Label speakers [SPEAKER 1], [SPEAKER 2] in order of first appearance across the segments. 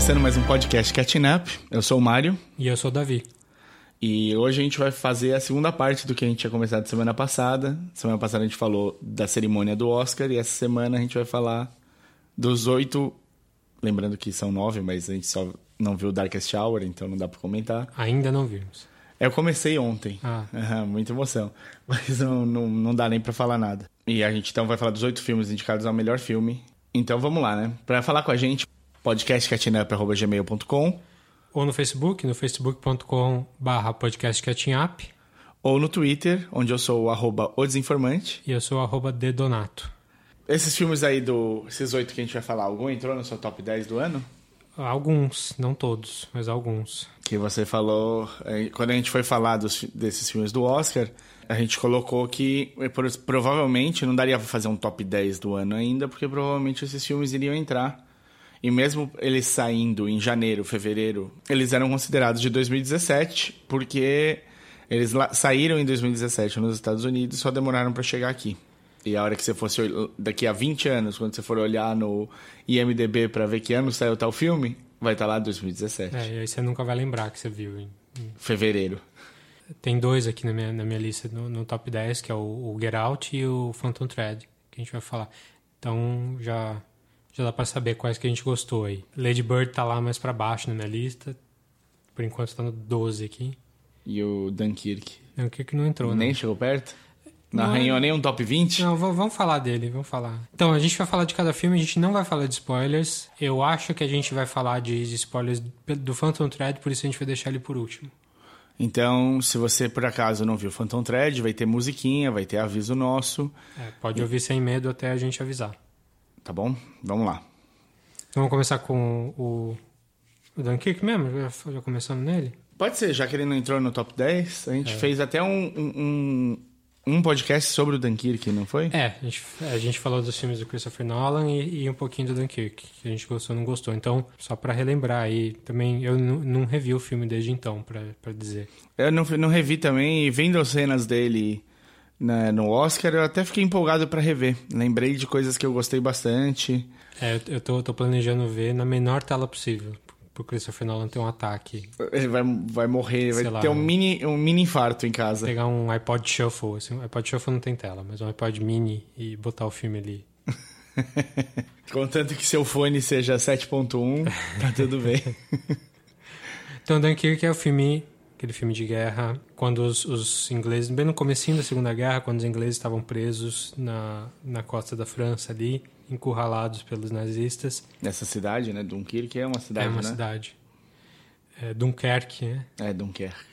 [SPEAKER 1] Começando mais um podcast Catching Up. Eu sou o Mário.
[SPEAKER 2] E eu sou o Davi.
[SPEAKER 1] E hoje a gente vai fazer a segunda parte do que a gente tinha começado semana passada. Semana passada a gente falou da cerimônia do Oscar e essa semana a gente vai falar dos oito. Lembrando que são nove, mas a gente só não viu Darkest Hour, então não dá pra comentar.
[SPEAKER 2] Ainda não vimos.
[SPEAKER 1] Eu comecei ontem.
[SPEAKER 2] Ah.
[SPEAKER 1] Uhum, muita emoção. Mas não, não, não dá nem pra falar nada. E a gente então vai falar dos oito filmes indicados ao melhor filme. Então vamos lá, né? Pra falar com a gente, podcastcatchingup.gmail.com
[SPEAKER 2] Ou no Facebook, no facebook.com barra podcastcatchingup.
[SPEAKER 1] ou no Twitter, onde eu sou o arroba o desinformante.
[SPEAKER 2] E eu sou o arroba dedonato.
[SPEAKER 1] Esses filmes aí do. Esses oito que a gente vai falar, algum entrou no seu top 10 do ano?
[SPEAKER 2] Alguns, não todos, mas alguns.
[SPEAKER 1] Que você falou. eh, Quando a gente foi falar dos desses filmes do Oscar, a gente colocou que por- provavelmente não daria pra fazer um top 10 do ano ainda, porque provavelmente esses filmes iriam entrar. E mesmo eles saindo em janeiro, fevereiro, eles eram considerados de 2017, porque eles saíram em 2017 nos Estados Unidos e só demoraram pra chegar aqui. E a hora que você fosse daqui a 20 anos, quando você for olhar no IMDb pra ver que ano saiu tal filme, vai estar lá 2017.
[SPEAKER 2] É, e aí você nunca vai lembrar que você viu. hein?
[SPEAKER 1] Fevereiro.
[SPEAKER 2] Tem dois aqui na minha, na minha lista no, no top 10, que é o, o Get Out e o Phantom Thread, que a gente vai falar. Então já, já dá pra saber quais que a gente gostou aí. Lady Bird tá lá mais pra baixo na minha lista. Por enquanto tá no 12 aqui.
[SPEAKER 1] E o Dunkirk.
[SPEAKER 2] Que não entrou, né?
[SPEAKER 1] Nem chegou perto? Não,
[SPEAKER 2] Não,
[SPEAKER 1] arranhou nem um top 20?
[SPEAKER 2] Não, vamos falar dele, vamos falar. Então, a gente vai falar de cada filme, a gente não vai falar de spoilers. Eu acho que a gente vai falar de, de spoilers do Phantom Thread, por isso a gente vai deixar ele por último.
[SPEAKER 1] Então, se você por acaso não viu Phantom Thread, vai ter musiquinha, vai ter aviso nosso,
[SPEAKER 2] É, pode ouvir sem medo até a gente avisar.
[SPEAKER 1] Tá bom? Vamos lá.
[SPEAKER 2] Vamos começar com o, o Dunkirk mesmo? Já, já começando nele?
[SPEAKER 1] Pode ser, já que ele não entrou no top 10, a
[SPEAKER 2] É.
[SPEAKER 1] gente fez até um, um, um, podcast sobre o Dunkirk, não foi?
[SPEAKER 2] É, a gente, a gente falou dos filmes do Christopher Nolan e, e um pouquinho do Dunkirk, que a gente gostou ou não gostou. Então, só pra relembrar aí, também eu não, revi o filme desde então, pra, pra dizer.
[SPEAKER 1] Eu não, não revi também, e vendo as cenas dele né, no Oscar, eu até fiquei empolgado pra rever. Lembrei de coisas que eu gostei bastante.
[SPEAKER 2] É, eu- tô, tô planejando ver na menor tela possível, pro Christopher Nolan ter um ataque.
[SPEAKER 1] Ele vai, vai morrer, vai
[SPEAKER 2] Sei lá,
[SPEAKER 1] ter um
[SPEAKER 2] um-
[SPEAKER 1] mini, um mini infarto em casa.
[SPEAKER 2] Pegar um iPod Shuffle, assim, um iPod Shuffle não tem tela, mas um iPod mini e botar o filme ali.
[SPEAKER 1] Contanto que seu fone seja 7.1, tá tudo bem.
[SPEAKER 2] Então, Dunkirk é o filme, aquele filme de guerra, quando os, os ingleses, bem no comecinho da Segunda Guerra, quando os ingleses estavam presos na, na costa da França ali, encurralados pelos nazistas.
[SPEAKER 1] Nessa cidade, né? Dunkirk é uma cidade,
[SPEAKER 2] é uma
[SPEAKER 1] né?
[SPEAKER 2] cidade. É Dunkerque, né?
[SPEAKER 1] É Dunkerque.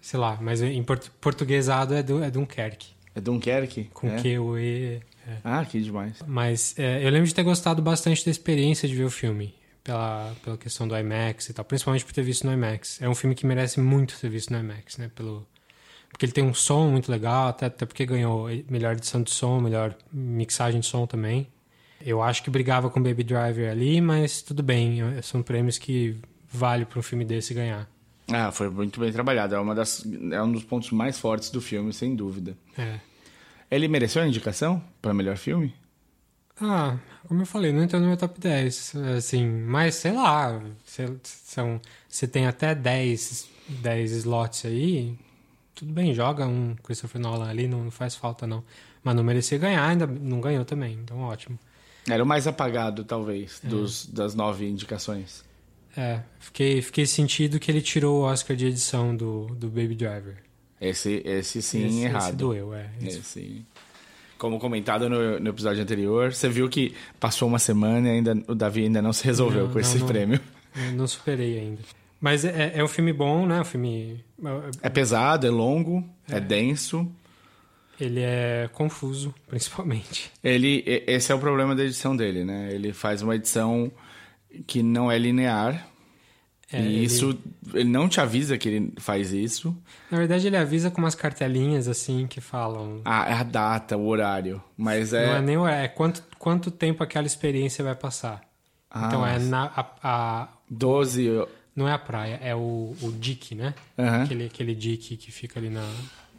[SPEAKER 2] Sei lá, mas em portu- portuguesado é, du, é Dunkerque.
[SPEAKER 1] É Dunkerque?
[SPEAKER 2] Com
[SPEAKER 1] é.
[SPEAKER 2] Q, o E.
[SPEAKER 1] Ah, que demais.
[SPEAKER 2] Mas é, eu lembro de ter gostado bastante da experiência de ver o filme. Pela, pela questão do IMAX e tal. Principalmente por ter visto no IMAX. É um filme que merece muito ser visto no IMAX, né? Pelo, porque ele tem um som muito legal, até, até porque ganhou melhor edição de som, melhor mixagem de som também. Eu acho que brigava com Baby Driver ali, mas tudo bem. São prêmios que vale para um filme desse ganhar.
[SPEAKER 1] Ah, foi muito bem trabalhado. É, uma das, é um dos pontos mais fortes do filme, sem dúvida.
[SPEAKER 2] É.
[SPEAKER 1] Ele mereceu a indicação para melhor filme?
[SPEAKER 2] Ah, como eu falei, não entrou no meu top 10. Assim, mas sei lá, se, são, você tem até 10, 10 slots aí, tudo bem, joga um Christopher Nolan ali, não faz falta não. Mas não merecia ganhar, ainda não ganhou também, então ótimo.
[SPEAKER 1] Era o mais apagado, talvez, dos, das nove indicações.
[SPEAKER 2] É, fiquei, fiquei sentido que ele tirou o Oscar de edição do, do Baby Driver.
[SPEAKER 1] Esse, esse sim,
[SPEAKER 2] esse,
[SPEAKER 1] errado.
[SPEAKER 2] Esse doeu, é. Esse-
[SPEAKER 1] Esse. Como comentado no, no episódio anterior, você viu que passou uma semana e ainda, o Davi ainda não se resolveu
[SPEAKER 2] Não,
[SPEAKER 1] com esse
[SPEAKER 2] não, não.
[SPEAKER 1] prêmio.
[SPEAKER 2] não superei ainda. Mas é, é um filme bom, né? Um filme.
[SPEAKER 1] É pesado, é longo, é, denso.
[SPEAKER 2] Ele é confuso, principalmente.
[SPEAKER 1] Ele, esse é o problema da edição dele, né? Ele faz uma edição que não é linear.
[SPEAKER 2] É,
[SPEAKER 1] e
[SPEAKER 2] ele-
[SPEAKER 1] isso, ele não te avisa que ele faz isso.
[SPEAKER 2] Na verdade, ele avisa com umas cartelinhas assim que falam.
[SPEAKER 1] A, a data, o horário. Mas
[SPEAKER 2] Não
[SPEAKER 1] é.
[SPEAKER 2] é nem o é quanto, quanto tempo aquela experiência vai passar.
[SPEAKER 1] Ah,
[SPEAKER 2] então é na, a, a-
[SPEAKER 1] 12.
[SPEAKER 2] não é a praia, é o, o dique, né?
[SPEAKER 1] Aham.
[SPEAKER 2] Aquele, aquele dique que fica ali na.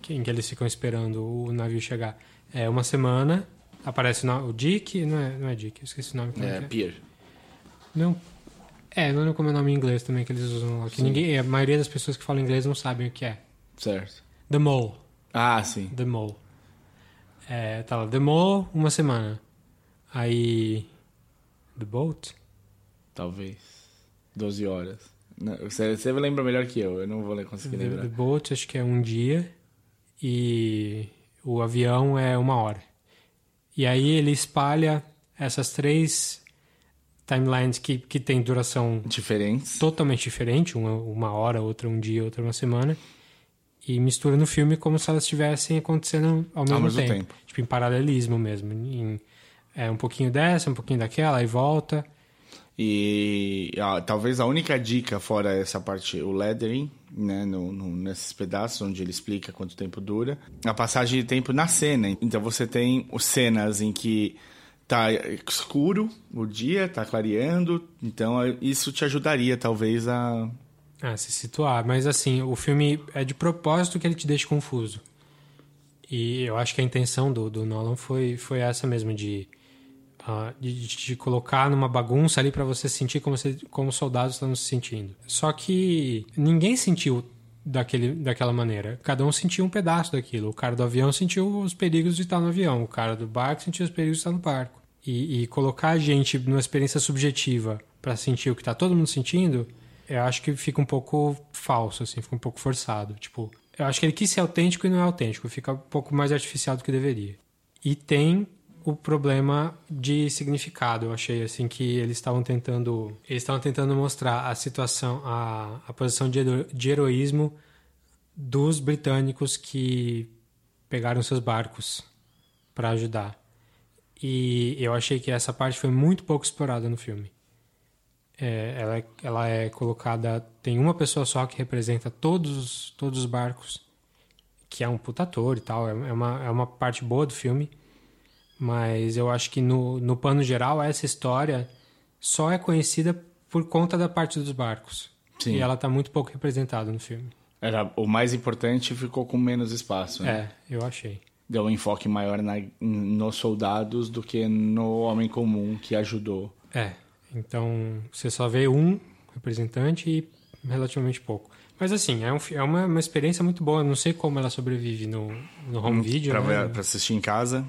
[SPEAKER 2] em que eles ficam esperando o navio chegar. É uma semana, aparece o, o dique, não é, não é dique, eu esqueci o nome.
[SPEAKER 1] É,
[SPEAKER 2] é?
[SPEAKER 1] Pier.
[SPEAKER 2] Não. É, não lembro como é o nome em inglês também que eles usam. Que ninguém, a maioria das pessoas que falam inglês não sabem o que é.
[SPEAKER 1] Certo.
[SPEAKER 2] The Mole.
[SPEAKER 1] Ah, sim.
[SPEAKER 2] The Mole. É, tá lá, The Mole, uma semana. Aí. The Boat?
[SPEAKER 1] Talvez. 12 horas. Não, você, você lembra melhor que eu, eu não vou conseguir
[SPEAKER 2] The,
[SPEAKER 1] lembrar.
[SPEAKER 2] The Boat, acho que é um dia. E o avião é uma hora. E aí ele espalha essas três timelines que, que tem duração
[SPEAKER 1] Diferentes.
[SPEAKER 2] totalmente diferente, uma, uma hora, outra um dia, outra uma semana, e mistura no filme como se elas estivessem acontecendo ao mesmo,
[SPEAKER 1] mesmo
[SPEAKER 2] tempo.
[SPEAKER 1] tempo.
[SPEAKER 2] Tipo, em paralelismo mesmo. Em, é um pouquinho dessa, um pouquinho daquela, aí volta.
[SPEAKER 1] E ah, talvez a única dica, fora essa parte, o lettering, né, no, no- nesses pedaços onde ele explica quanto tempo dura, a passagem de tempo na cena. Então você tem os cenas em que tá escuro o dia, tá clareando, então eh, isso te ajudaria talvez a.
[SPEAKER 2] Ah, se situar. Mas assim, o filme é de propósito que ele te deixe confuso. E eu acho que a intenção do, do Nolan foi, foi essa mesmo, de, ah, de, te colocar numa bagunça ali pra você sentir como, você, como os soldados estão se sentindo. Só que ninguém sentiu daquele, daquela maneira. Cada um sentiu um pedaço daquilo. O cara do avião sentiu os perigos de estar no avião. O cara do barco sentiu os perigos de estar no barco. E, e colocar a gente numa experiência subjetiva pra sentir o que tá todo mundo sentindo, eu acho que fica um pouco falso, assim, fica um pouco forçado. Tipo, eu acho que ele quis ser autêntico e não é autêntico, fica um pouco mais artificial do que deveria. E tem o problema de significado. Eu achei assim que eles estavam tentando, eles estavam tentando mostrar a situação, a, a posição de, hero- de heroísmo dos britânicos que pegaram seus barcos para ajudar. E eu achei que essa parte foi muito pouco explorada no filme. É, ela, é- ela é colocada. Tem uma pessoa só que representa todos, os- todos os barcos, que é um puta ator e tal. É, é uma, é uma parte boa do filme. Mas eu acho que no, no pano geral, essa história só é conhecida por conta da parte dos barcos.
[SPEAKER 1] Sim.
[SPEAKER 2] E ela tá muito pouco representada no filme.
[SPEAKER 1] Era o mais importante ficou com menos espaço. Né?
[SPEAKER 2] É, eu achei.
[SPEAKER 1] Deu um enfoque maior na, nos soldados do que no homem comum que ajudou.
[SPEAKER 2] É, então você só vê um representante e relativamente pouco. Mas assim, é, um é uma, uma experiência muito boa. Eu não sei como ela sobrevive no, no home video,
[SPEAKER 1] pra,
[SPEAKER 2] né?
[SPEAKER 1] pra assistir em casa.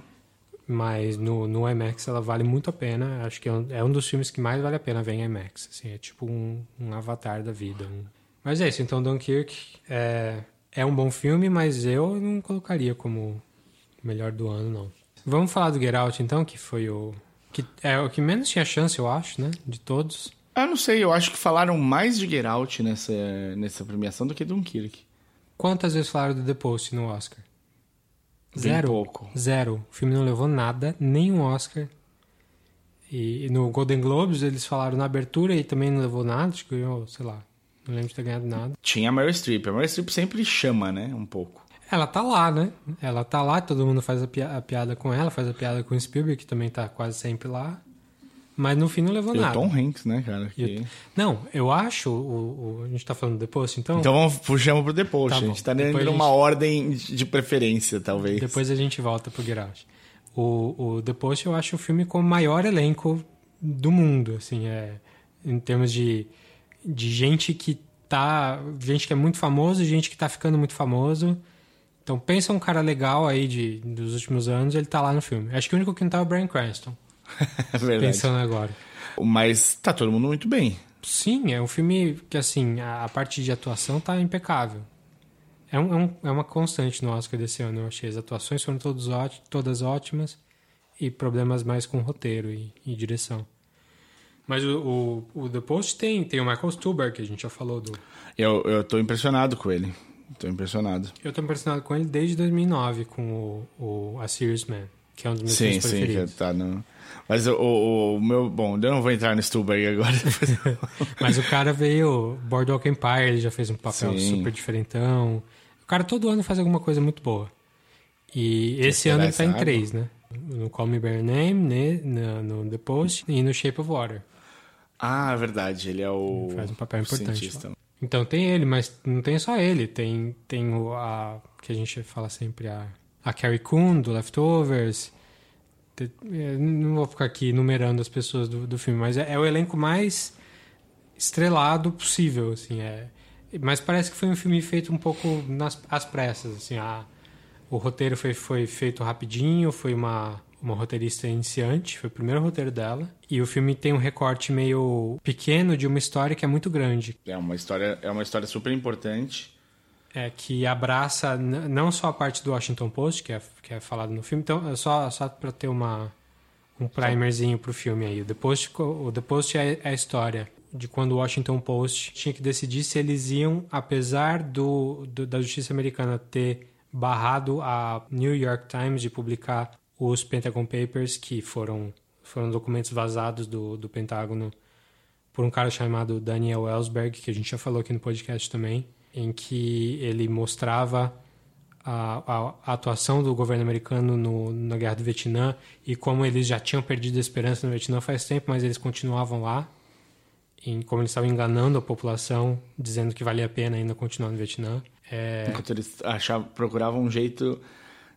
[SPEAKER 2] mas no, no IMAX ela vale muito a pena. Acho que é um, é um dos filmes que mais vale a pena ver em IMAX. Assim, é tipo um, um avatar da vida. um- Mas é isso, então Dunkirk é, é um bom filme, mas eu não colocaria como melhor do ano, não. Vamos falar do Get Out, então, que foi o... que é o que menos tinha chance, eu acho, né? De todos.
[SPEAKER 1] Eu não sei, eu acho que falaram mais de Get Out nessa, nessa premiação do que Dunkirk.
[SPEAKER 2] Quantas vezes falaram do The Post no Oscar?
[SPEAKER 1] Bem
[SPEAKER 2] Zero.
[SPEAKER 1] pouco.
[SPEAKER 2] Zero. O filme não levou nada, nenhum Oscar. E no Golden Globes eles falaram na abertura e também não levou nada, acho que ganhou, sei lá, não lembro de ter ganhado nada.
[SPEAKER 1] Tinha a Meryl Streep. A Meryl Streep sempre chama, né? Um pouco.
[SPEAKER 2] Ela tá lá, né? Ela tá lá, todo mundo faz a, pia- a piada com ela, faz a piada com o Spielberg, que também tá quase sempre lá. Mas no fim não levou
[SPEAKER 1] E o
[SPEAKER 2] nada.
[SPEAKER 1] Tom Hanks, né, cara?
[SPEAKER 2] O-
[SPEAKER 1] que-
[SPEAKER 2] Não, eu acho, o, o- a gente tá falando do Post, então,
[SPEAKER 1] Então vamos, puxamos pro The Post.
[SPEAKER 2] Tá
[SPEAKER 1] a gente tá dando
[SPEAKER 2] a
[SPEAKER 1] uma
[SPEAKER 2] gente-
[SPEAKER 1] ordem de preferência, talvez.
[SPEAKER 2] depois a gente volta pro Get Out. O, o The Post eu acho o filme com o maior elenco do mundo, assim, é, em termos de, de gente que tá, gente que é muito famoso e gente que tá ficando muito famoso. Então pensa um cara legal aí de, dos últimos anos, ele tá lá no filme. Acho que o único que não tá é o Brian Cranston,
[SPEAKER 1] É verdade.
[SPEAKER 2] pensando agora.
[SPEAKER 1] Mas tá todo mundo muito bem.
[SPEAKER 2] Sim, é um filme que, assim, a, a parte de atuação tá impecável. É, um- é um- é uma constante no Oscar desse ano, eu achei. As atuações foram todos todas ótimas e problemas mais com roteiro e, e direção. Mas o, o, o The Post tem, tem o Michael Stuhlbarg, que a gente já falou do...
[SPEAKER 1] Eu, eu tô impressionado com ele. Tô impressionado.
[SPEAKER 2] Eu tô impressionado com ele desde 2009, com o, o A Serious Man, que é um dos meus
[SPEAKER 1] Sim,
[SPEAKER 2] filmes
[SPEAKER 1] sim,
[SPEAKER 2] preferidos.
[SPEAKER 1] tá no. Mas o, o, o meu. Bom, eu não vou entrar no Stuhlberg agora.
[SPEAKER 2] Mas o cara veio... Boardwalk Empire, ele já fez um papel
[SPEAKER 1] Sim.
[SPEAKER 2] super diferentão. O cara todo ano faz alguma coisa muito boa. E esse ano ele tá em três, né? No Call Me By Your Name, né? no, no The Post e no Shape of Water.
[SPEAKER 1] ah, é verdade. Ele é o.
[SPEAKER 2] Faz um papel importante
[SPEAKER 1] cientista.
[SPEAKER 2] Então tem ele, mas não tem só ele. Tem, tem o, a que a gente fala sempre, a, a Carrie Coon, do Leftovers. É, Não vou ficar aqui numerando as pessoas do, do filme, mas é, é o elenco mais estrelado possível, assim, é. Mas parece que foi um filme feito um pouco nas às pressas, assim, a, o roteiro foi, foi feito rapidinho, foi uma uma roteirista iniciante, foi o primeiro roteiro dela. E o filme tem um recorte meio pequeno de uma história que é muito grande.
[SPEAKER 1] É uma história, é uma história super importante.
[SPEAKER 2] É, que abraça não só a parte do Washington Post, que é, que é falado no filme, então, só, só para ter uma, um primerzinho pro filme aí. O The Post, o The Post é, é a história de quando o Washington Post tinha que decidir se eles iam, apesar do, do, da justiça americana ter barrado a New York Times de publicar os Pentagon Papers, que foram, foram documentos vazados do, do Pentágono por um cara chamado Daniel Ellsberg, que a gente já falou aqui no podcast também, em que ele mostrava a, a, a atuação do governo americano no, na guerra do Vietnã e como eles já tinham perdido a esperança no Vietnã faz tempo, mas eles continuavam lá, em como eles estavam enganando a população, dizendo que valia a pena ainda continuar no Vietnã.
[SPEAKER 1] É... Enquanto eles achavam, procuravam um jeito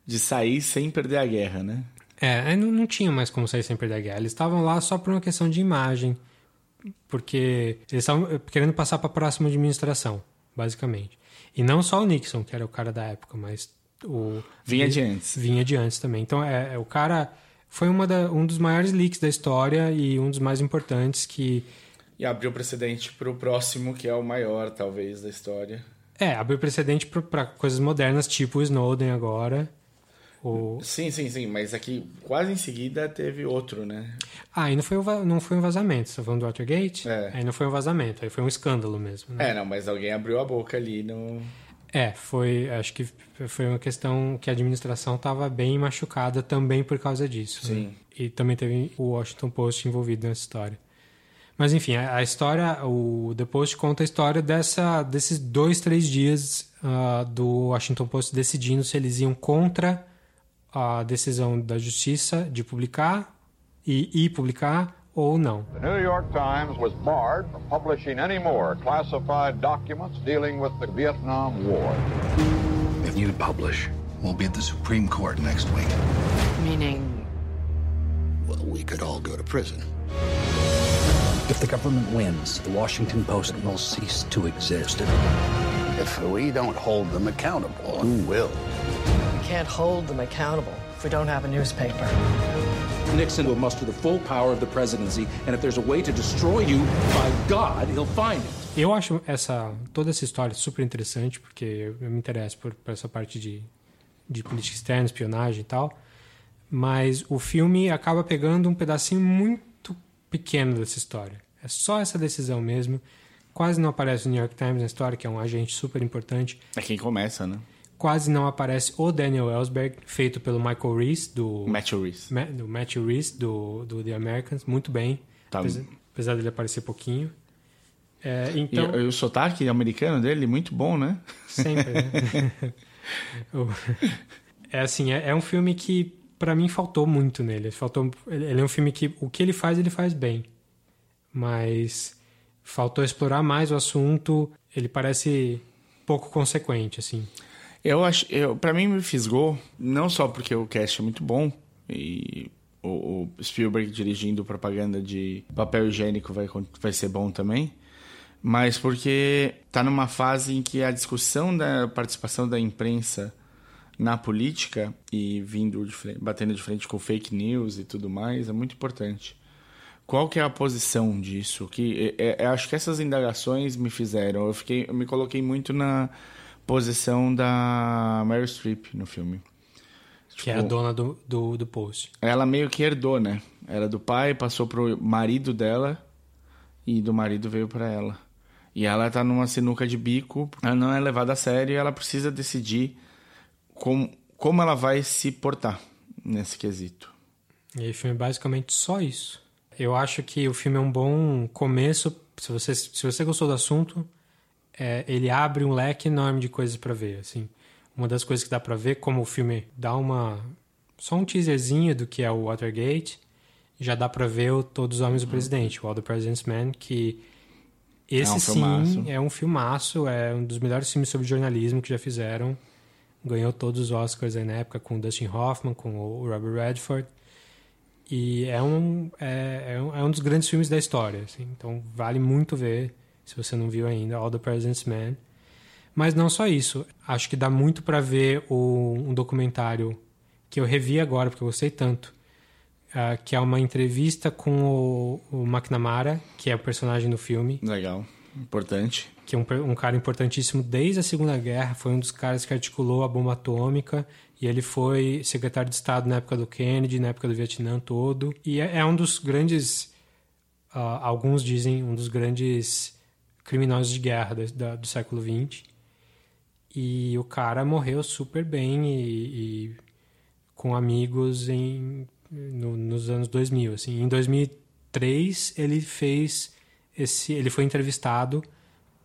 [SPEAKER 1] de sair sem perder a guerra, né?
[SPEAKER 2] É, não, não tinha mais como sair sem perder a guerra. Eles estavam lá só por uma questão de imagem, porque eles estavam querendo passar para a próxima administração, basicamente. E não só o Nixon, que era o cara da época, mas o
[SPEAKER 1] vinha de antes.
[SPEAKER 2] Vinha de antes também. Então é, é o cara foi uma da, um dos maiores leaks da história e um dos mais importantes que
[SPEAKER 1] e abriu precedente para o próximo, que é o maior, talvez, da história.
[SPEAKER 2] É, abriu precedente para coisas modernas, tipo o Snowden agora. O...
[SPEAKER 1] Sim, sim, sim, mas aqui quase em seguida teve outro, né?
[SPEAKER 2] Ah, aí não foi, um, não foi um vazamento, você tá falando do Watergate? É. Aí não foi um vazamento, aí foi um escândalo mesmo.
[SPEAKER 1] Né? É, não, mas alguém abriu a boca ali no.
[SPEAKER 2] É, foi, acho que foi uma questão que a administração estava bem machucada também por causa disso.
[SPEAKER 1] Sim.
[SPEAKER 2] Né? E também teve o Washington Post envolvido nessa história. Mas enfim, a, a história, o The Post conta a história dessa, desses dois, três dias uh, do Washington Post decidindo se eles iam contra a decisão da justiça de publicar e ir publicar ou não. The New York Times was barred from publishing any more classified documents dealing with the Vietnam War. If you publish, we'll be at the Supreme Court next week. Meaning well, we could all go to prison. If the government wins, the Washington Post will cease to exist. If we don't hold them accountable, who will? can't hold them accountable if we don't have a newspaper. Nixon will muster the full power of the presidency, and if there's a way to destroy you, by God, he'll find it. Eu acho essa toda essa história super interessante porque eu me interesso por, por essa parte de, de política externa, espionagem e tal. Mas o filme acaba pegando um pedacinho muito pequeno dessa história. É só essa decisão mesmo. Quase não aparece o New York Times na história, que é um agente super importante.
[SPEAKER 1] É quem começa, né?
[SPEAKER 2] quase não aparece o Daniel Ellsberg, feito pelo Michael Reese, do...
[SPEAKER 1] Matthew Reese.
[SPEAKER 2] Ma, do Matthew Reese, do, do The Americans. Muito bem. Tá. Apesar, apesar dele aparecer pouquinho. É, então...
[SPEAKER 1] E, e, o sotaque americano dele, muito bom, né?
[SPEAKER 2] Sempre, né? é assim, é, é, um filme que para mim faltou muito nele. Faltou, ele é um filme que o que ele faz, ele faz bem. Mas faltou explorar mais o assunto. Ele parece pouco consequente, assim.
[SPEAKER 1] Eu acho, eu, para mim me fisgou, não só porque o cast é muito bom e o, o Spielberg dirigindo propaganda de papel higiênico vai, vai ser bom também, mas porque tá numa fase em que a discussão da participação da imprensa na política e vindo de frente, batendo de frente com fake news e tudo mais é muito importante. Qual que é a posição disso? Que é, é, acho que essas indagações me fizeram. Eu fiquei, eu me coloquei muito na posição da Meryl Streep no filme.
[SPEAKER 2] Que tipo, é a tipo, dona do, do, do post.
[SPEAKER 1] Ela meio que herdou, né? Era do pai, passou pro marido dela e do marido veio para ela. E ela tá numa sinuca de bico, ela não é levada a sério e ela precisa decidir como, como ela vai se portar nesse quesito.
[SPEAKER 2] E o filme é basicamente só isso. Eu acho que o filme é um bom começo. Se você, se você gostou do assunto, é, ele abre um leque enorme de coisas para ver, assim. Uma das coisas que dá para ver, como o filme dá uma só um teaserzinho do que é o Watergate, já dá para ver o Todos os Homens do Presidente, o All the President's Men, que esse é um sim filmaço. é um filmaço, é um dos melhores filmes sobre jornalismo que já fizeram. Ganhou todos os Oscars aí na época com o Dustin Hoffman, com o Robert Redford. E é um, é, é um, é um dos grandes filmes da história. Assim. Então vale muito ver, se você não viu ainda, All the President's Man. Mas não só isso. Acho que dá muito para ver o, um documentário que eu revi agora, porque eu gostei tanto. Uh, que é uma entrevista com o, o McNamara, que é o personagem do filme.
[SPEAKER 1] Legal. Importante.
[SPEAKER 2] Que é um, um cara importantíssimo desde a Segunda Guerra. Foi um dos caras que articulou a bomba atômica. E ele foi secretário de Estado na época do Kennedy, na época do Vietnã todo. E é, é um dos grandes, uh, alguns dizem, um dos grandes criminosos de guerra do, da, do século XX. E o cara morreu super bem e, e com amigos em, no, nos anos 2000. Assim. Em 2003, ele fez esse, ele foi entrevistado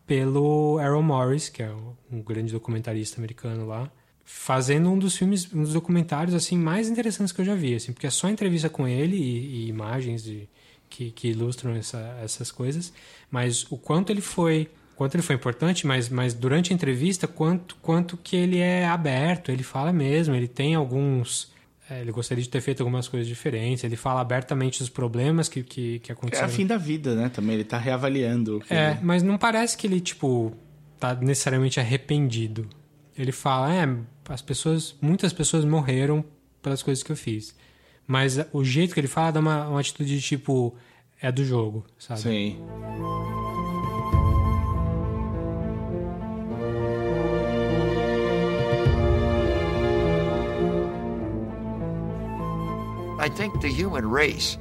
[SPEAKER 2] pelo Errol Morris, que é um grande documentarista americano lá fazendo um dos filmes, um dos documentários assim mais interessantes que eu já vi, assim, porque é só entrevista com ele e, e imagens de, que, que, ilustram essa, essas coisas, mas o quanto ele foi, quanto ele foi importante, mas, mas durante a entrevista, quanto, quanto que ele é aberto, ele fala mesmo, ele tem alguns é, ele gostaria de ter feito algumas coisas diferentes. Ele fala abertamente dos problemas que, que, que aconteceram.
[SPEAKER 1] É a fim da vida, né? Também ele tá reavaliando.
[SPEAKER 2] É, ele... mas não parece que ele, tipo, tá necessariamente arrependido. Ele fala, é, as pessoas, muitas pessoas morreram pelas coisas que eu fiz. Mas o jeito que ele fala dá uma, uma atitude de tipo, é do jogo, sabe?
[SPEAKER 1] Sim.
[SPEAKER 3] I think the human race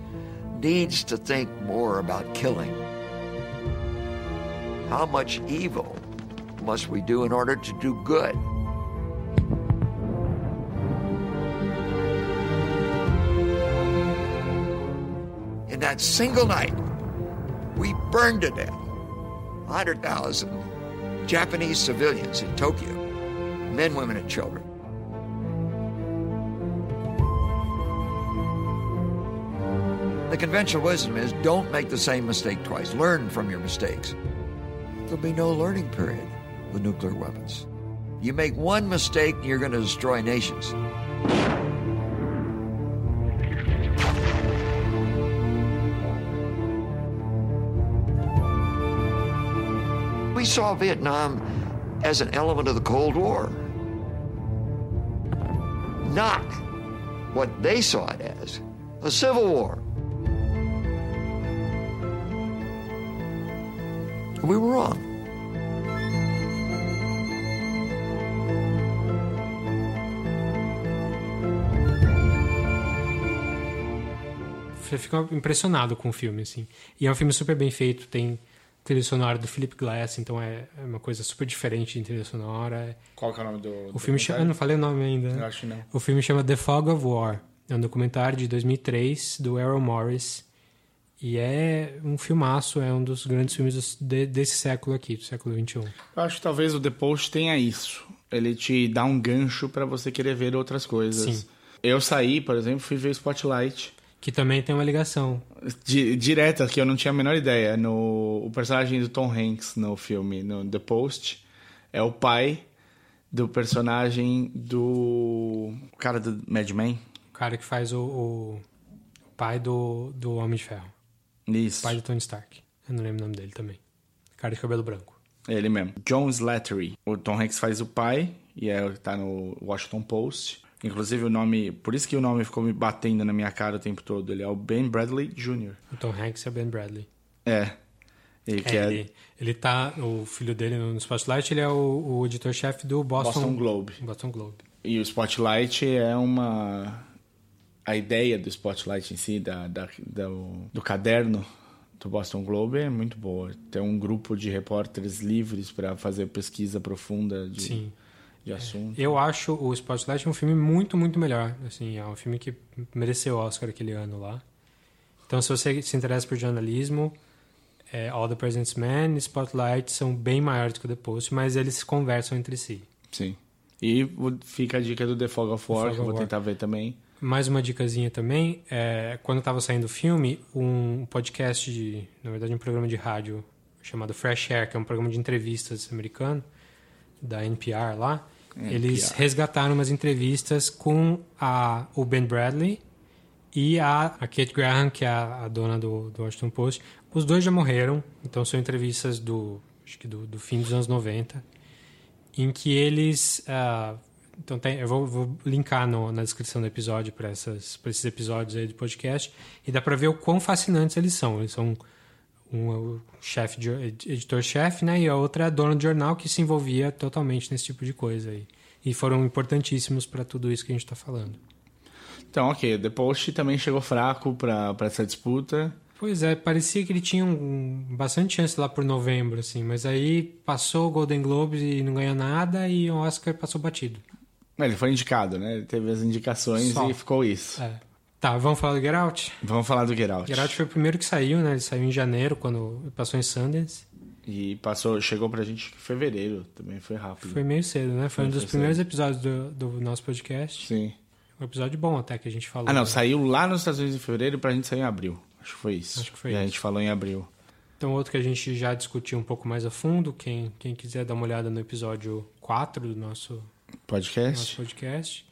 [SPEAKER 3] needs to think more about killing. How much evil must we do in order to do good? In that single night, we burned to death 100,000 Japanese civilians in Tokyo men, women, and children. The conventional wisdom is don't make the same mistake twice. Learn from your mistakes. There'll be no learning period nuclear weapons. You make one mistake, you're going to destroy nations. We saw Vietnam as an element of the Cold War, not what they saw it as a civil war. We were wrong.
[SPEAKER 2] Você fica impressionado com o filme, assim. E é um filme super bem feito, tem trilha sonora do Philip Glass, então é, é uma coisa super diferente de trilha sonora.
[SPEAKER 1] Qual que é o nome do
[SPEAKER 2] O filme chama, eu não falei o nome ainda.
[SPEAKER 1] Eu acho que não.
[SPEAKER 2] O filme chama The Fog of War. É um documentário de 2003 do Errol Morris. E é um filmaço, é um dos grandes filmes de, desse século aqui, do século XXI.
[SPEAKER 1] Eu acho que talvez o The Post tenha isso. Ele te dá um gancho para você querer ver outras coisas. Sim. Eu saí, por exemplo, fui ver Spotlight.
[SPEAKER 2] Que também tem uma ligação.
[SPEAKER 1] Di direta, que eu não tinha a menor ideia. No, o personagem do Tom Hanks no filme, no The Post, é o pai do personagem do cara do Mad Men.
[SPEAKER 2] O cara que faz o, o pai do, do Homem de Ferro.
[SPEAKER 1] Isso.
[SPEAKER 2] Pai do Tony Stark. Eu não lembro o nome dele também. Cara de cabelo branco.
[SPEAKER 1] Ele mesmo. John Slattery. O Tom Hanks faz o pai e é, tá no Washington Post. Inclusive o nome, por isso que o nome ficou me batendo na minha cara o tempo todo. Ele é o Ben Bradley Jr.
[SPEAKER 2] O Tom Hanks é Ben Bradley.
[SPEAKER 1] É.
[SPEAKER 2] Ele, é, é... ele, ele tá, o filho dele no Spotlight, ele é o, o editor-chefe do Boston,
[SPEAKER 1] Boston Globe.
[SPEAKER 2] Boston Globe.
[SPEAKER 1] E o Spotlight é uma a ideia do Spotlight em si, da, da do, do caderno do Boston Globe é muito boa. Tem um grupo de repórteres livres para fazer pesquisa profunda de
[SPEAKER 2] Sim
[SPEAKER 1] de assunto.
[SPEAKER 2] Eu acho o Spotlight um filme muito, muito melhor. Assim, é um filme que mereceu Oscar aquele ano lá. Então, se você se interessa por jornalismo, é, All the President's Men e Spotlight são bem maiores que o The Post, mas eles conversam entre si.
[SPEAKER 1] Sim. E fica a dica do The Fog of War, Fog que eu vou War. tentar ver também.
[SPEAKER 2] Mais uma dicasinha também, é, quando estava saindo o filme, um podcast, de, na verdade um programa de rádio chamado Fresh Air, que é um programa de entrevistas americano, da NPR lá, eles resgataram umas entrevistas com a, o Ben Bradley e a, a Kate Graham, que é a, a dona do, do Washington Post. Os dois já morreram, então são entrevistas do, acho que do, do fim dos anos 90, em que eles. Uh, então tem, eu vou, vou linkar no, na descrição do episódio para esses episódios aí do podcast, e dá para ver o quão fascinantes eles são. Eles são um, um chefe, editor-chefe, né? E a outra é a dona do jornal que se envolvia totalmente nesse tipo de coisa aí. E foram importantíssimos para tudo isso que a gente está falando.
[SPEAKER 1] Então, ok. The Post também chegou fraco para essa disputa.
[SPEAKER 2] Pois é, parecia que ele tinha um, bastante chance lá por novembro, assim, mas aí passou o Golden Globes e não ganhou nada e o Oscar passou batido.
[SPEAKER 1] Ele foi indicado, né? Ele teve as indicações Só. e ficou isso.
[SPEAKER 2] É. Tá, vamos falar do Get Out?
[SPEAKER 1] Vamos falar do Get Out.
[SPEAKER 2] Get Out foi o primeiro que saiu, né? Ele saiu em janeiro, quando passou em Sundance.
[SPEAKER 1] E passou, chegou pra gente em fevereiro, também foi rápido.
[SPEAKER 2] Foi meio cedo, né? Foi, foi um dos primeiros cedo. episódios do, do nosso podcast.
[SPEAKER 1] Sim.
[SPEAKER 2] Um episódio bom até que a gente falou.
[SPEAKER 1] Ah, não, né? saiu lá nos Estados Unidos em fevereiro pra gente sair em abril. Acho que foi isso.
[SPEAKER 2] Acho que foi
[SPEAKER 1] e
[SPEAKER 2] isso.
[SPEAKER 1] a gente falou em abril.
[SPEAKER 2] Então, outro que a gente já discutiu um pouco mais a fundo, quem, quem quiser dar uma olhada no episódio 4 do nosso
[SPEAKER 1] podcast.
[SPEAKER 2] Nosso podcast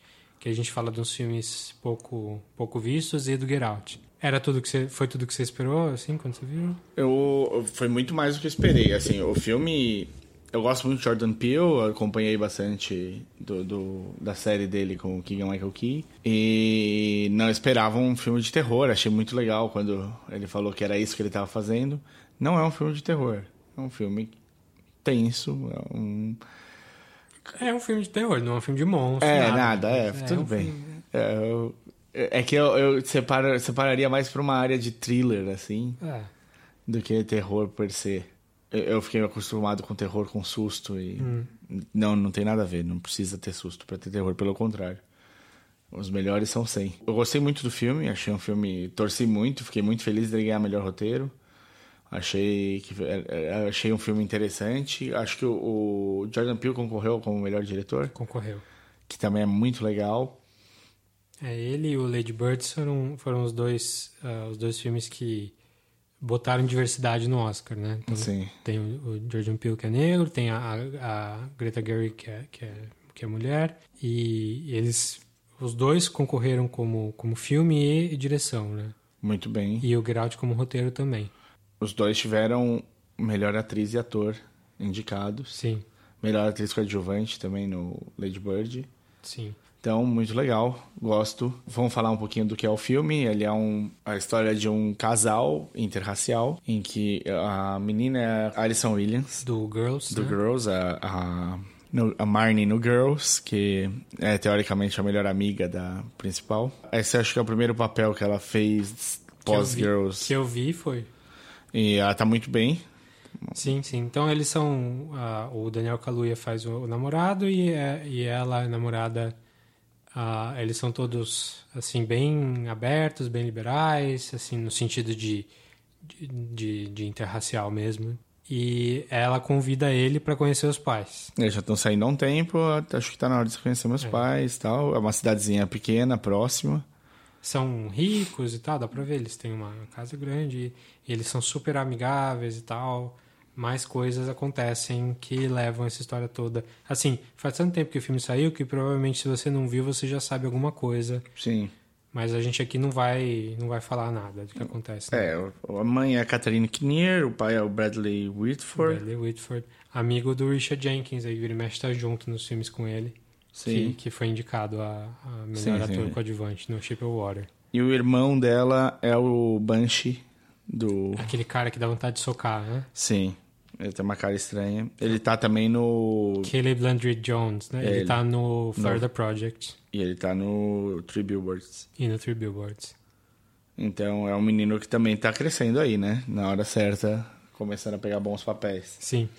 [SPEAKER 2] que a gente fala de uns filmes pouco, pouco vistos e do Get Out. Era tudo que você, foi tudo que você esperou, assim, quando você viu?
[SPEAKER 1] Eu, foi muito mais do que eu esperei, assim, o filme... Eu gosto muito de Jordan Peele, acompanhei bastante do, do, da série dele com o Keegan Michael Key. E não esperava um filme de terror, achei muito legal quando ele falou que era isso que ele estava fazendo. Não é um filme de terror, é um filme tenso, é um
[SPEAKER 2] é um filme de terror, não é um filme de monstro.
[SPEAKER 1] É, nada, nada é, é, tudo um bem. É, eu, é, que eu, eu separo, separaria mais pra uma área de thriller, assim,
[SPEAKER 2] é.
[SPEAKER 1] do que terror per se. Eu, eu fiquei acostumado com terror com susto e. Hum. Não, não tem nada a ver, não precisa ter susto para ter terror, pelo contrário. Os melhores são sem. Eu gostei muito do filme, achei um filme. Torci muito, fiquei muito feliz de ganhar melhor roteiro. Achei que é, é, achei um filme interessante. Acho que o, o Jordan Peele concorreu como melhor diretor.
[SPEAKER 2] Concorreu.
[SPEAKER 1] Que também é muito legal.
[SPEAKER 2] É, ele e o Lady Bird foram, foram os, dois, uh, os dois filmes que botaram diversidade no Oscar, né?
[SPEAKER 1] Então, Sim.
[SPEAKER 2] Tem o, o Jordan Peele, que é negro, tem a, a Greta Gerwig, que é, que é, que é mulher, e eles, os dois concorreram como, como filme e, direção, né?
[SPEAKER 1] Muito bem.
[SPEAKER 2] E o Get Out como roteiro também.
[SPEAKER 1] Os dois tiveram melhor atriz e ator indicados.
[SPEAKER 2] Sim.
[SPEAKER 1] Melhor atriz coadjuvante também no Lady Bird.
[SPEAKER 2] Sim.
[SPEAKER 1] Então, muito legal, gosto. Vamos falar um pouquinho do que é o filme. Ele é um, a história de um casal interracial, em que a menina é a Alison Williams.
[SPEAKER 2] Do Girls.
[SPEAKER 1] Do
[SPEAKER 2] né?
[SPEAKER 1] Girls, a, a, no, a Marnie no Girls, que é teoricamente a melhor amiga da principal. Esse acho que é o primeiro papel que ela fez pós-Girls.
[SPEAKER 2] Que eu vi foi.
[SPEAKER 1] E ela tá muito bem.
[SPEAKER 2] Sim, sim. Então eles são. Uh, o Daniel Kaluuya faz o, o namorado e, é, e ela, a namorada. Uh, eles são todos assim bem abertos, bem liberais, assim no sentido de, de, de, de interracial mesmo. E ela convida ele para conhecer os pais.
[SPEAKER 1] Eles já estão saindo há um tempo, acho que tá na hora de conhecer meus é. pais tal. É uma cidadezinha pequena, próxima
[SPEAKER 2] são ricos e tal, dá pra ver, eles têm uma casa grande e eles são super amigáveis e tal. Mais coisas acontecem que levam essa história toda. Assim, faz tanto tempo que o filme saiu que provavelmente se você não viu, você já sabe alguma coisa.
[SPEAKER 1] Sim.
[SPEAKER 2] Mas a gente aqui não vai não vai falar nada do que acontece. Né?
[SPEAKER 1] É, a mãe é a Catherine Kinnear, o pai é o Bradley Whitford.
[SPEAKER 2] Bradley Whitford, amigo do Richard Jenkins, aí vira e mexe tá junto nos filmes com ele.
[SPEAKER 1] Sim.
[SPEAKER 2] Que, que foi indicado a, a melhor sim, ator sim. coadjuvante no Shape of Water.
[SPEAKER 1] E o irmão dela é o Banshee do.
[SPEAKER 2] Aquele cara que dá vontade de socar, né?
[SPEAKER 1] Sim. Ele tem uma cara estranha. Ele tá também no.
[SPEAKER 2] Caleb Landry Jones, né? Ele, ele tá no Further no... Project.
[SPEAKER 1] E ele tá no Three Billboards.
[SPEAKER 2] E no Three Billboards.
[SPEAKER 1] Então é um menino que também tá crescendo aí, né? Na hora certa, começando a pegar bons papéis.
[SPEAKER 2] Sim.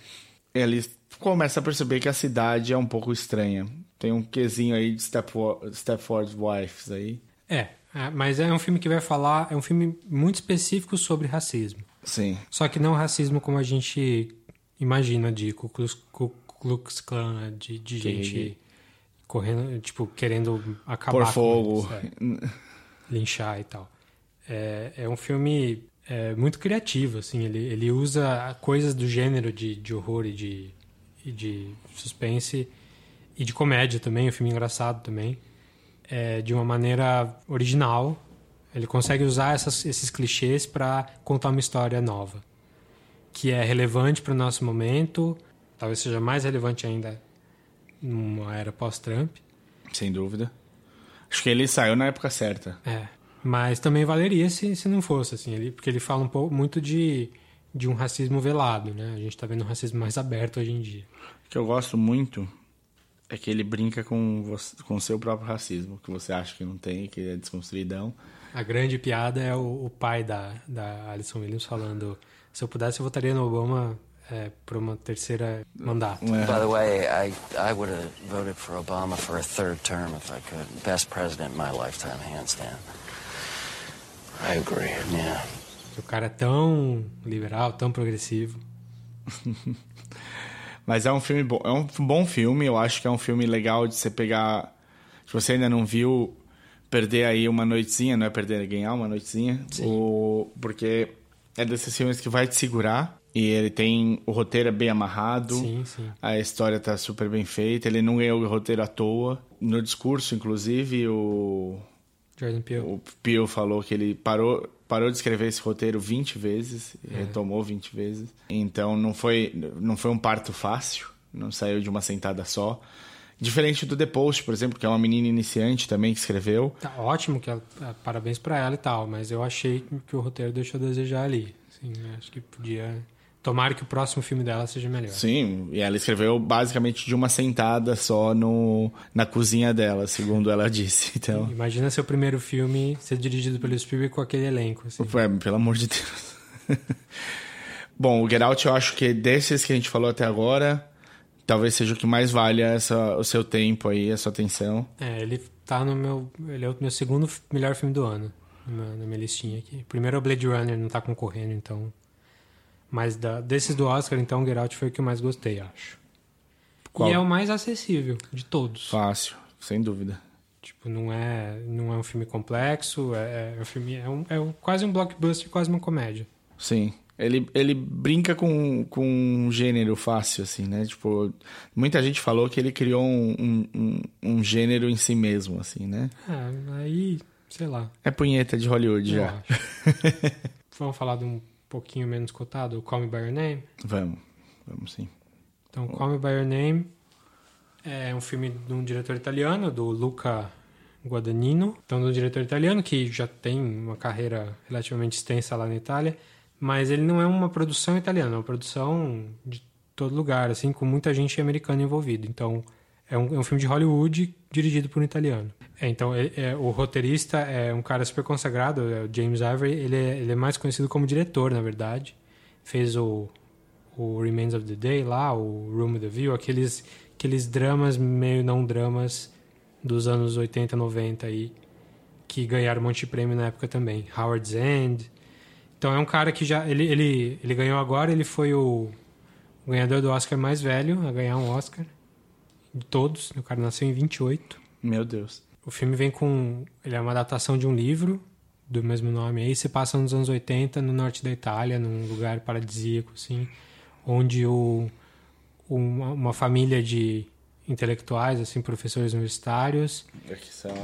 [SPEAKER 1] Ele começa a perceber que a cidade é um pouco estranha. Tem um quesinho aí de Stepford, Stepford Wives aí.
[SPEAKER 2] É, é, mas é um filme que vai falar, é um filme muito específico sobre racismo.
[SPEAKER 1] Sim.
[SPEAKER 2] Só que não racismo como a gente imagina de Ku Klux, Ku Klux Klan, né? de, de gente correndo, tipo, querendo acabar
[SPEAKER 1] Por fogo.
[SPEAKER 2] Eles, é, linchar e tal. É, é um filme é, muito criativo, assim, ele, ele usa coisas do gênero de, de horror e de, e de suspense e de comédia também, um filme engraçado também, é, de uma maneira original. Ele consegue usar essas, esses clichês para contar uma história nova, que é relevante para o nosso momento, talvez seja mais relevante ainda numa era pós-Trump.
[SPEAKER 1] Sem dúvida. Acho que ele saiu na época certa.
[SPEAKER 2] É. Mas também valeria se, se não fosse, assim, ele, porque ele fala um pouco muito de, de um racismo velado, né? A gente está vendo um racismo mais aberto hoje em dia.
[SPEAKER 1] O que eu gosto muito é que ele brinca com você, com o seu próprio racismo, que você acha que não tem, que é desconstruidão.
[SPEAKER 2] A grande piada é o, o pai da, da Alison Williams falando: se eu pudesse, eu votaria no Obama é, por uma terceira mandato.
[SPEAKER 4] By the way, I, I would have voted for Obama for a third term if I could. Best president in my lifetime, hands down.
[SPEAKER 5] I agree.
[SPEAKER 4] Yeah.
[SPEAKER 2] O cara é tão liberal, tão progressivo.
[SPEAKER 1] Mas é um filme bom. É um bom filme. Eu acho que é um filme legal de você pegar. Se você ainda não viu, perder aí uma noitezinha, não é perder, é ganhar uma noitezinha. O... Porque é desses filmes que vai te segurar. E ele tem. O roteiro é bem amarrado.
[SPEAKER 2] Sim, sim.
[SPEAKER 1] A história tá super bem feita. Ele não ganhou o roteiro à toa. No discurso, inclusive, o.
[SPEAKER 2] Jordan Peele.
[SPEAKER 1] O Peele falou que ele parou, parou de escrever esse roteiro 20 vezes, retomou 20 vezes. Então não foi, não foi um parto fácil, não saiu de uma sentada só. Diferente do The Post, por exemplo, que é uma menina iniciante também que escreveu.
[SPEAKER 2] Tá ótimo, que ela, ah, parabéns pra ela e tal, mas eu achei que o roteiro deixou a desejar ali. Eu acho que podia. Tomara que o próximo filme dela seja melhor.
[SPEAKER 1] Sim, e ela escreveu basicamente de uma sentada só no, na cozinha dela, segundo ela disse. Então,
[SPEAKER 2] Imagina seu primeiro filme ser dirigido pelo Spielberg com aquele elenco. Assim.
[SPEAKER 1] é, pelo amor de Deus. Bom, o Get Out eu acho que desses que a gente falou até agora, talvez seja o que mais valha essa, o seu tempo aí, a sua atenção.
[SPEAKER 2] É, ele tá no meu. Ele é o meu segundo melhor filme do ano. Na minha, na minha listinha aqui. Primeiro é o Blade Runner, não tá concorrendo, então. Mas da- desses do Oscar, então, o Get Out foi o que eu mais gostei, acho.
[SPEAKER 1] Qual?
[SPEAKER 2] E é o mais acessível de todos.
[SPEAKER 1] Fácil, sem dúvida.
[SPEAKER 2] Tipo, não é, não é um filme complexo, é, é um filme. É, um, é um- quase um blockbuster, quase uma comédia.
[SPEAKER 1] Sim. Ele, ele brinca com, com um gênero fácil, assim, né? Tipo, muita gente falou que ele criou um, um, um- gênero em si mesmo, assim, né?
[SPEAKER 2] É, aí, sei lá.
[SPEAKER 1] É punheta de Hollywood
[SPEAKER 2] eu
[SPEAKER 1] já.
[SPEAKER 2] Vamos falar de um pouquinho menos cotado, o Call Me By Your Name.
[SPEAKER 1] Vamos, vamos sim.
[SPEAKER 2] Então, Call Me By Your Name é um filme de um diretor italiano, do Luca Guadagnino. Então, um diretor italiano que já tem uma carreira relativamente extensa lá na Itália, mas ele não é uma produção italiana, é uma produção de todo lugar, assim, com muita gente americana envolvida. Então, é um, é um filme de Hollywood dirigido por um italiano. É, então, é- é- o roteirista é um cara super consagrado, é o James Ivory. Ele é, ele é mais conhecido como diretor, na verdade. Fez o, o Remains of the Day lá, o Room with the View, aqueles, aqueles dramas meio não dramas dos anos 80, 90 aí, que ganharam um monte de prêmio na época também. Howard's End. Então é um cara que já. Ele, ele, ele ganhou agora, ele foi o ganhador do Oscar mais velho a ganhar um Oscar. De todos. O cara nasceu em 28.
[SPEAKER 1] Meu Deus.
[SPEAKER 2] O filme vem com. Ele é uma adaptação de um livro do mesmo nome aí. Se passa nos anos 80, no norte da Itália, num lugar paradisíaco, assim, onde o, uma, uma família de intelectuais, assim, professores universitários.
[SPEAKER 1] Aqui são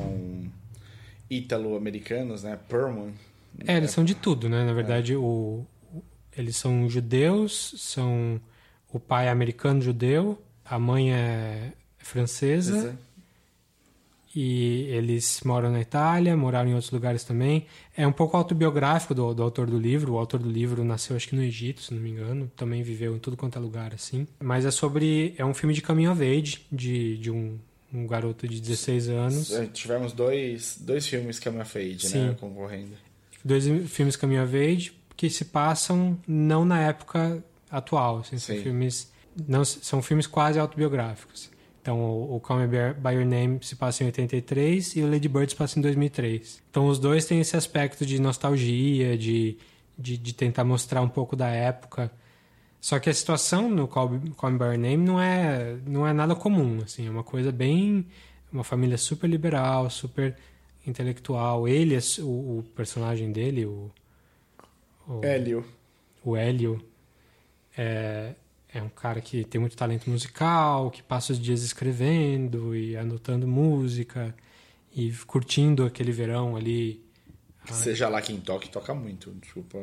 [SPEAKER 1] ítalo-americanos, né? Perman.
[SPEAKER 2] É, eles são de tudo, né? Na verdade, o, o- eles são judeus, são o pai é americano judeu, a mãe é francesa. E eles moram na Itália, moraram em outros lugares também. É um pouco autobiográfico do, do autor do livro. O autor do livro nasceu, acho que no Egito, se não me engano. Também viveu em tudo quanto é lugar, assim. Mas é sobre... É um filme de coming of age, de, de um, um garoto de 16 anos.
[SPEAKER 1] É, Tivemos dois, dois filmes Coming of Age,
[SPEAKER 2] Sim.
[SPEAKER 1] né? Concorrendo.
[SPEAKER 2] Dois filmes coming of age que se passam não na época atual. Assim, são filmes... Não, são filmes quase autobiográficos. Então, o, Call Me By- Your Name se passa em 83 e o Lady Bird se passa em 2003. Então, os dois têm esse aspecto de nostalgia, de, de, de tentar mostrar um pouco da época. Só que a situação no Call, Call Me By Your Name não é, não é nada comum, assim. É uma coisa bem... Uma família super liberal, super intelectual. Ele, o, o personagem dele, o... o
[SPEAKER 1] Hélio.
[SPEAKER 2] o Hélio é, é um cara que tem muito talento musical, que passa os dias escrevendo e anotando música e curtindo aquele verão ali
[SPEAKER 1] Seja lá quem toque, toca muito. Desculpa.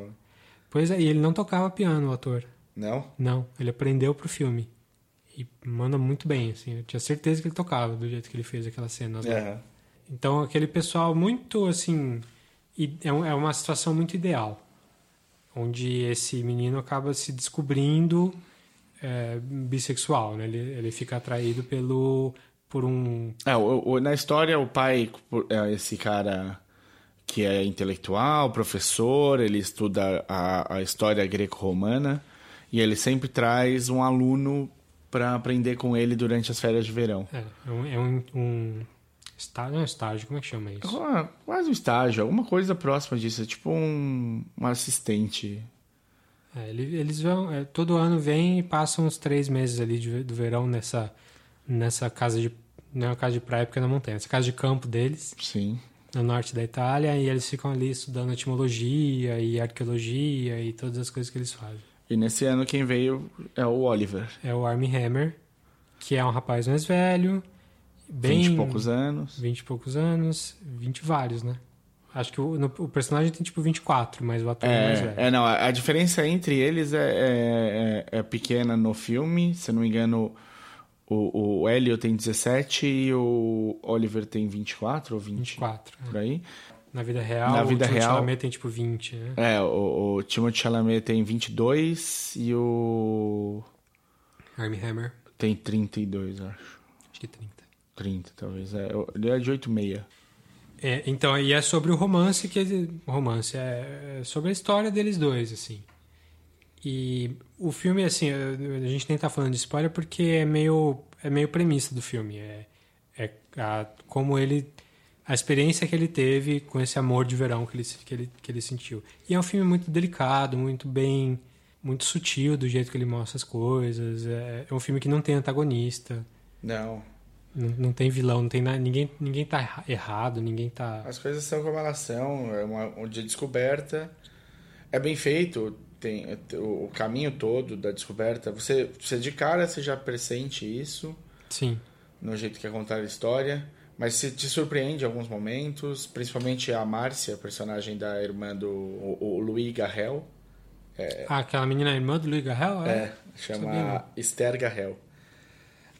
[SPEAKER 2] Pois é, e ele não tocava piano, o ator.
[SPEAKER 1] Não?
[SPEAKER 2] Não, ele aprendeu pro filme. E manda muito bem, assim. Eu tinha certeza que ele tocava do jeito que ele fez aquelas cenas. lá.
[SPEAKER 1] É.
[SPEAKER 2] Então, aquele pessoal muito, assim... É é uma situação muito ideal. Onde esse menino acaba se descobrindo é, bissexual, né? Ele, ele fica atraído pelo... Por um...
[SPEAKER 1] É, o- o- na história, o pai é esse cara que é intelectual, professor, ele estuda a, a história greco-romana e ele sempre traz um aluno para aprender com ele durante as férias de verão.
[SPEAKER 2] É, é um... É um, um estágio, é estágio, como é que chama isso?
[SPEAKER 1] Ah, Quase um estágio, alguma coisa próxima disso, é tipo um, um assistente.
[SPEAKER 2] É, ele- eles vão... é, todo ano vêm e passam uns três meses ali de- do verão nessa, nessa casa de... Não é uma casa de praia porque é na montanha. Essa casa de campo deles.
[SPEAKER 1] Sim.
[SPEAKER 2] no norte da Itália e eles ficam ali estudando etimologia e arqueologia e todas as coisas que eles fazem.
[SPEAKER 1] E nesse ano quem veio é o Oliver.
[SPEAKER 2] É o Armie Hammer, que é um rapaz mais velho, bem
[SPEAKER 1] 20 e poucos anos.
[SPEAKER 2] 20 e poucos anos, 20 vários, né? Acho que o, no- o personagem tem tipo 24, mas o ator é, mais velho.
[SPEAKER 1] É, é, não, a, a diferença entre eles é, é, é- é pequena no filme. Se eu não me engano, o, o Hélio tem 17 e o Oliver tem 24 ou 20.
[SPEAKER 2] 24. é.
[SPEAKER 1] Por aí.
[SPEAKER 2] Na vida real,
[SPEAKER 1] Na vida
[SPEAKER 2] o Timothée
[SPEAKER 1] real-
[SPEAKER 2] Chalamet tem tipo 20, né?
[SPEAKER 1] É, o, o Timothée Chalamet tem 22 e o...
[SPEAKER 2] Armie Hammer,
[SPEAKER 1] tem 32, acho.
[SPEAKER 2] acho que 30.
[SPEAKER 1] 30, talvez. É, ele é de 86.
[SPEAKER 2] É, então, e é sobre o romance que romance é é sobre a história deles dois, assim. E o filme, assim, a gente nem tá falando de spoiler porque é meio é meio premissa do filme, é, é a, como ele a experiência que ele teve com esse amor de verão que ele, que ele que ele sentiu. E é um filme muito delicado, muito bem, muito sutil do jeito que ele mostra as coisas. É, é um filme que não tem antagonista,
[SPEAKER 1] Não.
[SPEAKER 2] Não, não tem vilão, não tem nada, ninguém ninguém tá erra- errado, ninguém tá
[SPEAKER 1] As coisas são como elas são, é uma, um dia de descoberta. É bem feito, tem o, caminho todo da descoberta. Você, você de cara você já pressente isso
[SPEAKER 2] Sim.
[SPEAKER 1] no jeito que é contar a história, mas se te surpreende em alguns momentos, principalmente a Márcia, personagem da irmã do o, o Louis Garrel.
[SPEAKER 2] Ah, aquela menina irmã do Louis Garrel?
[SPEAKER 1] É,
[SPEAKER 2] Sabia,
[SPEAKER 1] chama. Esther Garrel.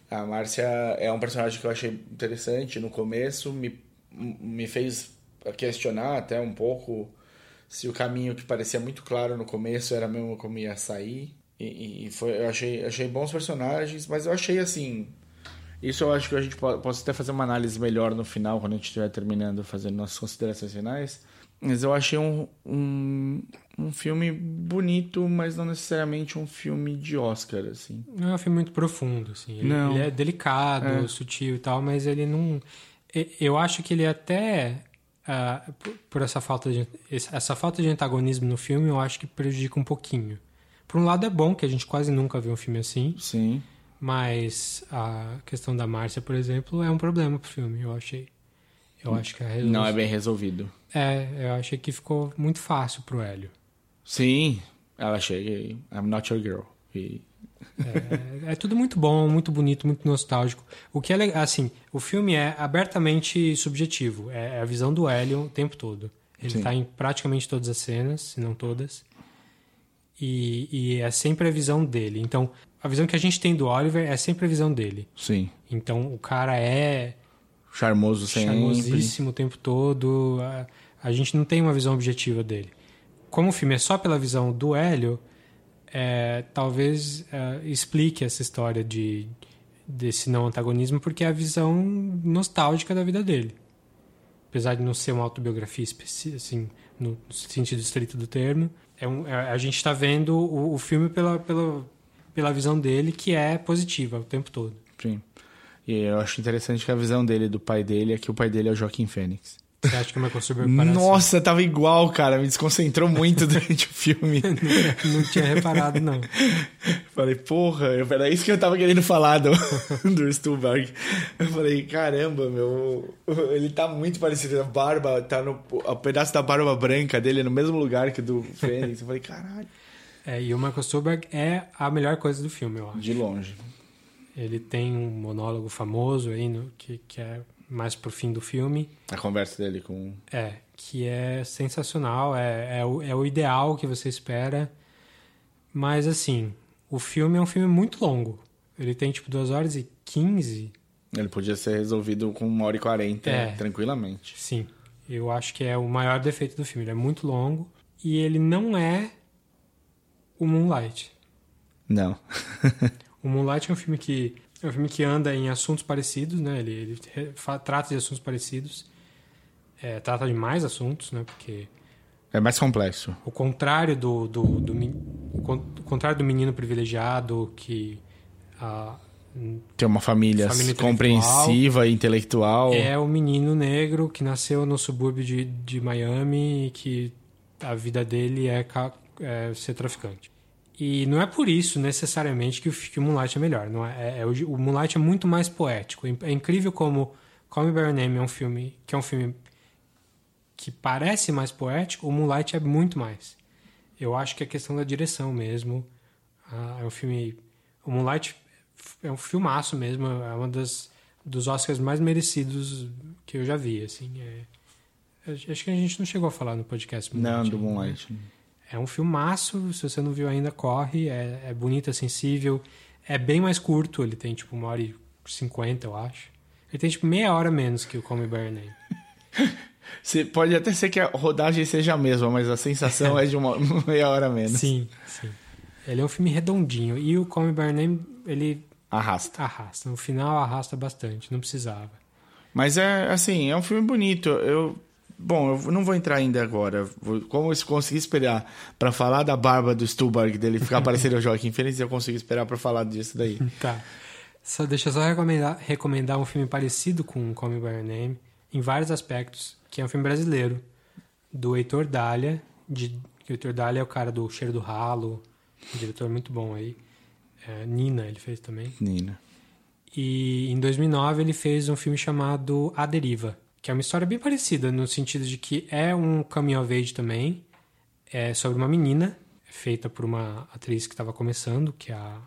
[SPEAKER 1] A Márcia é um personagem que eu achei interessante no começo, me, me fez questionar até um pouco se o caminho que parecia muito claro no começo era mesmo como ia sair. E, e foi, eu achei, achei bons personagens, mas eu achei assim. Isso eu acho que a gente pode, posso até fazer uma análise melhor no final, quando a gente estiver terminando, fazendo nossas considerações finais. Mas eu achei um, um, um filme bonito, mas não necessariamente um filme de Oscar, assim.
[SPEAKER 2] Não é um filme muito profundo, assim. Ele,
[SPEAKER 1] Não.
[SPEAKER 2] ele é delicado,
[SPEAKER 1] É.
[SPEAKER 2] sutil e tal, mas ele não. Eu acho que ele até. ah, por- essa falta de essa falta de antagonismo no filme, eu acho que prejudica um pouquinho. Por um lado é bom que a gente quase nunca vê um filme assim,
[SPEAKER 1] Sim.
[SPEAKER 2] mas a questão da Márcia, por exemplo, é um problema pro filme, eu achei. Eu acho que a resolução-
[SPEAKER 1] Não é bem resolvido.
[SPEAKER 2] É, eu achei que ficou muito fácil pro Hélio.
[SPEAKER 1] Sim, ela chega e I'm not your girl. E
[SPEAKER 2] É, é tudo muito bom, muito bonito, muito nostálgico. O que é legal, assim, o filme é abertamente subjetivo. É é a visão do Hélio o tempo todo. Ele está em praticamente todas as cenas, se não todas. E, e é sempre a visão dele. Então, a visão que a gente tem do Oliver é sempre a visão dele.
[SPEAKER 1] sim,
[SPEAKER 2] Então, o cara é
[SPEAKER 1] charmoso sempre.
[SPEAKER 2] charmosíssimo o tempo todo. A, a gente não tem uma visão objetiva dele. Como o filme é só pela visão do Hélio, é, talvez é, explique essa história de desse não antagonismo, porque é a visão nostálgica da vida dele. Apesar de não ser uma autobiografia assim, no sentido estrito do termo, é um- é- a gente está vendo o, o filme pela, pela, pela visão dele, que é positiva o tempo todo.
[SPEAKER 1] Sim. E eu acho interessante que a visão dele do pai dele é que o pai dele é o Joaquim Fênix.
[SPEAKER 2] Você acha que o Michael Stuhlbarg parece...
[SPEAKER 1] Nossa, tava igual, cara. Me desconcentrou muito durante o filme.
[SPEAKER 2] Não tinha reparado, não.
[SPEAKER 1] Falei, porra, eu- era isso que eu tava querendo falar do, do Stuhlbarg. Eu falei, caramba, meu. Ele tá muito parecido. A barba, tá no. O pedaço da barba branca dele é no mesmo lugar que o do Fênix. Eu falei, caralho.
[SPEAKER 2] É, e o Michael Stuhlbarg é a melhor coisa do filme, eu acho.
[SPEAKER 1] De longe.
[SPEAKER 2] Ele tem um monólogo famoso aí, no, que, que é mais pro fim do filme.
[SPEAKER 1] A conversa dele com.
[SPEAKER 2] É, que é sensacional, é, é, o, é o ideal que você espera. Mas, assim, o filme é um filme muito longo. Ele tem, tipo, 2 horas e 15.
[SPEAKER 1] Ele podia ser resolvido com uma hora e quarenta,
[SPEAKER 2] É.
[SPEAKER 1] tranquilamente.
[SPEAKER 2] Sim, eu acho que é o maior defeito do filme. Ele é muito longo e ele não é o Moonlight.
[SPEAKER 1] Não.
[SPEAKER 2] O Moonlight é um filme que é um filme que anda em assuntos parecidos, né? Ele, ele trata de assuntos parecidos, É, trata de mais assuntos, né? Porque
[SPEAKER 1] É mais complexo.
[SPEAKER 2] o contrário do, do, do men- o con- o contrário do menino privilegiado que ah,
[SPEAKER 1] Tem uma família,
[SPEAKER 2] Família
[SPEAKER 1] compreensiva e intelectual.
[SPEAKER 2] é o menino negro que nasceu no subúrbio de, de Miami e que a vida dele é, é ser traficante. E não é por isso necessariamente que o, que o Moonlight é melhor. Não é, é- é o, o Moonlight é muito mais poético. É incrível como Call Me by Your Name é um filme que é um filme que parece mais poético. O Moonlight é muito mais. Eu acho que é questão da direção mesmo. Ah, é um filme. O Moonlight é um filmaço mesmo. É uma das dos Oscars mais merecidos que eu já vi. Assim, é, acho que a gente não chegou a falar no podcast.
[SPEAKER 1] Não,
[SPEAKER 2] Moonlight
[SPEAKER 1] do
[SPEAKER 2] ainda, né? É um filmaço, se você não viu ainda, corre. É, é bonito, é sensível. É bem mais curto, ele tem tipo uma hora e cinquenta, eu acho. Ele tem tipo meia hora menos que o Call Me By Your Name.
[SPEAKER 1] Se- pode até ser que a rodagem seja a mesma, mas a sensação é de uma meia hora menos.
[SPEAKER 2] Sim, sim. Ele é um filme redondinho. E o Call Me By Your Name, ele
[SPEAKER 1] Arrasta.
[SPEAKER 2] arrasta. No final arrasta bastante, não precisava.
[SPEAKER 1] Mas é assim, é um filme bonito. Eu bom, eu não vou entrar ainda agora. Como eu consegui esperar pra falar da barba do Stuhlbarg dele ficar parecendo o Joaquim Phoenix, eu consigo esperar pra falar disso daí.
[SPEAKER 2] Tá. Só, deixa eu só recomendar, recomendar um filme parecido com Call Me By Your Name, em vários aspectos, que é um filme brasileiro, do Heitor Dália. De, que o Heitor Dália é o cara do Cheiro do Ralo, um diretor muito bom aí. É, Nina, ele fez também.
[SPEAKER 1] Nina.
[SPEAKER 2] E em 2009 ele fez um filme chamado A Deriva, que é uma história bem parecida, no sentido de que é um coming of age também, é sobre uma menina, feita por uma atriz que estava começando, que é a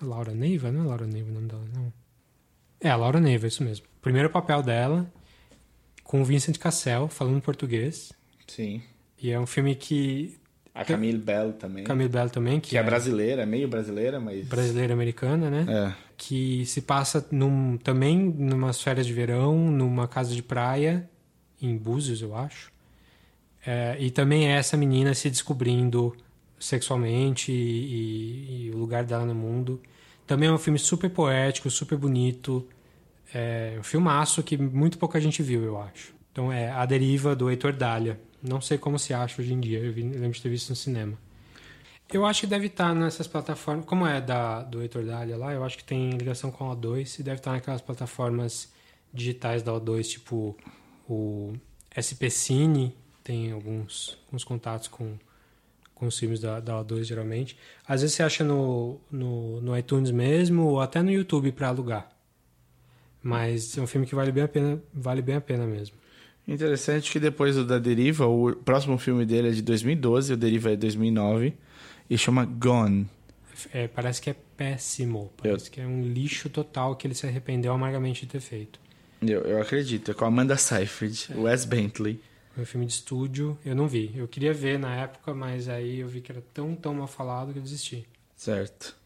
[SPEAKER 2] a Laura Neiva, não é Laura Neiva o nome dela, não. É, a Laura Neiva, isso mesmo. Primeiro papel dela, com o Vincent Cassel, falando português.
[SPEAKER 1] Sim.
[SPEAKER 2] E é um filme que...
[SPEAKER 1] A Camille Bell também.
[SPEAKER 2] Camille Bell também, que,
[SPEAKER 1] que é brasileira, é meio brasileira, mas
[SPEAKER 2] brasileira americana, né?
[SPEAKER 1] é.
[SPEAKER 2] que se passa num, também numas férias de verão, numa casa de praia, em Búzios, eu acho. É, e também é essa menina se descobrindo sexualmente e, e o lugar dela no mundo. Também é um filme super poético, super bonito. É um filmaço que muito pouca gente viu, eu acho. Então é A Deriva, do Heitor Dália. Não sei como se acha hoje em dia, eu, lembro de ter visto no cinema. Eu acho que deve estar nessas plataformas. Como é da, do Heitor Dália lá, eu acho que tem ligação com a O2 e deve estar naquelas plataformas digitais da O2, tipo o SP Cine, tem alguns, alguns contatos com, com os filmes da, da O2 geralmente. Às vezes você acha no, no, no iTunes mesmo ou até no YouTube para alugar. Mas é um filme que vale bem a pena, vale bem a pena mesmo.
[SPEAKER 1] Interessante que depois do da Deriva, o próximo filme dele é de 2012, o Deriva é de 2009, e chama Gone.
[SPEAKER 2] É, parece que é péssimo. Parece que é um lixo total que ele se arrependeu amargamente de ter feito.
[SPEAKER 1] Eu, eu acredito, é com a Amanda Seyfried, Wes Bentley.
[SPEAKER 2] Foi um filme de estúdio, eu não vi. Eu queria ver na época, mas aí eu vi que era tão, tão mal falado que eu desisti.
[SPEAKER 1] Certo.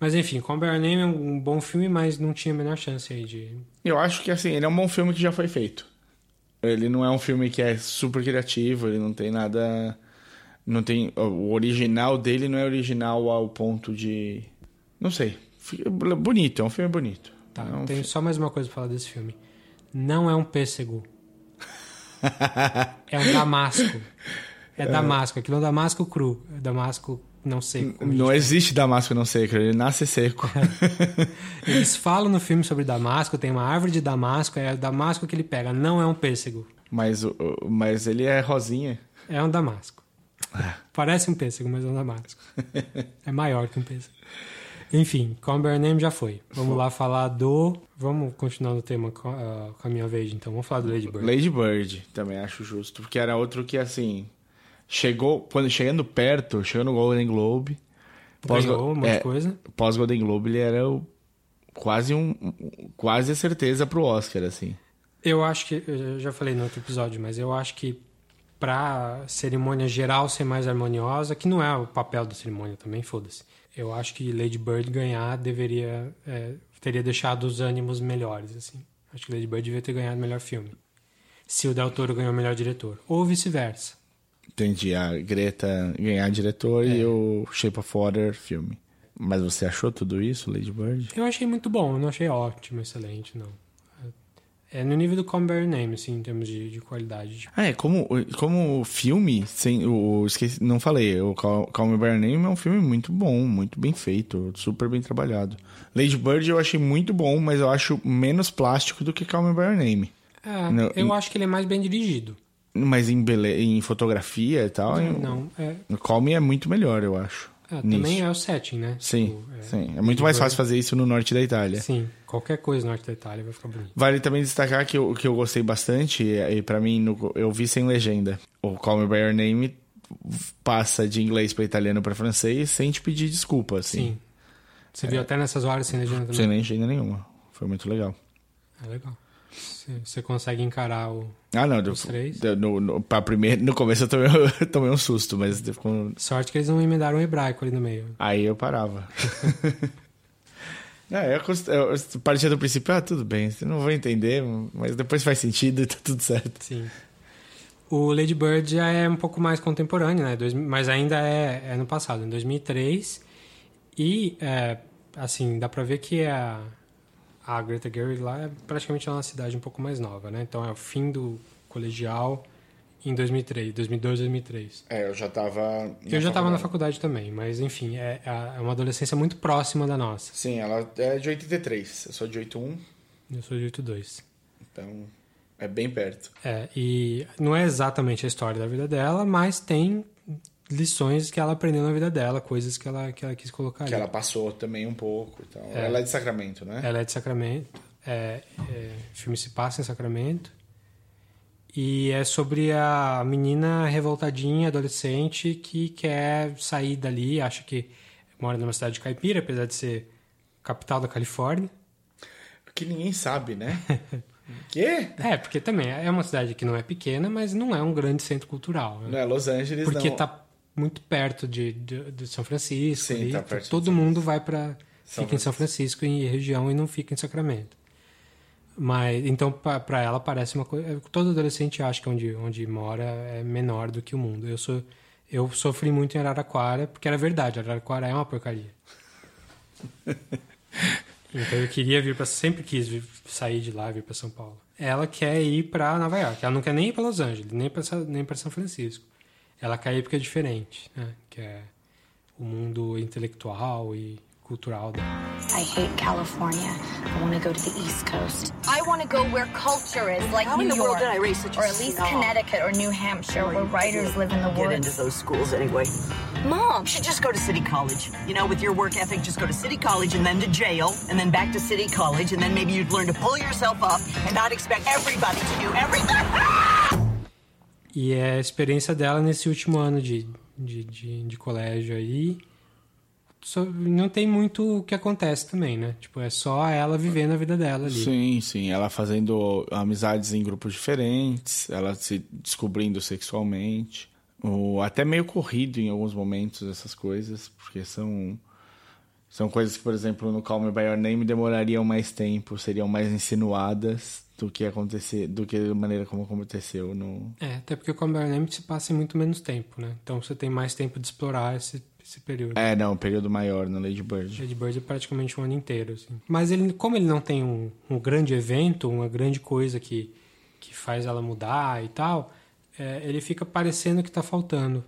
[SPEAKER 2] Mas enfim, Call By Your Name é um bom filme, mas não tinha a menor chance aí de...
[SPEAKER 1] Eu acho que assim, ele é um bom filme que já foi feito. Ele não é um filme que é super criativo, ele não tem nada. Não tem. O original dele não é original ao ponto de. Não sei. Bonito, é um filme bonito.
[SPEAKER 2] Tá,
[SPEAKER 1] É um
[SPEAKER 2] tenho
[SPEAKER 1] fi-
[SPEAKER 2] só mais uma coisa pra falar desse filme. Não é um pêssego. é um damasco. É damasco. Aquilo é um damasco cru. É damasco não seco. a
[SPEAKER 1] Não existe Damasco não seco, ele nasce seco.
[SPEAKER 2] Eles falam no filme sobre Damasco, tem uma árvore de Damasco, é o Damasco que ele pega, não é um pêssego,
[SPEAKER 1] mas, mas ele é rosinha.
[SPEAKER 2] é um Damasco. Parece um pêssego, mas é um Damasco. É maior que um pêssego. Enfim, Call Your Name já foi. Vamos lá falar do... Vamos continuar no tema uh, Caminho of Age, então. Vamos falar do Lady Bird.
[SPEAKER 1] Lady Bird, também acho justo. Porque era outro que, assim. Chegou. Quando chegando perto, chegou no Golden Globe.
[SPEAKER 2] Ganhou um monte
[SPEAKER 1] é,
[SPEAKER 2] de coisa.
[SPEAKER 1] Pós Golden Globe, ele era o, quase um. um- Quase a certeza pro Oscar, assim.
[SPEAKER 2] Eu acho que, eu já falei no outro episódio, mas eu acho que pra cerimônia geral ser mais harmoniosa, que não é o papel da cerimônia também, foda-se. Eu acho que Lady Bird ganhar deveria, é, teria deixado os ânimos melhores, assim. Acho que Lady Bird devia ter ganhado o melhor filme. Se o Del Toro ganhou o melhor diretor. Ou vice-versa.
[SPEAKER 1] Entendi. A Greta ganhar diretor e o Shape of Water filme. Mas você achou tudo isso, Lady Bird?
[SPEAKER 2] Eu achei muito bom, eu não achei ótimo, excelente, não. É no nível do Bear Your Name, assim, em termos de, de qualidade.
[SPEAKER 1] Ah, é, como, como filme, sem, o, esqueci, não falei, o Call, Call Me By Name é um filme muito bom, muito bem feito, super bem trabalhado. Lady Bird eu achei muito bom, mas eu acho menos plástico do que Call Me By Name.
[SPEAKER 2] É,
[SPEAKER 1] Não,
[SPEAKER 2] eu
[SPEAKER 1] em-
[SPEAKER 2] acho que ele é mais bem dirigido.
[SPEAKER 1] Mas em, bele... em fotografia e tal, em-
[SPEAKER 2] Não, é,
[SPEAKER 1] o Call Me é muito melhor, eu acho.
[SPEAKER 2] é, também é o setting, né?
[SPEAKER 1] Sim,
[SPEAKER 2] Tipo, é,
[SPEAKER 1] sim. É muito mais fácil fazer isso no norte da Itália.
[SPEAKER 2] Sim, qualquer coisa no norte da Itália vai ficar bonito.
[SPEAKER 1] Vale também destacar que o que eu gostei bastante, e, e para mim no- eu vi sem legenda. O Call Me By Your Name passa de inglês para italiano para francês sem te pedir desculpa, assim.
[SPEAKER 2] Sim. Você viu até nessas horas sem legenda também?
[SPEAKER 1] Sem legenda nenhuma. Foi muito legal.
[SPEAKER 2] É legal. Você, consegue encarar o.
[SPEAKER 1] Ah, não.
[SPEAKER 2] Os três?
[SPEAKER 1] do- no, no, no começo eu tomei, eu tomei um susto, mas ficou-
[SPEAKER 2] Sorte que eles não emendaram o hebraico ali no meio.
[SPEAKER 1] aí eu parava. É, eu, eu partia do princípio, ah, tudo bem, você não vai entender, mas depois faz sentido e tá tudo certo.
[SPEAKER 2] Sim. O Lady Bird já é um pouco mais contemporâneo, né? Dois- mas ainda é, é no passado, em 2003. E, é, assim, dá pra ver que a, a Greta Gerwig lá é praticamente uma cidade um pouco mais nova, né? Então é o fim do colegial em 2003, 2002, 2003.
[SPEAKER 1] É, eu já tava.
[SPEAKER 2] Eu já estava na faculdade também, mas enfim, é, é uma adolescência muito próxima da nossa.
[SPEAKER 1] Sim, ela é de 83, eu sou de 81,
[SPEAKER 2] Eu sou de 82.
[SPEAKER 1] então é bem perto.
[SPEAKER 2] É, e não é exatamente a história da vida dela, mas tem lições que ela aprendeu na vida dela, coisas que ela, que ela quis colocar
[SPEAKER 1] Que
[SPEAKER 2] ali.
[SPEAKER 1] ela passou também um pouco e tal.
[SPEAKER 2] É.
[SPEAKER 1] Ela é de Sacramento, né?
[SPEAKER 2] Ela é de Sacramento, é, é, o filme se passa em Sacramento, e é sobre a menina revoltadinha, adolescente, que quer sair dali, acha que mora numa cidade caipira, apesar de ser capital da Califórnia.
[SPEAKER 1] Que ninguém sabe, né? Quê?
[SPEAKER 2] É, porque também é uma cidade que não é pequena, mas não é um grande centro cultural. né?
[SPEAKER 1] Não é Los Angeles,
[SPEAKER 2] Porque
[SPEAKER 1] não.
[SPEAKER 2] tá muito perto de, de, de São Francisco.
[SPEAKER 1] Sim,
[SPEAKER 2] ali,
[SPEAKER 1] tá perto
[SPEAKER 2] todo mundo vai para fica em São Francisco e região e não fica em Sacramento. Mas então para ela parece uma coisa. Todo adolescente acha que onde onde mora é menor do que o mundo. Eu sou eu sofri muito em Araraquara porque era verdade. Araraquara é uma porcaria. Então eu queria vir para sempre quis vir- sair de lá, vir para São Paulo. Ela quer ir para Nova York. Ela não quer nem ir para Los Angeles, nem para nem para São Francisco. Ela quer ir porque é diferente, né? Que é o mundo intelectual e cultural dela.
[SPEAKER 6] I hate California. I want to go to the East Coast.
[SPEAKER 7] I want to go where culture is, like
[SPEAKER 8] How
[SPEAKER 7] New
[SPEAKER 8] in the
[SPEAKER 7] York,
[SPEAKER 8] world did I raise such
[SPEAKER 7] or at least
[SPEAKER 8] snob?
[SPEAKER 7] Connecticut or New Hampshire, where writers live in the
[SPEAKER 8] Get into
[SPEAKER 7] woods.
[SPEAKER 8] those schools anyway.
[SPEAKER 7] Mom,
[SPEAKER 8] You should just go to City College. You know, with your work ethic, just go to City College and then to jail, and then back to City College, and then maybe you'd learn to pull yourself up and not expect everybody to do everything.
[SPEAKER 2] E é a experiência dela nesse último ano de, de, de, de colégio aí. Não tem muito o que acontece também, né? Tipo, é só ela vivendo a vida dela ali.
[SPEAKER 1] Sim, sim. Ela fazendo amizades em grupos diferentes, ela se descobrindo sexualmente. O, até meio corrido em alguns momentos essas coisas, porque são são coisas que, por exemplo, no Call Me By Your Name demorariam mais tempo, seriam mais insinuadas do que acontecer, do que da maneira como aconteceu no
[SPEAKER 2] É, até porque o Your Name se passa em muito menos tempo, né? Então você tem mais tempo de explorar esse, esse período.
[SPEAKER 1] É, não, um período maior no Lady Bird.
[SPEAKER 2] Lady Bird é praticamente um ano inteiro, assim. Mas ele, como ele não tem um, um grande evento, uma grande coisa que, que faz ela mudar e tal, é, ele fica parecendo que tá faltando.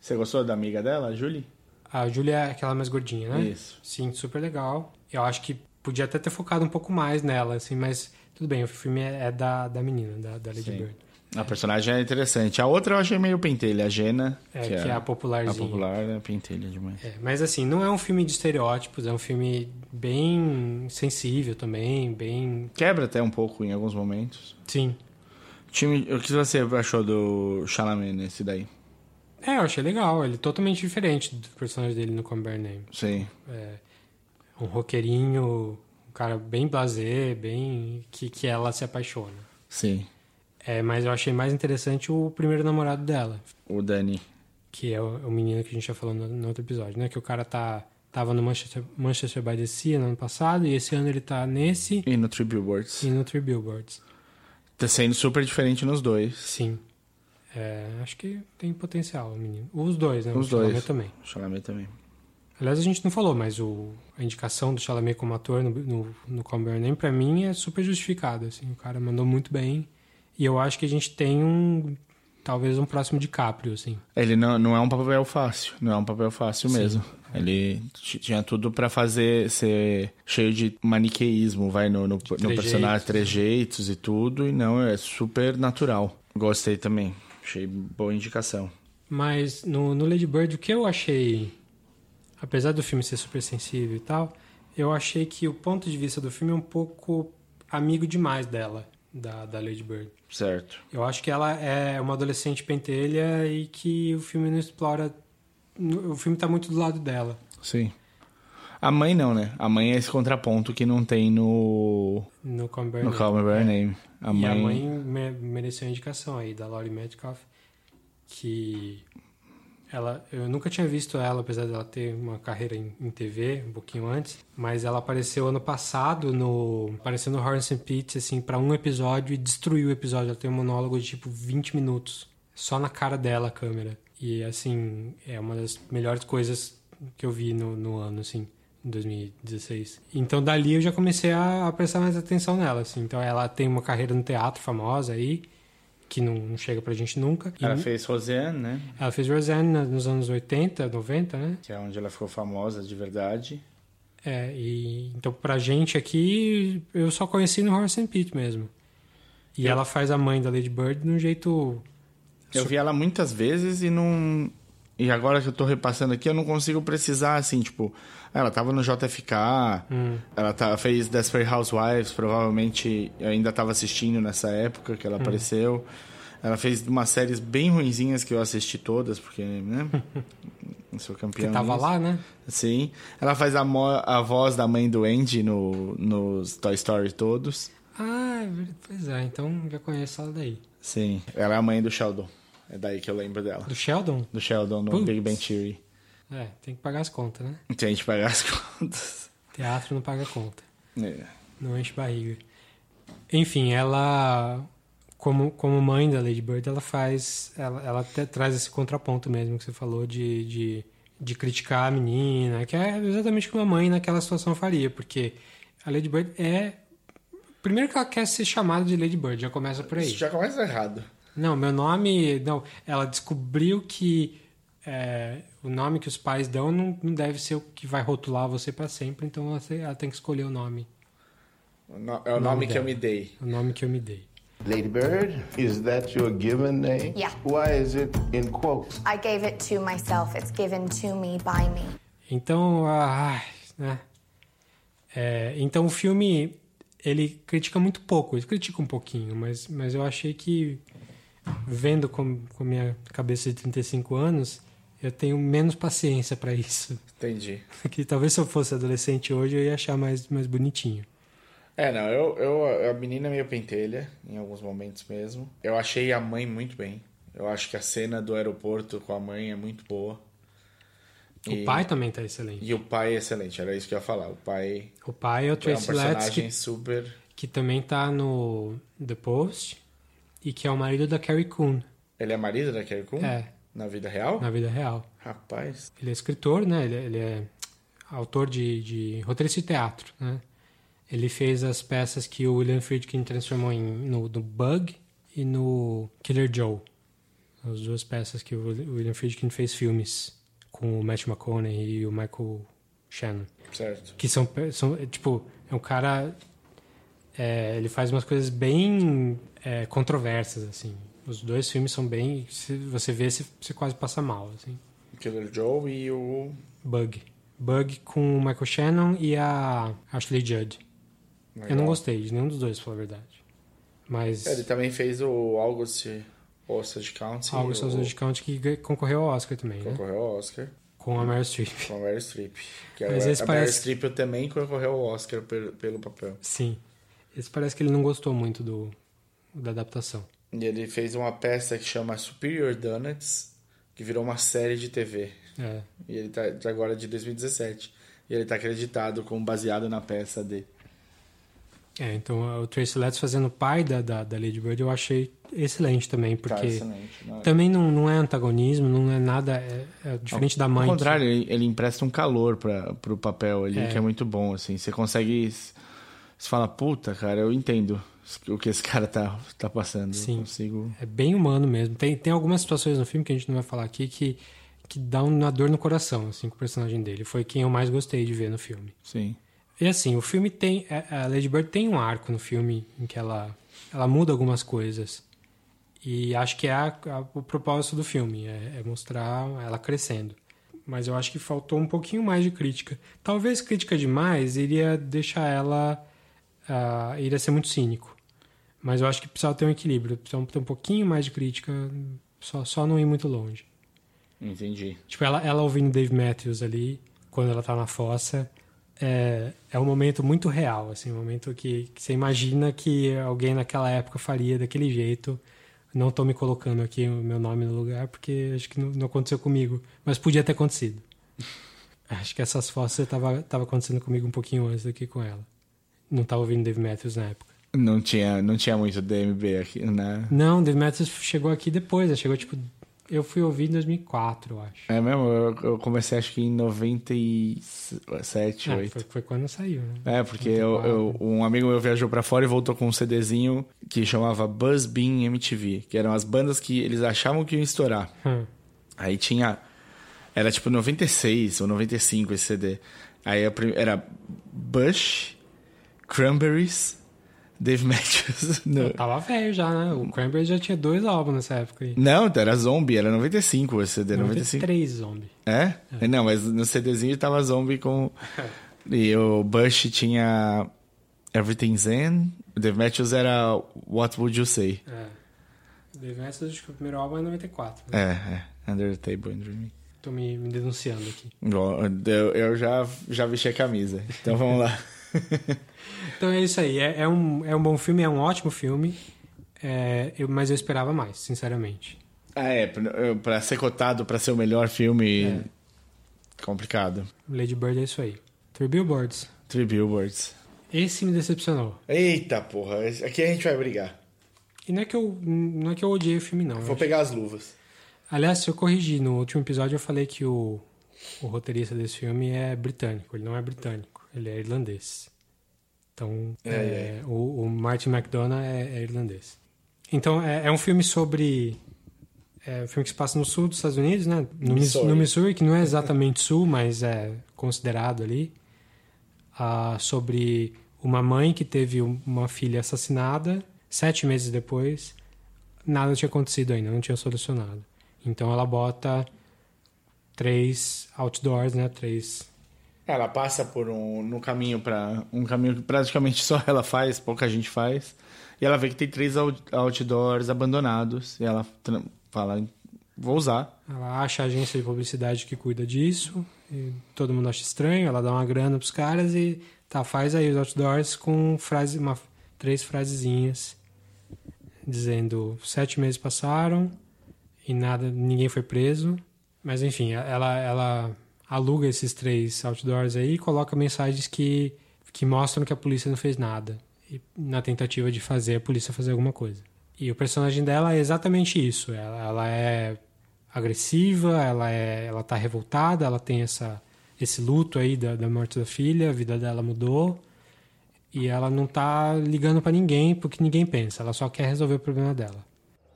[SPEAKER 1] Você gostou da amiga dela, a Julie?
[SPEAKER 2] A Julia é aquela mais gordinha, né?
[SPEAKER 1] Isso.
[SPEAKER 2] Sim, super legal. Eu acho que podia até ter focado um pouco mais nela, assim, mas tudo bem, o filme é, é da, da menina, da, da Lady
[SPEAKER 1] Sim.
[SPEAKER 2] Bird.
[SPEAKER 1] A personagem é interessante. A outra eu achei meio pentelha, a Jena.
[SPEAKER 2] É, que é a
[SPEAKER 1] A
[SPEAKER 2] popularzinha.
[SPEAKER 1] popular é pentelha demais.
[SPEAKER 2] É, mas assim, não é um filme de estereótipos, é um filme bem sensível também, bem.
[SPEAKER 1] Quebra até um pouco em alguns momentos.
[SPEAKER 2] Sim.
[SPEAKER 1] Time, o que você achou do Chalamet nesse daí?
[SPEAKER 2] É, eu achei legal, ele é totalmente diferente do personagem dele no Come By Name.
[SPEAKER 1] Sim.
[SPEAKER 2] É, um roqueirinho, cara bem blasé, bem. Que, que ela se apaixona.
[SPEAKER 1] Sim,
[SPEAKER 2] É, mas eu achei mais interessante o primeiro namorado dela,
[SPEAKER 1] o Dani.
[SPEAKER 2] que é o, o menino que a gente já falou no, no outro episódio, né? Que o cara tá, tava no Manchester, Manchester by the Sea no ano passado, e esse ano ele tá nesse
[SPEAKER 1] E no Three Billboards.
[SPEAKER 2] e no Three Billboards.
[SPEAKER 1] Tá sendo super diferente nos dois.
[SPEAKER 2] Sim. É, acho que tem potencial o menino. Os dois, né?
[SPEAKER 1] Os
[SPEAKER 2] o Chalamet
[SPEAKER 1] dois.
[SPEAKER 2] também.
[SPEAKER 1] O Chalamet também.
[SPEAKER 2] Aliás, a gente não falou, mas o, a indicação do Chalamet como ator no, no, no Call Me Name, pra mim, é super justificada. Assim, o cara mandou muito bem. E eu acho que a gente tem um... Talvez um próximo DiCaprio, assim.
[SPEAKER 1] Ele não, não é um papel fácil, não é um papel fácil mesmo. Ele tinha tudo pra fazer ser cheio de maniqueísmo, vai no, no, no
[SPEAKER 2] trejeitos.
[SPEAKER 1] personagem, trejeitos e tudo, e não, é super natural. Gostei também, achei boa indicação.
[SPEAKER 2] Mas no, no Lady Bird, o que eu achei, apesar do filme ser super sensível e tal, eu achei que o ponto de vista do filme é um pouco amigo demais dela, da, da Lady Bird.
[SPEAKER 1] Certo.
[SPEAKER 2] Eu acho que ela é uma adolescente pentelha e que o filme não explora. O filme tá muito do lado dela.
[SPEAKER 1] Sim. A mãe não, né? A mãe é esse contraponto que não tem no,
[SPEAKER 2] No Come By
[SPEAKER 1] no
[SPEAKER 2] Your
[SPEAKER 1] Call Me By Name. A
[SPEAKER 2] e
[SPEAKER 1] mãe...
[SPEAKER 2] a mãe me- mereceu a indicação aí da Laurie Metcalf, que ela, eu nunca tinha visto ela, apesar dela ter uma carreira em, em TV um pouquinho antes, mas ela apareceu ano passado no apareceu no Horace and Pete assim para um episódio e destruiu o episódio. Ela tem um monólogo de tipo 20 minutos, só na cara dela a câmera. E assim, é uma das melhores coisas que eu vi no, no ano assim. Em 2016. Então dali eu já comecei a, a prestar mais atenção nela, assim. Então ela tem uma carreira no teatro famosa aí, que não, não chega pra gente nunca. E
[SPEAKER 1] Ela fez Roseanne, né?
[SPEAKER 2] ela fez Roseanne nos anos 80, 90, né?
[SPEAKER 1] Que é onde ela ficou famosa de verdade.
[SPEAKER 2] É, e então pra gente aqui, eu só conheci no Horace and Pete mesmo. E ela faz a mãe da Lady Bird de um jeito
[SPEAKER 1] Eu vi ela muitas vezes e não. E agora que eu tô repassando aqui, eu não consigo precisar, assim, tipo. Ela tava no JFK, ela tá, fez Desperate Housewives, provavelmente eu ainda tava assistindo nessa época que ela apareceu. Ela fez umas séries bem ruinzinhas que eu assisti todas, porque, né? sou campeão.
[SPEAKER 2] que tava
[SPEAKER 1] nisso.
[SPEAKER 2] lá, né?
[SPEAKER 1] Sim. Ela faz a, a voz da mãe do Andy no, nos Toy Story todos.
[SPEAKER 2] Ah, é verdade. pois é, então já conheço ela daí.
[SPEAKER 1] Sim. Ela é a mãe do Sheldon. É daí que eu lembro dela.
[SPEAKER 2] Do Sheldon?
[SPEAKER 1] Do Sheldon no
[SPEAKER 2] Putz.
[SPEAKER 1] Big Bang Theory.
[SPEAKER 2] É, tem que pagar as contas, né?
[SPEAKER 1] Tem gente pagar as contas.
[SPEAKER 2] Teatro não paga conta.
[SPEAKER 1] É.
[SPEAKER 2] Não enche barriga. Enfim, ela, como, como mãe da Lady Bird, ela faz. Ela, ela até traz esse contraponto mesmo que você falou de, de, de criticar a menina, que é exatamente o que uma mãe naquela situação faria, porque a Lady Bird é. Primeiro que ela quer ser chamada de Lady Bird, já começa por aí.
[SPEAKER 1] Isso já começa errado.
[SPEAKER 2] Não, meu nome. Não, ela descobriu que é, o nome que os pais dão não, não deve ser o que vai rotular você para sempre, então ela, ela tem que escolher o nome.
[SPEAKER 1] O no- É o nome que eu me dei.
[SPEAKER 2] O nome que eu me dei.
[SPEAKER 9] Lady Bird, is that your given name?
[SPEAKER 6] Yeah.
[SPEAKER 9] Why is it in quotes?
[SPEAKER 6] I gave it to myself. It's given to me by me.
[SPEAKER 2] Então, ah, né? É, então o filme ele critica muito pouco, ele critica um pouquinho, mas, mas eu achei que vendo com, com minha cabeça de 35 anos, eu tenho menos paciência para isso.
[SPEAKER 1] Entendi.
[SPEAKER 2] Que talvez se eu fosse adolescente hoje eu ia achar mais, mais bonitinho.
[SPEAKER 1] É, não, eu, eu, a menina é meio pentelha, em alguns momentos mesmo. Eu achei a mãe muito bem. Eu acho que a cena do aeroporto com a mãe é muito boa. E-
[SPEAKER 2] O pai também tá excelente.
[SPEAKER 1] E o pai é excelente, era isso que eu ia falar. O pai
[SPEAKER 2] O pai é o
[SPEAKER 1] é um
[SPEAKER 2] Tracy
[SPEAKER 1] personagem
[SPEAKER 2] Letts, que,
[SPEAKER 1] super.
[SPEAKER 2] que também tá no The Post e que é o marido da Carrie Coon
[SPEAKER 1] Ele é marido da Carrie Coon?
[SPEAKER 2] É.
[SPEAKER 1] Na vida real?
[SPEAKER 2] na vida real.
[SPEAKER 1] Rapaz.
[SPEAKER 2] Ele é escritor, né? Ele, é- ele é autor de, de roteirista de teatro, né? Ele fez as peças que o William Friedkin transformou em, no, no Bug e no Killer Joe. As duas peças que o William Friedkin fez filmes com o Matthew McConaughey e o Michael Shannon.
[SPEAKER 1] Certo.
[SPEAKER 2] Que são, são tipo, é um cara... é, ele faz umas coisas bem é, controversas, assim. Os dois filmes são bem... Se você vê, você, você quase passa mal, assim.
[SPEAKER 1] Killer Joe e o.
[SPEAKER 2] Bug. Bug com o Michael Shannon e a Ashley Judd. Eu não gostei de nenhum dos dois, pra falar a verdade. Mas
[SPEAKER 1] É, Ele também fez o August Osage County.
[SPEAKER 2] algo
[SPEAKER 1] o...
[SPEAKER 2] sobre de Count que concorreu ao Oscar também, né?
[SPEAKER 1] Concorreu ao Oscar.
[SPEAKER 2] Com a Meryl Streep.
[SPEAKER 1] Com a Meryl Streep. Que
[SPEAKER 2] Mas
[SPEAKER 1] a,
[SPEAKER 2] esse
[SPEAKER 1] a
[SPEAKER 2] parece-
[SPEAKER 1] Meryl Streep também concorreu ao Oscar pelo, pelo papel.
[SPEAKER 2] Sim. Esse parece que ele não gostou muito do, da adaptação.
[SPEAKER 1] E ele fez uma peça que chama Superior Donuts, que virou uma série de TV.
[SPEAKER 2] É.
[SPEAKER 1] E ele tá agora de 2017. E ele tá acreditado como baseado na peça dele.
[SPEAKER 2] É, então o Tracy Letts fazendo o pai da, da, da Lady Bird eu achei excelente também, porque
[SPEAKER 1] Tá excelente, não é?
[SPEAKER 2] também não, não é antagonismo, não é nada é, é diferente da mãe.
[SPEAKER 1] Ao
[SPEAKER 2] que-
[SPEAKER 1] contrário, ele, ele empresta um calor para pro papel ali,
[SPEAKER 2] É.
[SPEAKER 1] que é muito bom, assim. Você consegue... Você fala, puta, cara, eu entendo o que esse cara tá, tá passando.
[SPEAKER 2] Sim.
[SPEAKER 1] consigo...
[SPEAKER 2] É bem humano mesmo. Tem, tem algumas situações no filme que a gente não vai falar aqui que, que dá uma dor no coração, assim, com o personagem dele. Foi quem eu mais gostei de ver no filme.
[SPEAKER 1] Sim.
[SPEAKER 2] E assim, o filme tem. A a Lady Bird tem um arco no filme em que ela, ela muda algumas coisas. E acho que é a- a- o propósito do filme, é, é mostrar ela crescendo. Mas eu acho que faltou um pouquinho mais de crítica. Talvez crítica demais iria deixar ela. ah, iria ser muito cínico. Mas eu acho que precisava ter um equilíbrio. Precisava ter um pouquinho mais de crítica, só, só não ir muito longe.
[SPEAKER 1] Entendi.
[SPEAKER 2] Tipo, ela, ela ouvindo Dave Matthews ali, quando ela tá na fossa, é, é um momento muito real, assim, um momento que, que você imagina que alguém naquela época faria daquele jeito. Não tô me colocando aqui o meu nome no lugar, porque acho que não, não aconteceu comigo, mas podia ter acontecido. Acho que essas fossas tava, tava acontecendo comigo um pouquinho antes do que com ela. Não tava ouvindo Dave Matthews na época.
[SPEAKER 1] Não tinha, não tinha muito DMB aqui, né?
[SPEAKER 2] Não, Dave Matthews chegou aqui depois, né? chegou tipo. Eu fui ouvir em 2004, eu acho.
[SPEAKER 1] É mesmo? Eu, eu comecei acho que em 97,
[SPEAKER 2] É,
[SPEAKER 1] 8.
[SPEAKER 2] foi, foi quando saiu, né?
[SPEAKER 1] É, porque eu, eu- um amigo meu viajou pra fora e voltou com um CDzinho que chamava Buzz Bean MTV, que eram as bandas que eles achavam que iam estourar.
[SPEAKER 2] Hum.
[SPEAKER 1] Aí tinha. Era tipo 96 ou 95 esse CD. Aí era Bush, Cranberries, Dave Matthews. No-
[SPEAKER 2] Eu tava velho já, né? O Cranberries já tinha dois álbuns nessa época aí.
[SPEAKER 1] Não, era Zombie, era 95 esse CD, 95.
[SPEAKER 2] 93 zombie.
[SPEAKER 1] É? Não, mas no CDzinho tava Zombie com. E o Bush tinha Everything's In. O Dave Matthews era What Would You Say?
[SPEAKER 2] É. Dave Matthews, acho que o primeiro álbum é 94.
[SPEAKER 1] É, é. Under the Table and Dreaming.
[SPEAKER 2] Tô me, me denunciando aqui.
[SPEAKER 1] Bom, Eu, eu já, já vesti a camisa. Então vamos lá.
[SPEAKER 2] Então é isso aí. É, é um, é um bom filme, é um ótimo filme. É, eu, mas eu esperava mais, sinceramente.
[SPEAKER 1] ah, é. Pra, ser cotado pra ser o melhor filme. Complicado.
[SPEAKER 2] Lady Bird é isso aí. Three Billboards.
[SPEAKER 1] Three Billboards.
[SPEAKER 2] Esse me decepcionou.
[SPEAKER 1] Eita porra, aqui a gente vai brigar.
[SPEAKER 2] E não é que eu, não é que eu odiei o filme, não.
[SPEAKER 1] Vou pegar as luvas.
[SPEAKER 2] Aliás, se eu corrigi, no último episódio eu falei que o, o roteirista desse filme é britânico. Ele não é britânico, ele é irlandês. Então,
[SPEAKER 1] É,
[SPEAKER 2] é, O, o Martin McDonough é, é irlandês. Então, é, é um filme sobre... É um filme que se passa no sul dos Estados Unidos, né? No Miss-
[SPEAKER 1] Missouri.
[SPEAKER 2] no Missouri, que não é exatamente sul, mas é considerado ali. Ah, sobre uma mãe que teve um- uma filha assassinada. Sete meses depois, nada tinha acontecido ainda, não tinha solucionado. Então ela bota três outdoors, né? Três.
[SPEAKER 1] Ela passa por um no caminho para um caminho que praticamente só ela faz, pouca gente faz. E ela vê que tem três out- outdoors abandonados e ela fala, vou usar.
[SPEAKER 2] Ela acha a agência de publicidade que cuida disso. E todo mundo acha estranho. Ela dá uma grana pros caras e tá, faz aí os outdoors com frase, uma, três frasezinhas dizendo sete meses passaram e nada, ninguém foi preso. Mas enfim, ela, ela aluga esses três outdoors aí e coloca mensagens que, que mostram que a polícia não fez nada. Na tentativa de fazer a polícia fazer alguma coisa. E o personagem dela é exatamente isso. Ela, ela é agressiva, ela é, ela tá revoltada, ela tem essa esse luto aí da, da morte da filha, a vida dela mudou e ela não tá ligando pra ninguém porque ninguém pensa, ela só quer resolver o problema dela.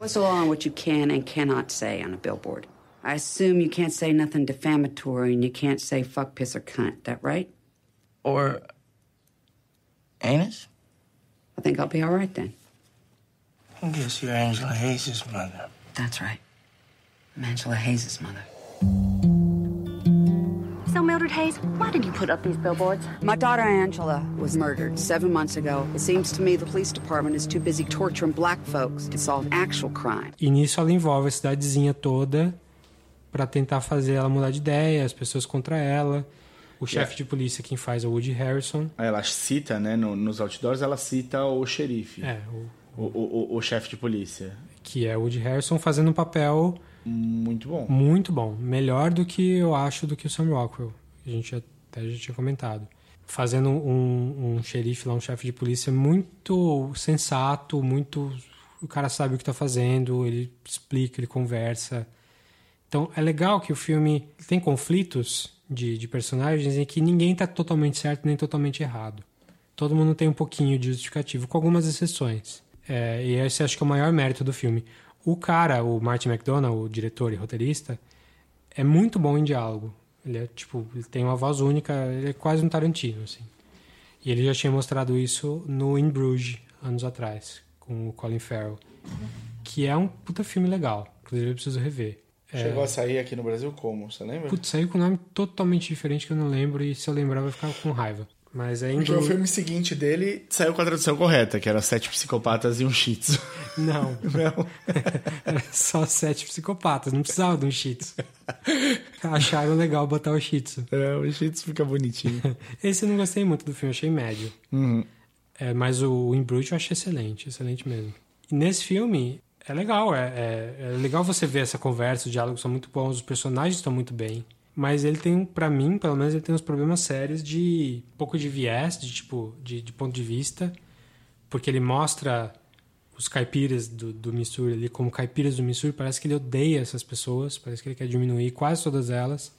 [SPEAKER 10] What's the law on what you can and cannot say on a billboard? I assume you can't say nothing defamatory and you can't say fuck, piss, or cunt. That right?
[SPEAKER 5] Or anus?
[SPEAKER 10] I think I'll be all right then.
[SPEAKER 5] I guess you're Angela Hayes' mother.
[SPEAKER 10] That's right. I'm Angela Hayes' mother.
[SPEAKER 7] So, Mildred Hayes, why did you put up these billboards?
[SPEAKER 10] My daughter Angela was murdered seven months ago. It seems to me the police department is too busy torturing black folks to solve actual crime.
[SPEAKER 2] E nisso ela envolve a cidadezinha toda pra tentar fazer ela mudar de ideia, as pessoas contra ela. O chefe de polícia quem faz é o Woody Harrison.
[SPEAKER 1] Ela cita, né, no- nos outdoors ela cita o xerife.
[SPEAKER 2] É,
[SPEAKER 1] O, o, o, o chefe de polícia.
[SPEAKER 2] Que é o Woody Harrison fazendo um papel
[SPEAKER 1] muito bom.
[SPEAKER 2] Muito bom. Melhor do que eu acho do que o Sam Rockwell. A gente até já tinha comentado. Fazendo um, um xerife lá, um chefe de polícia muito sensato, muito. O cara sabe o que está fazendo, ele explica, ele conversa. Então é legal que o filme tem conflitos de, de personagens em que ninguém está totalmente certo nem totalmente errado. Todo mundo tem um pouquinho de justificativo, com algumas exceções. É, e esse acho que é o maior mérito do filme. O cara, o Martin McDonagh, o diretor e roteirista, é muito bom em diálogo. Ele é tipo, ele tem uma voz única, ele é quase um Tarantino, assim. E ele já tinha mostrado isso no In Bruges, anos atrás, com o Colin Farrell. Que é um puta filme legal. Inclusive eu preciso rever.
[SPEAKER 1] Chegou
[SPEAKER 2] é...
[SPEAKER 1] a sair aqui no Brasil como? Você lembra?
[SPEAKER 2] Putz, saiu com um nome totalmente diferente que eu não lembro e se eu lembrar vai ficar com raiva. Mas é
[SPEAKER 1] Porque o filme seguinte dele saiu com a tradução correta, que era Sete Psicopatas e um Shih Tzu.
[SPEAKER 2] Não.
[SPEAKER 1] Não.
[SPEAKER 2] era só Sete Psicopatas, não precisava de um Shih Tzu. Acharam legal botar o Shih Tzu.
[SPEAKER 1] É, o Shih Tzu fica bonitinho.
[SPEAKER 2] Esse eu não gostei muito do filme, achei médio.
[SPEAKER 1] Uhum.
[SPEAKER 2] É, mas o Embrute eu achei excelente, excelente mesmo. E nesse filme, é legal, é, é, é legal você ver essa conversa, os diálogos são muito bons, os personagens estão muito bem. Mas ele tem, para mim, pelo menos, ele tem uns problemas sérios de um pouco de viés, de tipo, de, de ponto de vista, porque ele mostra os caipiras do, do Missouri ali como caipiras do Missouri, parece que ele odeia essas pessoas, parece que ele quer diminuir quase todas elas.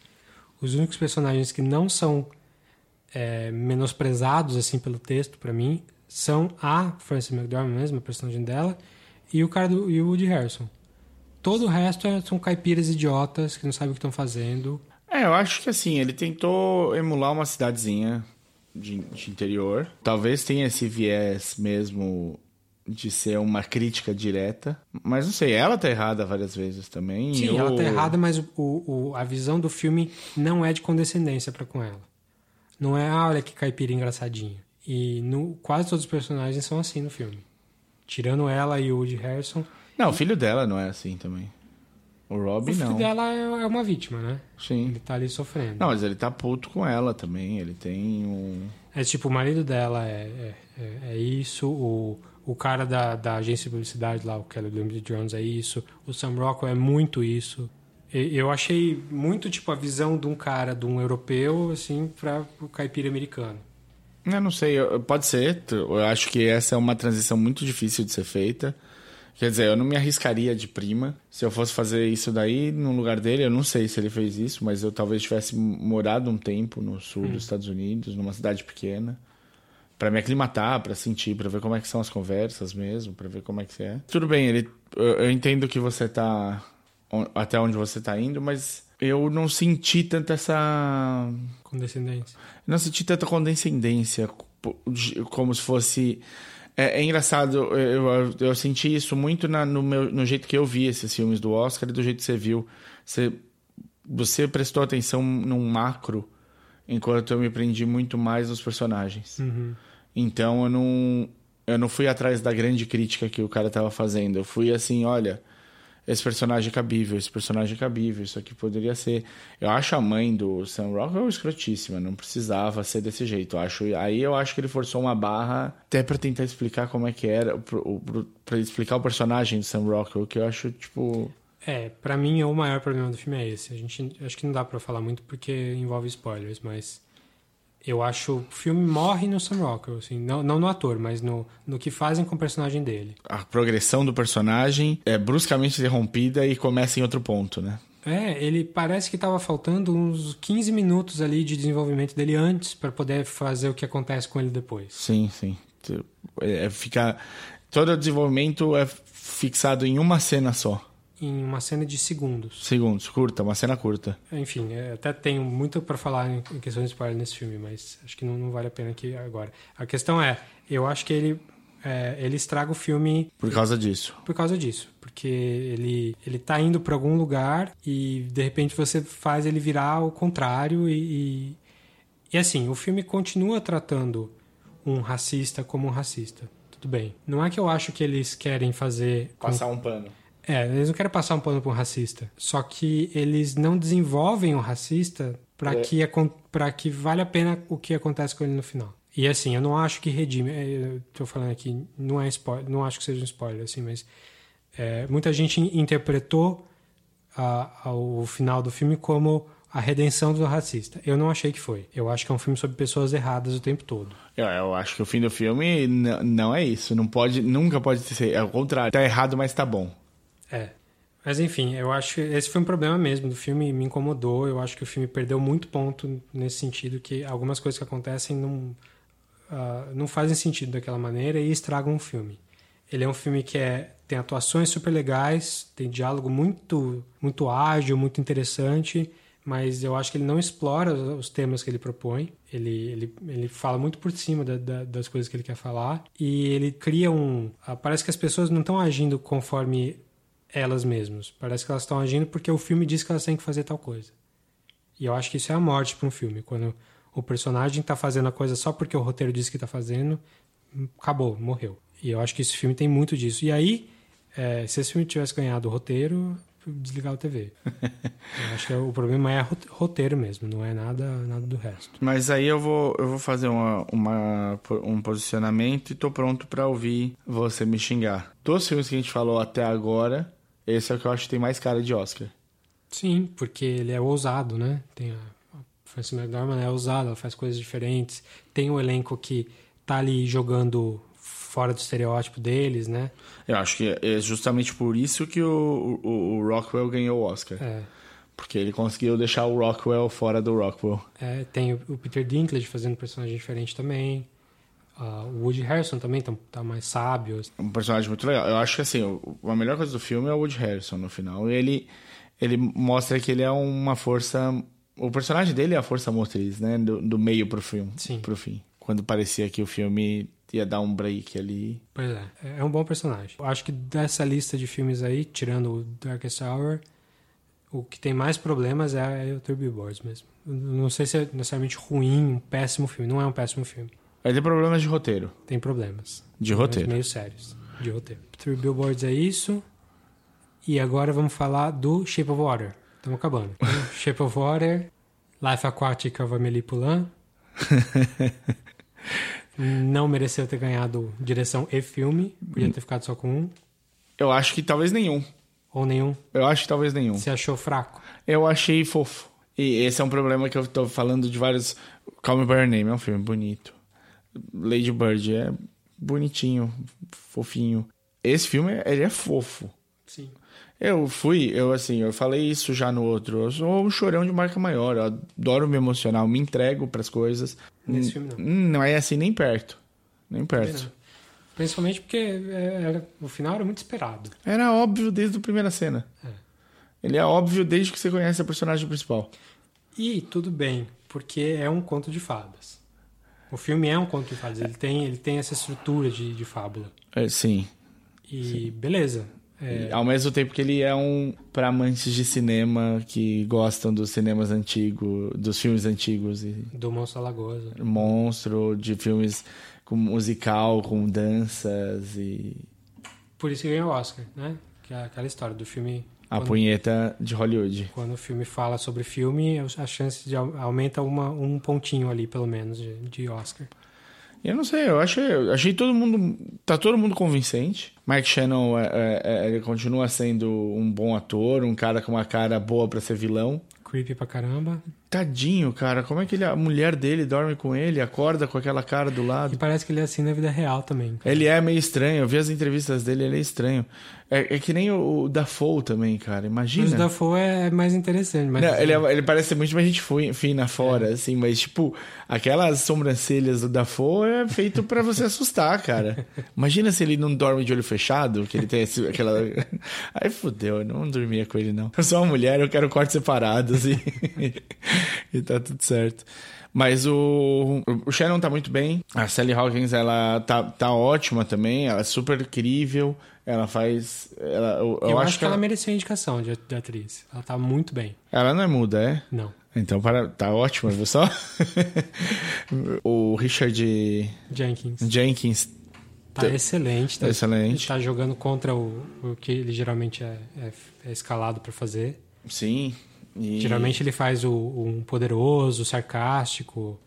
[SPEAKER 2] Os únicos personagens que não são é, menosprezados assim pelo texto, para mim, são a Frances McDormand mesmo, a personagem dela, e o cara do e o Woody Harrison. Todo o resto é, são caipiras idiotas que não sabem o que estão fazendo.
[SPEAKER 1] É, eu acho que assim, ele tentou emular uma cidadezinha de, de interior. Talvez tenha esse viés mesmo de ser uma crítica direta. Mas não sei, ela tá errada várias vezes também.
[SPEAKER 2] Sim,
[SPEAKER 1] eu...
[SPEAKER 2] ela tá errada, mas o, o, a visão do filme não é de condescendência para com ela. Não é, ah, olha que caipira engraçadinha. E no, quase todos os personagens são assim no filme. Tirando ela e o Woody Harrison.
[SPEAKER 1] Não, o filho dela não é assim também. O Robbie
[SPEAKER 2] o filho
[SPEAKER 1] não.
[SPEAKER 2] dela é uma vítima, né?
[SPEAKER 1] Sim.
[SPEAKER 2] Ele tá ali sofrendo.
[SPEAKER 1] Não, mas ele tá puto com ela também. Ele tem um.
[SPEAKER 2] É tipo, o marido dela é, é, é, é isso, o, o cara da, da agência de publicidade lá, o Kelly Blum Jones, é isso, o Sam Rockwell é muito isso. E, eu achei muito tipo a visão de um cara, de um europeu, assim, para o caipira americano.
[SPEAKER 1] Eu não sei, pode ser. Eu acho que essa é uma transição muito difícil de ser feita. Quer dizer, eu não me arriscaria de prima. Se eu fosse fazer isso daí no lugar dele, eu não sei se ele fez isso, mas eu talvez tivesse morado um tempo no sul hum. dos Estados Unidos, numa cidade pequena, para me aclimatar, para sentir, para ver como é que são as conversas mesmo, para ver como é que é. Tudo bem, ele, eu, entendo que você tá até onde você tá indo, mas eu não senti tanta essa
[SPEAKER 2] condescendência.
[SPEAKER 1] Não senti tanta condescendência como se fosse é, é engraçado, eu, eu, eu, senti isso muito na, no, meu, no jeito que eu vi esses filmes do Oscar e do jeito que você viu. Você, você prestou atenção num macro, enquanto eu me prendi muito mais nos personagens.
[SPEAKER 2] Uhum.
[SPEAKER 1] Então eu não, eu não fui atrás da grande crítica que o cara estava fazendo. Eu fui assim, olha, esse personagem é cabível, esse personagem é cabível, isso aqui poderia ser. Eu acho a mãe do Sam Rockwell escrotíssima, não precisava ser desse jeito. Eu acho, aí eu acho que ele forçou uma barra até para tentar explicar como é que era, para explicar o personagem do Sam Rockwell, que eu acho, tipo.
[SPEAKER 2] É, para mim o maior problema do filme é esse. A gente acho que não dá para falar muito porque envolve spoilers, mas eu acho o filme morre no Sam Rockwell, assim, não, não no ator, mas no, no que fazem com o personagem dele.
[SPEAKER 1] A progressão do personagem é bruscamente interrompida e começa em outro ponto, né?
[SPEAKER 2] É, ele parece que estava faltando uns 15 minutos ali de desenvolvimento dele antes para poder fazer o que acontece com ele depois.
[SPEAKER 1] Sim, sim. É, fica todo o desenvolvimento é fixado em uma cena só
[SPEAKER 2] em uma cena de segundos.
[SPEAKER 1] Segundos, curta, uma cena curta.
[SPEAKER 2] Enfim, é, até tenho muito para falar em, questões de spoiler nesse filme, mas acho que não, não, vale a pena aqui agora. A questão é, eu acho que ele é, ele estraga o filme
[SPEAKER 1] por causa disso.
[SPEAKER 2] Por causa disso, porque ele ele tá indo para algum lugar e de repente você faz ele virar o contrário e, e, e assim o filme continua tratando um racista como um racista. Tudo bem. Não é que eu acho que eles querem fazer
[SPEAKER 1] passar um pano
[SPEAKER 2] é, eles não querem passar um pano para um racista. Só que eles não desenvolvem o racista para é. que, para que vale a pena o que acontece com ele no final. E assim, eu não acho que redime. é, tô falando aqui, não é spoiler, não acho que seja um spoiler, assim, mas é, muita gente interpretou a- a- o final do filme como a redenção do racista. Eu não achei que foi. Eu acho que é um filme sobre pessoas erradas o tempo todo.
[SPEAKER 1] Eu, eu acho que o fim do filme não é isso. Não pode, nunca pode ser. É o contrário. Tá errado, mas tá bom.
[SPEAKER 2] É. Mas enfim, eu acho que esse foi um problema mesmo do filme, me incomodou. Eu acho que o filme perdeu muito ponto nesse sentido, que algumas coisas que acontecem não, ah, não fazem sentido daquela maneira e estragam o filme. Ele é um filme que é, tem atuações super legais, tem diálogo muito, muito ágil, muito interessante, mas eu acho que ele não explora os os temas que ele propõe. Ele, ele, ele fala muito por cima da- da- das coisas que ele quer falar e ele cria um. ah, Parece que as pessoas não estão agindo conforme elas mesmas. Parece que elas estão agindo porque o filme diz que elas têm que fazer tal coisa. E eu acho que isso é a morte para um filme. Quando o personagem está fazendo a coisa só porque o roteiro diz que está fazendo, acabou, morreu. E eu acho que esse filme tem muito disso. E aí, é, se esse filme tivesse ganhado o roteiro, desligar a TV. eu acho que o problema é ro- roteiro mesmo, não é nada, nada do resto.
[SPEAKER 1] Mas aí eu vou, eu vou fazer uma, uma- um posicionamento e tô pronto pra ouvir você me xingar. Dos filmes que a gente falou até agora, esse é o que eu acho que tem mais cara de Oscar.
[SPEAKER 2] Sim, porque ele é ousado, né? Tem a, a Frances McDormand é ousada, ela faz coisas diferentes. Tem um elenco que tá ali jogando fora do estereótipo deles, né?
[SPEAKER 1] Eu acho que é justamente por isso que o, o, o Rockwell ganhou o Oscar.
[SPEAKER 2] É.
[SPEAKER 1] Porque ele conseguiu deixar o Rockwell fora do Rockwell.
[SPEAKER 2] É, tem o o Peter Dinklage fazendo personagem diferente também. Ah, o Woody Harrison também tá, tá mais sábio.
[SPEAKER 1] Um personagem muito legal. Eu acho que assim, o- a melhor coisa do filme é o Woody Harrison no final. Ele, ele mostra que ele é uma força. O personagem dele é a força motriz, né? Do, do meio pro filme.
[SPEAKER 2] Sim.
[SPEAKER 1] Pro fim. Quando parecia que o filme ia dar um break ali.
[SPEAKER 2] Pois é, é um bom personagem. Eu acho que dessa lista de filmes aí, tirando o Darkest Hour, o que tem mais problemas é, é o Three Billboards mesmo. Eu Não sei se é necessariamente ruim, um péssimo filme. Não é um péssimo filme.
[SPEAKER 1] Vai ter problemas de roteiro.
[SPEAKER 2] Tem problemas.
[SPEAKER 1] De
[SPEAKER 2] Problemas
[SPEAKER 1] roteiro.
[SPEAKER 2] Meio sérios. De roteiro. Three Billboards é isso. E agora vamos falar do Shape of Water. Estamos acabando. Shape of Water, Life Aquatic of Amélie Poulain. Não mereceu ter ganhado direção e filme. Podia ter ficado só com um.
[SPEAKER 1] Eu acho que talvez nenhum.
[SPEAKER 2] Ou nenhum.
[SPEAKER 1] Eu acho que talvez nenhum.
[SPEAKER 2] Você achou fraco?
[SPEAKER 1] Eu achei fofo. E esse é um problema que eu tô falando de vários. Call Me By Your Name é um filme bonito. Lady Bird é bonitinho, fofinho. Esse filme, ele é fofo.
[SPEAKER 2] Sim.
[SPEAKER 1] Eu fui, eu assim, eu falei isso já no outro. Eu sou um chorão de marca maior. Eu adoro me emocionar, eu me entrego pras coisas.
[SPEAKER 2] Nesse filme, não.
[SPEAKER 1] hum, Não é assim nem perto. Nem perto.
[SPEAKER 2] Principalmente porque é, era- o final era muito esperado.
[SPEAKER 1] Era óbvio desde a primeira cena.
[SPEAKER 2] É.
[SPEAKER 1] Ele é óbvio desde que você conhece a personagem principal.
[SPEAKER 2] E tudo bem, porque é um conto de fadas. O filme é um conto de fadas. Ele tem, ele tem essa estrutura de, de fábula.
[SPEAKER 1] É, sim.
[SPEAKER 2] E beleza. É,
[SPEAKER 1] Ao mesmo tempo que ele é um para amantes de cinema que gostam dos cinemas antigos, dos filmes antigos e
[SPEAKER 2] do Monstro Alagoas.
[SPEAKER 1] monstro, de filmes com musical, com danças e
[SPEAKER 2] Por isso que ganhou o Oscar, né? Que é aquela história do filme.
[SPEAKER 1] A
[SPEAKER 2] quando,
[SPEAKER 1] punheta de Hollywood.
[SPEAKER 2] quando o filme fala sobre filme, a chance de au- aumenta uma, um pontinho ali, pelo menos, de, de Oscar.
[SPEAKER 1] Eu não sei, eu achei, achei todo mundo. Tá todo mundo convincente. Mike Shannon é, é- é- ele continua sendo um bom ator, um cara com uma cara boa pra ser vilão.
[SPEAKER 2] Creepy pra caramba.
[SPEAKER 1] Tadinho, cara, como é que ele, a mulher dele dorme com ele, acorda com aquela cara do lado?
[SPEAKER 2] E parece que ele é assim na vida real também.
[SPEAKER 1] Ele é meio estranho, eu vi as entrevistas dele, ele é estranho. É, é que nem o, o Dafoe também, cara, imagina.
[SPEAKER 2] Mas o Dafoe é mais interessante.
[SPEAKER 1] Não, ele, é- ele parece ser muito mais gente fina fora, assim, mas, tipo, aquelas sobrancelhas do Dafoe é feito pra você assustar, cara. Imagina se ele não dorme de olho fechado, que ele tem esse, aquela. Aí fudeu, eu não dormia com ele, não. Eu sou uma mulher, eu quero cortes separados e. e tá tudo certo. Mas o, o Shannon tá muito bem. A Sally Hawkins, ela tá, tá ótima também. Ela é super incrível. Ela faz. Ela, eu,
[SPEAKER 2] Eu, acho, que ela mereceu a indicação de, de atriz. Ela tá muito bem.
[SPEAKER 1] ela não é muda, é?
[SPEAKER 2] Não.
[SPEAKER 1] Então, para, tá ótimo, viu só? o Richard
[SPEAKER 2] Jenkins.
[SPEAKER 1] Jenkins
[SPEAKER 2] Tá excelente. Tá,
[SPEAKER 1] Excelente.
[SPEAKER 2] Ele tá jogando contra o, o que ele geralmente é, é, é escalado pra fazer.
[SPEAKER 1] Sim. e-
[SPEAKER 2] Geralmente ele faz o, um poderoso, sarcástico.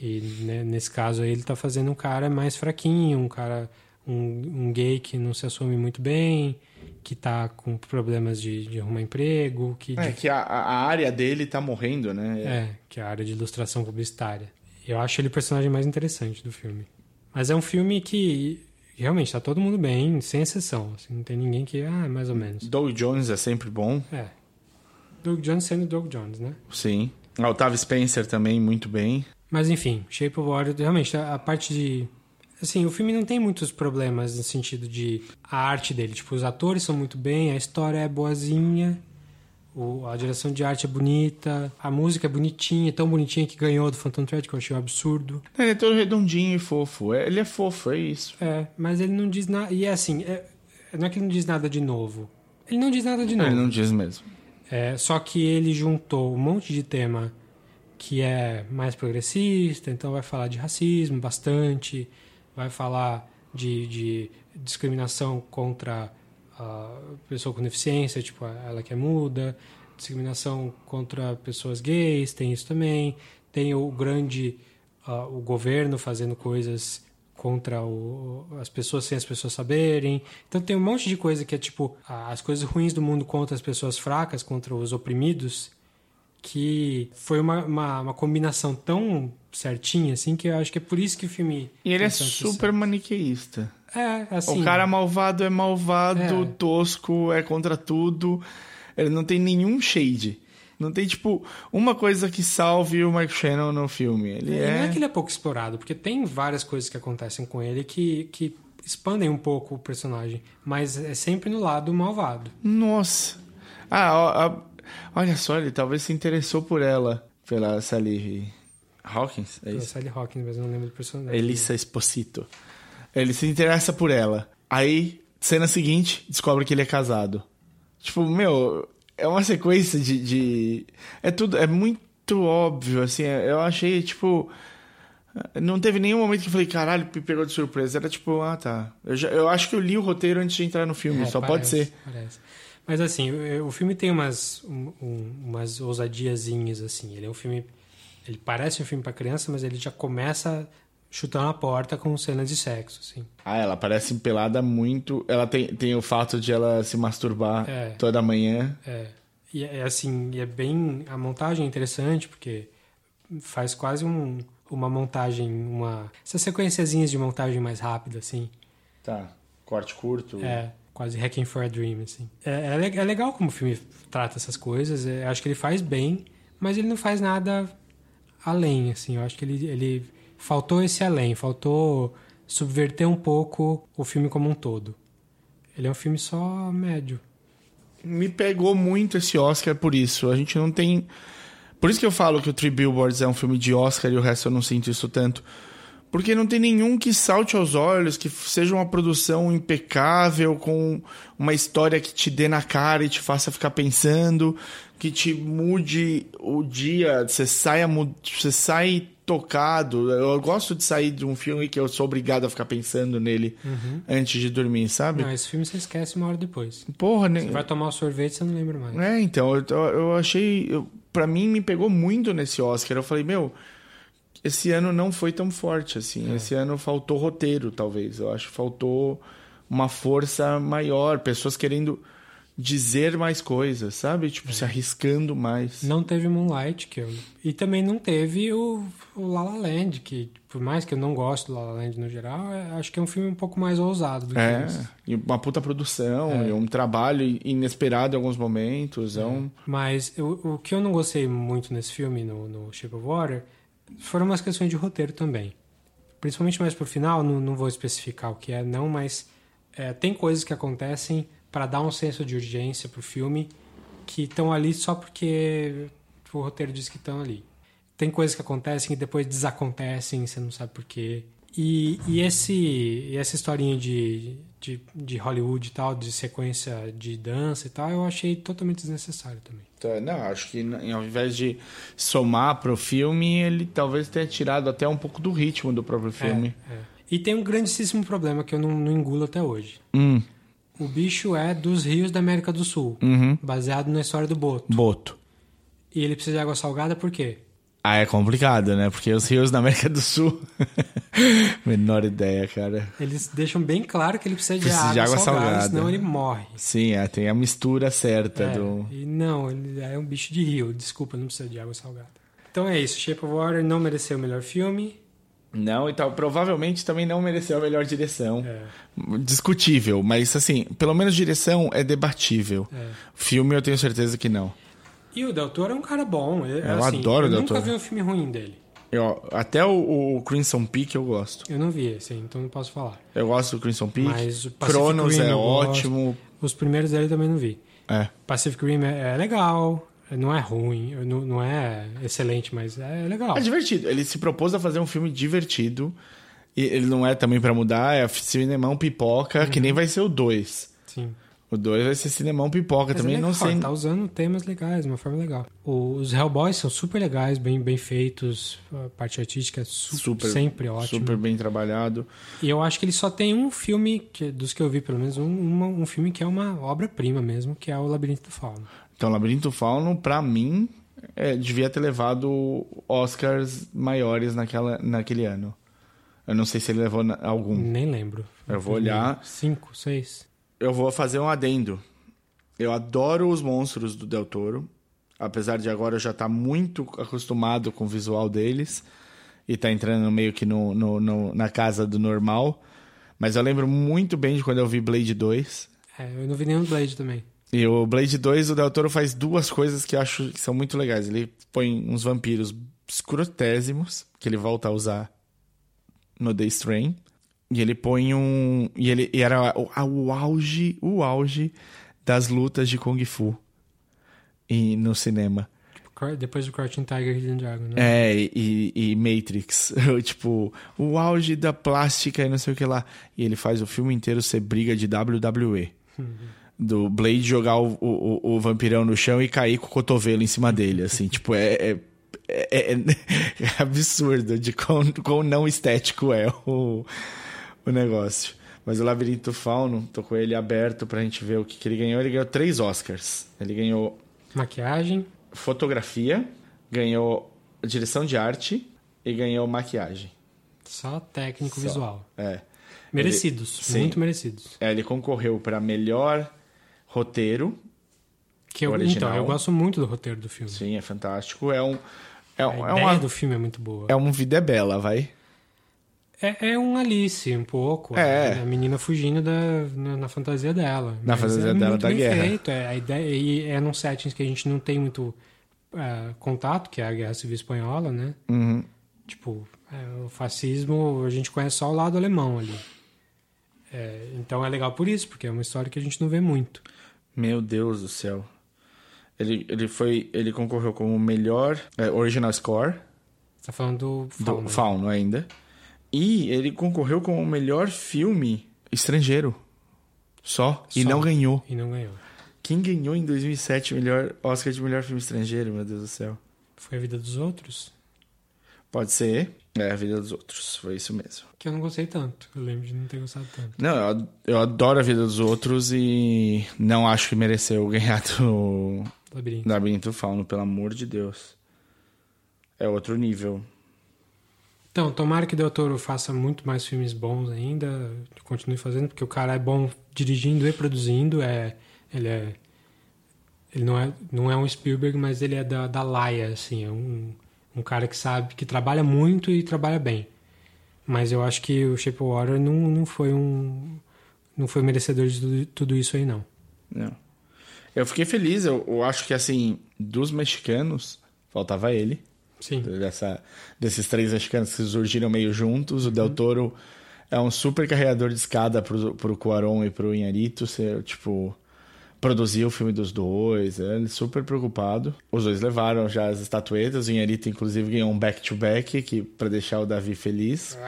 [SPEAKER 2] E né, nesse caso aí ele tá fazendo um cara mais fraquinho, um cara, um, um gay que não se assume muito bem, que tá com problemas de, de arrumar emprego, que...
[SPEAKER 1] É
[SPEAKER 2] de-
[SPEAKER 1] que a, a área dele tá morrendo, né?
[SPEAKER 2] É, que é a área de ilustração publicitária. Eu acho ele o personagem mais interessante do filme. Mas é um filme que realmente tá todo mundo bem, sem exceção. assim, não tem ninguém que, ah, mais ou menos.
[SPEAKER 1] Doug Jones é sempre bom,
[SPEAKER 2] É. Doug Jones sendo Doug Jones, né?
[SPEAKER 1] sim. A Octavia Spencer também, muito bem.
[SPEAKER 2] Mas enfim, Shape of Water, realmente, a, a parte de. Assim, o filme não tem muitos problemas no sentido de a arte dele. Tipo, os atores são muito bem, a história é boazinha, o- a direção de arte é bonita, a música é bonitinha, tão bonitinha que ganhou do Phantom Thread, que eu achei um absurdo.
[SPEAKER 1] Ele é todo redondinho e fofo. É- Ele é fofo, é isso.
[SPEAKER 2] É, mas ele não diz nada. E é assim, é- não é que ele não diz nada de novo. Ele não diz nada de novo.
[SPEAKER 1] Ele não diz mesmo.
[SPEAKER 2] É, só que ele juntou um monte de tema que é mais progressista, então vai falar de racismo bastante, vai falar de, de discriminação contra a pessoa com deficiência, tipo ela que é muda, discriminação contra pessoas gays, tem isso também, tem o grande ah, o governo fazendo coisas contra o- as pessoas sem as pessoas saberem. Então tem um monte de coisa que é tipo as coisas ruins do mundo contra as pessoas fracas, contra os oprimidos, que foi uma, uma, uma combinação tão certinha assim que eu acho que é por isso que o filme
[SPEAKER 1] E ele é super maniqueísta.
[SPEAKER 2] sucesso. é assim
[SPEAKER 1] O cara malvado é malvado,
[SPEAKER 2] É.
[SPEAKER 1] tosco, é contra tudo. Ele não tem nenhum shade. Não tem, tipo, uma coisa que salve o Mike Shannon no filme. Ele
[SPEAKER 2] E Não é
[SPEAKER 1] é.
[SPEAKER 2] que ele é pouco explorado, porque tem várias coisas que acontecem com ele que, que expandem um pouco o personagem, mas é sempre no lado malvado.
[SPEAKER 1] Nossa. Ah, ó, ó, olha só, ele talvez se interessou por ela. Pela Sally Hawkins, é
[SPEAKER 2] É
[SPEAKER 1] isso?
[SPEAKER 2] Sally Hawkins, mas eu não lembro do personagem.
[SPEAKER 1] Elissa Esposito. Ele se interessa por ela. Aí, cena seguinte, descobre que ele é casado. Tipo, meu, é uma sequência de. de- É tudo. É muito óbvio, assim. Eu achei, tipo. Não teve nenhum momento que eu falei, caralho, me pegou de surpresa. Era tipo, ah, tá. Eu, já, eu acho que eu li o roteiro antes de entrar no filme,
[SPEAKER 2] É,
[SPEAKER 1] só pode
[SPEAKER 2] parece,
[SPEAKER 1] ser.
[SPEAKER 2] Parece. Mas assim, o, o filme tem umas, um- um- umas ousadiazinhas, assim. Ele é um filme. Ele parece um filme pra criança, mas ele já começa chutando a porta com cenas de sexo, assim.
[SPEAKER 1] Ah, ela parece pelada muito. Ela tem, tem o fato de ela se masturbar
[SPEAKER 2] É.
[SPEAKER 1] toda manhã.
[SPEAKER 2] É. E é assim, e é bem. A montagem é interessante, porque faz quase um, uma montagem, uma. Essas sequenciazinhas de montagem mais rápida, assim.
[SPEAKER 1] Tá. Corte curto.
[SPEAKER 2] É, quase Hacking for a Dream, assim. É, é, é legal como o filme trata essas coisas. é, acho que ele faz bem, mas ele não faz nada além, assim. Eu acho que ele, ele faltou esse além, faltou subverter um pouco o filme como um todo. Ele é um filme só médio.
[SPEAKER 1] me pegou muito esse Oscar por isso. A gente não tem. Por isso que eu falo que o Three Billboards é um filme de Oscar e o resto eu não sinto isso tanto. Porque não tem nenhum que salte aos olhos, que seja uma produção impecável, com uma história que te dê na cara e te faça ficar pensando, que te mude o dia, você saia, você sai tocado. Eu gosto de sair de um filme que eu sou obrigado a ficar pensando nele antes de dormir, sabe?
[SPEAKER 2] Não, esse filme você esquece uma hora depois.
[SPEAKER 1] Porra, nem.
[SPEAKER 2] Você vai tomar o sorvete você não lembra mais.
[SPEAKER 1] É, então, eu, eu achei. Eu, pra mim, me pegou muito nesse Oscar. Eu falei, meu, esse ano não foi tão forte assim. Esse ano faltou roteiro, talvez. Eu acho que faltou uma força maior, pessoas querendo dizer mais coisas, sabe? Tipo, se arriscando mais.
[SPEAKER 2] Não teve Moonlight, que eu... e também não teve o, o La La Land, que por mais que eu não goste do La La Land no geral, é- acho que é um filme um pouco mais ousado do que
[SPEAKER 1] É,
[SPEAKER 2] esse.
[SPEAKER 1] e uma puta produção,
[SPEAKER 2] É.
[SPEAKER 1] e um trabalho inesperado em alguns momentos. É um...
[SPEAKER 2] Mas eu- o que eu não gostei muito nesse filme, no, no Shape of Water, foram umas questões de roteiro também. Principalmente mais pro final, não, não vou especificar o que é, não, mas é, tem coisas que acontecem para dar um senso de urgência pro filme que estão ali só porque o roteiro diz que estão ali. Tem coisas que acontecem e depois desacontecem, você não sabe por quê. E, e, esse, e essa historinha de, de, de Hollywood e tal, de sequência de dança e tal, eu achei totalmente desnecessário também.
[SPEAKER 1] Tá, Não, acho que n- ao invés de somar pro filme, ele talvez tenha tirado até um pouco do ritmo do próprio filme.
[SPEAKER 2] É, é. E tem um grandíssimo problema que eu não, não engulo até hoje.
[SPEAKER 1] Hum,
[SPEAKER 2] O bicho é dos rios da América do Sul,
[SPEAKER 1] Uhum.
[SPEAKER 2] baseado na história do Boto.
[SPEAKER 1] Boto.
[SPEAKER 2] E ele precisa de água salgada por quê?
[SPEAKER 1] Ah, é complicado, né? Porque os rios na América do Sul. Menor ideia, cara.
[SPEAKER 2] Eles deixam bem claro que ele precisa de,
[SPEAKER 1] Precisa
[SPEAKER 2] água,
[SPEAKER 1] de água
[SPEAKER 2] salgada,
[SPEAKER 1] salgada.
[SPEAKER 2] senão ele morre.
[SPEAKER 1] Sim, é, tem a mistura certa
[SPEAKER 2] É,
[SPEAKER 1] do.
[SPEAKER 2] E não, ele é um bicho de rio. Desculpa, não precisa de água salgada. Então é isso. Shape of Water não mereceu o melhor filme.
[SPEAKER 1] Não, e tal. Provavelmente também não mereceu a melhor direção.
[SPEAKER 2] É.
[SPEAKER 1] Discutível, mas assim, pelo menos direção é debatível.
[SPEAKER 2] É.
[SPEAKER 1] Filme eu tenho certeza que não.
[SPEAKER 2] E o Del Toro é um cara bom. Eu,
[SPEAKER 1] Eu
[SPEAKER 2] assim,
[SPEAKER 1] adoro o
[SPEAKER 2] Eu
[SPEAKER 1] Del
[SPEAKER 2] nunca
[SPEAKER 1] Toro.
[SPEAKER 2] vi um filme ruim dele.
[SPEAKER 1] Eu, até o, o Crimson Peak eu gosto.
[SPEAKER 2] Eu não vi esse, então não posso falar.
[SPEAKER 1] Eu gosto do Crimson Peak.
[SPEAKER 2] Mas o Pacific
[SPEAKER 1] Cronos
[SPEAKER 2] Rim
[SPEAKER 1] é
[SPEAKER 2] eu gosto.
[SPEAKER 1] ótimo.
[SPEAKER 2] Os primeiros dele também não vi.
[SPEAKER 1] É.
[SPEAKER 2] Pacific Rim é, é legal, não é ruim, não, não é excelente, mas é legal.
[SPEAKER 1] É divertido. Ele se propôs a fazer um filme divertido. E ele não é também pra mudar, é cinemão pipoca, que
[SPEAKER 2] Uhum.
[SPEAKER 1] nem vai ser o 2.
[SPEAKER 2] Sim.
[SPEAKER 1] O 2 vai ser cinemão pipoca
[SPEAKER 2] Mas
[SPEAKER 1] também,
[SPEAKER 2] é legal,
[SPEAKER 1] não sei.
[SPEAKER 2] Tá usando temas legais, de uma forma legal. Os Hellboys são super legais, bem, bem feitos, a parte artística é su
[SPEAKER 1] Super,
[SPEAKER 2] sempre ótima.
[SPEAKER 1] super bem trabalhado.
[SPEAKER 2] E eu acho que ele só tem um filme, que, dos que eu vi pelo menos, um, uma- um filme que é uma obra-prima mesmo, que é o Labirinto do Fauno.
[SPEAKER 1] Então, Labirinto Fauno, pra mim, é, devia ter levado Oscars maiores naquela, naquele ano. Eu não sei se ele levou na- algum.
[SPEAKER 2] Nem lembro.
[SPEAKER 1] Eu vou olhar.
[SPEAKER 2] Cinco, seis.
[SPEAKER 1] Eu vou fazer um adendo. Eu adoro os monstros do Del Toro. Apesar de agora eu já estar muito acostumado com o visual deles. E tá entrando meio que no, no- no- na casa do normal. Mas eu lembro muito bem de quando eu vi Blade 2.
[SPEAKER 2] É, eu não vi nenhum Blade também.
[SPEAKER 1] E o Blade 2, o Del Toro faz duas coisas que eu acho que são muito legais. Ele põe uns vampiros escrotésimos, que ele volta a usar no The Strain. E ele põe um. E ele e era o, o auge, o auge das lutas de Kung Fu e, no cinema.
[SPEAKER 2] Cor- Depois do Crouching Tiger, Hidden Dragon, né?
[SPEAKER 1] É, e, e Matrix. tipo, o auge da plástica e não sei o que lá. E ele faz o filme inteiro ser briga de WWE. Do Blade jogar o, o, o vampirão no chão e cair com o cotovelo em cima dele, assim. tipo, é, é, é- é absurdo de quão, quão não estético é o, o negócio. Mas o Labirinto Fauno, tô com ele aberto pra gente ver o que, que ele ganhou. Ele ganhou três Oscars. Ele ganhou
[SPEAKER 2] Maquiagem.
[SPEAKER 1] fotografia, ganhou direção de arte e ganhou maquiagem.
[SPEAKER 2] Só técnico
[SPEAKER 1] Só.
[SPEAKER 2] visual.
[SPEAKER 1] É.
[SPEAKER 2] Merecidos,
[SPEAKER 1] Ele-
[SPEAKER 2] muito merecidos.
[SPEAKER 1] É, ele concorreu para melhor roteiro.
[SPEAKER 2] Que eu,
[SPEAKER 1] original.
[SPEAKER 2] então, eu gosto muito do roteiro do filme.
[SPEAKER 1] Sim, é fantástico. É um. É,
[SPEAKER 2] A
[SPEAKER 1] é uma,
[SPEAKER 2] do filme é muito boa.
[SPEAKER 1] é um Vida é Bela, vai.
[SPEAKER 2] É, é um Alice, um pouco.
[SPEAKER 1] É.
[SPEAKER 2] A menina fugindo da, na, na fantasia dela.
[SPEAKER 1] Na
[SPEAKER 2] Mas
[SPEAKER 1] fantasia
[SPEAKER 2] é
[SPEAKER 1] dela
[SPEAKER 2] muito
[SPEAKER 1] da
[SPEAKER 2] bem
[SPEAKER 1] guerra.
[SPEAKER 2] Feito. É, a ideia, e é num settings que a gente não tem muito é, contato, que é a Guerra Civil Espanhola, né?
[SPEAKER 1] Uhum.
[SPEAKER 2] Tipo, é, o fascismo, a gente conhece só o lado alemão ali. É, então é legal por isso, porque é uma história que a gente não vê muito.
[SPEAKER 1] Meu Deus do céu. Ele, ele foi. Ele concorreu como melhor é, original score
[SPEAKER 2] Você tá falando do
[SPEAKER 1] do
[SPEAKER 2] Fauno.
[SPEAKER 1] Fauno ainda. E ele concorreu como melhor filme estrangeiro. Só. E
[SPEAKER 2] Só.
[SPEAKER 1] não ganhou.
[SPEAKER 2] E não ganhou.
[SPEAKER 1] Quem ganhou em 2007 o melhor Oscar de melhor filme estrangeiro, meu Deus do céu?
[SPEAKER 2] Foi a vida dos outros,
[SPEAKER 1] Pode ser. É, a vida dos outros. Foi isso mesmo.
[SPEAKER 2] que eu não gostei tanto. Eu lembro de não ter gostado tanto.
[SPEAKER 1] Não, eu ad- eu adoro a vida dos outros e não acho que mereceu ganhar do
[SPEAKER 2] Labirinto.
[SPEAKER 1] Labirinto Fauno, pelo amor de Deus. É outro nível.
[SPEAKER 2] Então, tomara que Del Toro faça muito mais filmes bons ainda, continue fazendo, porque o cara é bom dirigindo e produzindo, é, ele é ele não é, não é um Spielberg, mas ele é da, da Laia, assim, é um, um cara que sabe, que trabalha muito e trabalha bem. Mas eu acho que o Shape Water não, não foi um não foi merecedor de tudo, tudo isso aí, não.
[SPEAKER 1] Não. Eu fiquei feliz, eu, eu acho que assim, dos mexicanos, faltava ele.
[SPEAKER 2] Sim.
[SPEAKER 1] Dessa, desses três mexicanos que surgiram meio juntos. O Del Toro é um super carregador de escada pro, pro Cuarón e pro Inharito. Ser, tipo, produzir o filme dos dois. é, Ele super preocupado. Os dois levaram já as estatuetas. O Inharito, inclusive, ganhou um back-to-back que para deixar o Davi feliz.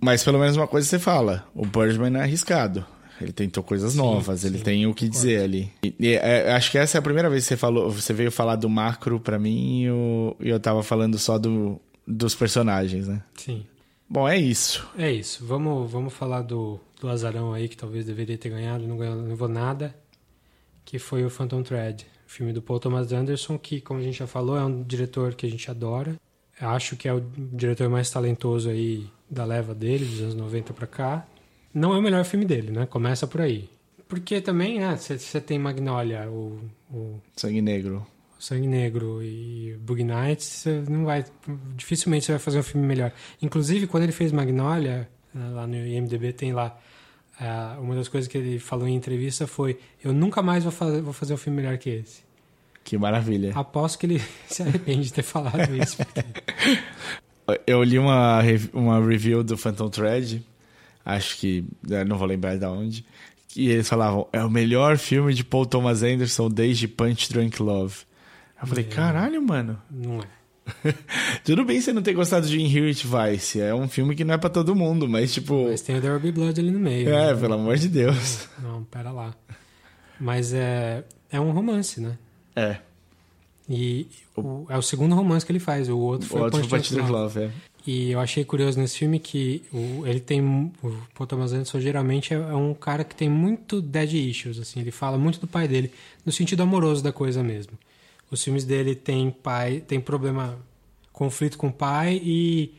[SPEAKER 1] Mas pelo menos uma coisa você fala: o Birdman é arriscado. Ele tentou coisas novas, ele
[SPEAKER 2] sim,
[SPEAKER 1] tem o que dizer ali. E, e, é, acho que essa é a primeira vez que você falou, você veio falar do macro pra mim e eu, e eu tava falando só do, dos personagens, né?
[SPEAKER 2] Sim.
[SPEAKER 1] Bom, é isso.
[SPEAKER 2] É isso. Vamos, vamos falar do, do azarão aí, que talvez deveria ter ganhado, não ganhou, não levou nada. Que foi o Phantom Thread. filme do Paul Thomas Anderson, que, como a gente já falou, é um diretor que a gente adora. Acho que é o diretor mais talentoso aí da leva dele, dos anos 90 pra cá. Não é o melhor filme dele, né? Começa por aí. Porque também, né, você tem Magnolia, o, o
[SPEAKER 1] Sangue Negro.
[SPEAKER 2] Sangue Negro e Boogie Nights, você não vai. Dificilmente você vai fazer um filme melhor. Inclusive, quando ele fez Magnolia, lá no IMDB tem lá. Eh, uma das coisas que ele falou em entrevista foi: Eu nunca mais vou fazer, vou fazer um filme melhor que esse.
[SPEAKER 1] Que maravilha.
[SPEAKER 2] Aposto que ele se arrepende de ter falado isso. porque-
[SPEAKER 1] Eu li uma, uma review do Phantom Thread, acho que, eu não vou lembrar de onde, que eles falavam, é o melhor filme de Paul Thomas Anderson desde Punch Drunk Love. Eu falei, caralho, mano.
[SPEAKER 2] Não é.
[SPEAKER 1] Tudo bem você não ter gostado de Inherit Vice, é um filme que não é pra todo mundo, mas tipo...
[SPEAKER 2] Mas tem o There Will Be Blood ali no meio.
[SPEAKER 1] É,
[SPEAKER 2] né?
[SPEAKER 1] pelo amor de Deus.
[SPEAKER 2] Não, pera lá. Mas é, é um romance, né?
[SPEAKER 1] É,
[SPEAKER 2] E o- é o segundo romance que ele faz. O outro
[SPEAKER 1] o
[SPEAKER 2] foi
[SPEAKER 1] outro
[SPEAKER 2] Punch Love.
[SPEAKER 1] Love, é.
[SPEAKER 2] E eu achei curioso nesse filme que o, ele tem. O Paul Thomas Anderson geralmente é, é um cara que tem muito dead issues, assim. Ele fala muito do pai dele, no sentido amoroso da coisa mesmo. Os filmes dele tem pai, tem problema, conflito com o pai e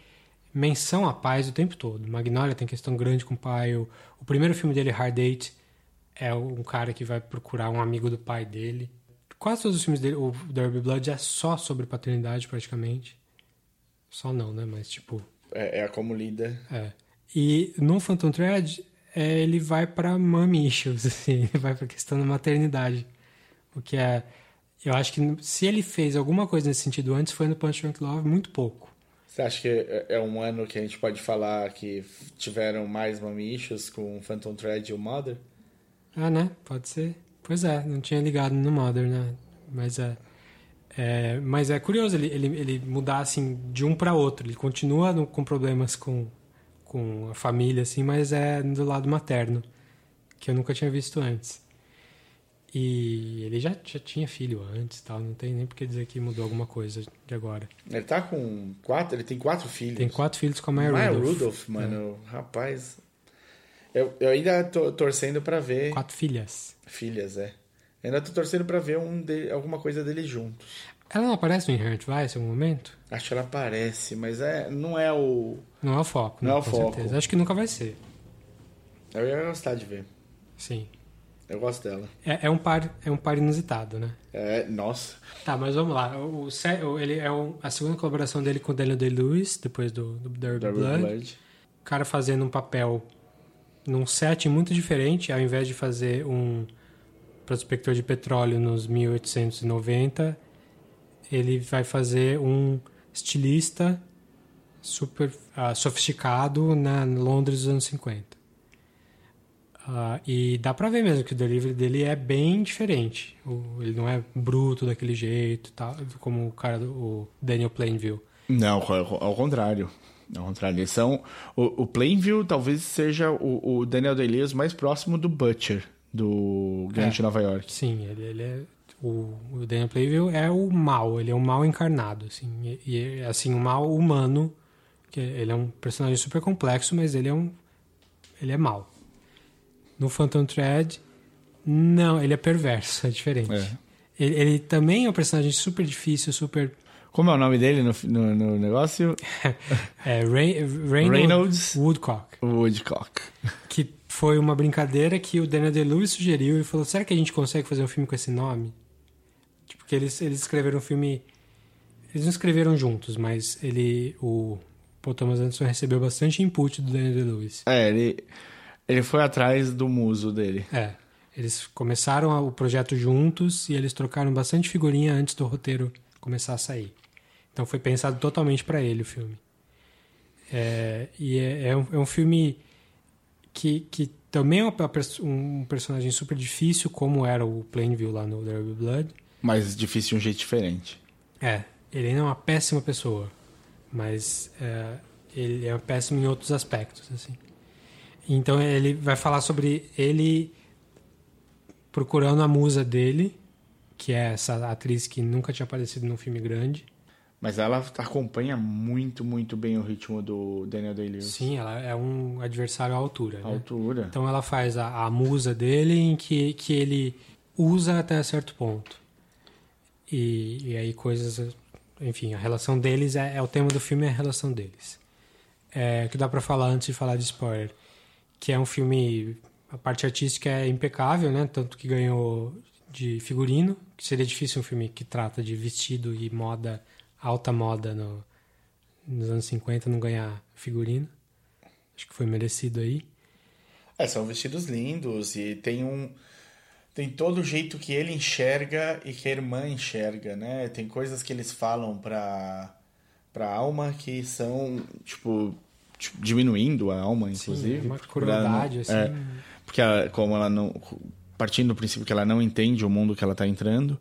[SPEAKER 2] menção a pais o tempo todo. Magnolia tem questão grande com o pai. O, o primeiro filme dele, Hard Date, é um cara que vai procurar um amigo do pai dele. Quase todos os filmes dele, o Derby Blood é só sobre paternidade praticamente. Só não, né? Mas tipo.
[SPEAKER 1] É, é como lida.
[SPEAKER 2] É. E no Phantom Thread, é, ele vai pra mommy issues, assim, ele vai pra questão da maternidade. O que é. Eu acho que se ele fez alguma coisa nesse sentido antes, foi no Punch Drunk Love, muito pouco.
[SPEAKER 1] Você acha que é é um ano que a gente pode falar que tiveram mais mamichos com Phantom Thread e o Mother?
[SPEAKER 2] Ah, né? Pode ser. Pois é, não tinha ligado no Mother, né? Mas é. é mas é curioso ele, ele, ele mudar assim de um para outro. Ele continua no- com problemas com, com a família, assim, mas é do lado materno, que eu nunca tinha visto antes. E ele já, já tinha filho antes tal, não tem nem por que dizer que mudou alguma coisa de agora.
[SPEAKER 1] Ele tá com quatro, ele tem quatro filhos.
[SPEAKER 2] Tem quatro filhos com a Maya
[SPEAKER 1] Maya
[SPEAKER 2] Rudolph.
[SPEAKER 1] Rudolph, mano, rapaz. Eu, eu ainda tô torcendo pra ver.
[SPEAKER 2] Quatro filhas.
[SPEAKER 1] Filhas, é. Eu ainda tô torcendo pra ver um de, alguma coisa deles juntos.
[SPEAKER 2] Ela não aparece no Inherent Vice em algum momento?
[SPEAKER 1] Acho que ela aparece, mas é, não é o.
[SPEAKER 2] Não é o foco.
[SPEAKER 1] Não
[SPEAKER 2] né?
[SPEAKER 1] é o
[SPEAKER 2] Com
[SPEAKER 1] foco.
[SPEAKER 2] certeza. Acho que nunca vai ser.
[SPEAKER 1] Eu ia gostar de ver.
[SPEAKER 2] Sim.
[SPEAKER 1] Eu gosto dela.
[SPEAKER 2] É, é um par, é um par inusitado, né?
[SPEAKER 1] É, nossa.
[SPEAKER 2] Tá, mas vamos lá. O, o ele é o- a segunda colaboração dele com o Daniel Day-Lewis, depois do, do Derby
[SPEAKER 1] Derby
[SPEAKER 2] Blood.
[SPEAKER 1] Blood.
[SPEAKER 2] O cara fazendo um papel num set muito diferente, ao invés de fazer um prospector de petróleo nos 1890, ele vai fazer um estilista super ah, sofisticado na Londres dos anos 50. Ah, e dá pra ver mesmo que o delivery dele é bem diferente. O- ele não é bruto daquele jeito, tal, como o cara do o Daniel Plainville.
[SPEAKER 1] Não, ao contrário. Ao contrário. Eles são. O, o Plainview talvez seja o, o Daniel Day-Lewis mais próximo do Butcher, do Gangue
[SPEAKER 2] É.
[SPEAKER 1] de Nova York.
[SPEAKER 2] Sim, ele, ele é. O, o Daniel Plainville é o mal, ele é o mal encarnado, assim. E, e, assim, o mal humano, que ele é um personagem super complexo, mas ele é um. Ele é mal. No Phantom Thread, não, ele é perverso, é diferente.
[SPEAKER 1] É.
[SPEAKER 2] Ele, ele também é um personagem super difícil, super.
[SPEAKER 1] Como é o nome dele no, no, no negócio?
[SPEAKER 2] É, Ray, Reynolds,
[SPEAKER 1] Reynolds.
[SPEAKER 2] Woodcock.
[SPEAKER 1] Woodcock.
[SPEAKER 2] Que foi uma brincadeira que o Daniel Day-Lewis sugeriu e falou: será que a gente consegue fazer um filme com esse nome? Tipo, Porque eles, eles escreveram um filme. Eles não escreveram juntos, mas ele. O Paul Thomas Anderson recebeu bastante input do Daniel Day-Lewis.
[SPEAKER 1] É, ele, ele foi atrás do muso dele.
[SPEAKER 2] É. Eles começaram o projeto juntos e eles trocaram bastante figurinha antes do roteiro começar a sair. Então foi pensado totalmente para ele o filme. É, e é, é um, é um filme que, que também é pers- um personagem super difícil, como era o Plainview lá no Derby Blood.
[SPEAKER 1] Mas difícil de um jeito diferente.
[SPEAKER 2] É, ele ainda é uma péssima pessoa, mas é, ele é péssimo em outros aspectos, assim. Então ele vai falar sobre ele procurando a musa dele, que é essa atriz que nunca tinha aparecido num filme grande.
[SPEAKER 1] Mas ela acompanha muito, muito bem o ritmo do Daniel Day-Lewis.
[SPEAKER 2] Sim, ela é um adversário à altura,
[SPEAKER 1] A
[SPEAKER 2] né?
[SPEAKER 1] altura.
[SPEAKER 2] Então ela faz a, a musa dele em que, que ele usa até certo ponto. E, e aí coisas. Enfim, a relação deles é, é o tema do filme é a relação deles. É, o que dá pra falar antes de falar de spoiler. Que é um filme. A parte artística é impecável, né? Tanto que ganhou de figurino, que seria difícil um filme que trata de vestido e moda, alta moda no, nos anos 50 não ganhar figurino. Acho que foi merecido aí.
[SPEAKER 1] É, são vestidos lindos e tem um. Tem todo o jeito que ele enxerga e que a irmã enxerga, né? Tem coisas que eles falam pra, pra alma que são, tipo, tipo diminuindo a alma, inclusive.
[SPEAKER 2] Sim, uma crueldade, assim.
[SPEAKER 1] É, porque ela, como ela não. Partindo do princípio que ela não entende o mundo que ela tá entrando.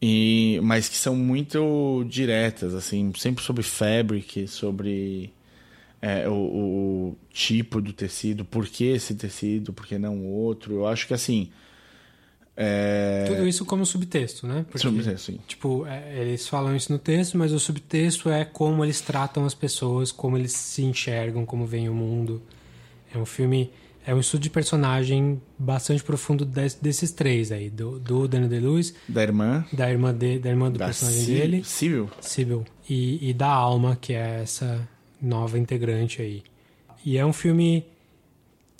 [SPEAKER 1] E, mas que são muito diretas, assim, sempre sobre fabric, sobre é, o, o, tipo do tecido, por que esse tecido, por que não outro. Eu acho que assim. É...
[SPEAKER 2] Tudo isso como subtexto, né?
[SPEAKER 1] Porque, subtexto, sim.
[SPEAKER 2] Tipo, é, eles falam isso no texto, mas o subtexto é como eles tratam as pessoas, como eles se enxergam, como veem o mundo. É um filme é um estudo de personagem bastante profundo des, desses três aí, do, do Daniel Day-Lewis,
[SPEAKER 1] da irmã,
[SPEAKER 2] da irmã de, da irmã do da personagem dele,
[SPEAKER 1] Sibyl,
[SPEAKER 2] Sibyl e, e da Alma, que é essa nova integrante aí. E é um filme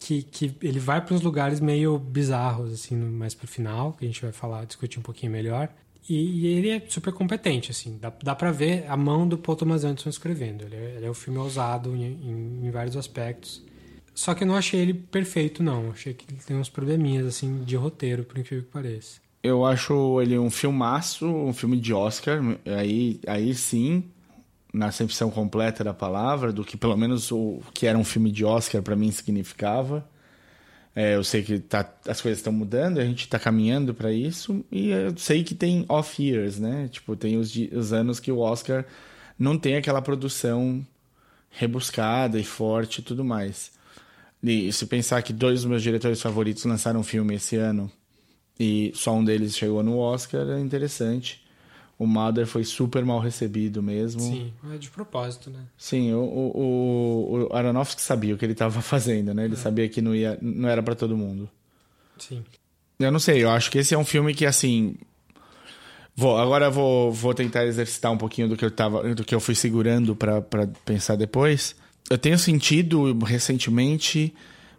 [SPEAKER 2] que, que ele vai para uns lugares meio bizarros assim, mais pro final, que a gente vai falar, discutir um pouquinho melhor. E, e ele é super competente, assim, dá, dá para ver a mão do Paul Thomas Anderson escrevendo. Ele é, ele é um filme ousado em, em, em vários aspectos. Só que eu não achei ele perfeito, não. Achei que ele tem uns probleminhas, assim, de roteiro, por incrível que pareça.
[SPEAKER 1] Eu acho ele um filmaço, um filme de Oscar. Aí, aí sim, na acepção completa da palavra, do que pelo menos o que era um filme de Oscar para mim significava. É, eu sei que tá, as coisas estão mudando, a gente está caminhando para isso, e eu sei que tem off years, né? Tipo, tem os, os anos que o Oscar não tem aquela produção rebuscada e forte e tudo mais. E se pensar que dois dos meus diretores favoritos lançaram um filme esse ano e só um deles chegou no Oscar, é interessante. O Mother foi super mal recebido mesmo.
[SPEAKER 2] Sim, é de propósito, né?
[SPEAKER 1] Sim, o, o, o Aronofsky sabia o que ele estava fazendo, né? Ele é. sabia que não, ia, não era para todo mundo.
[SPEAKER 2] Sim.
[SPEAKER 1] Eu não sei, eu acho que esse é um filme que, assim... Vou, agora vou, vou tentar exercitar um pouquinho do que eu, tava, do que eu fui segurando para pensar depois eu tenho sentido recentemente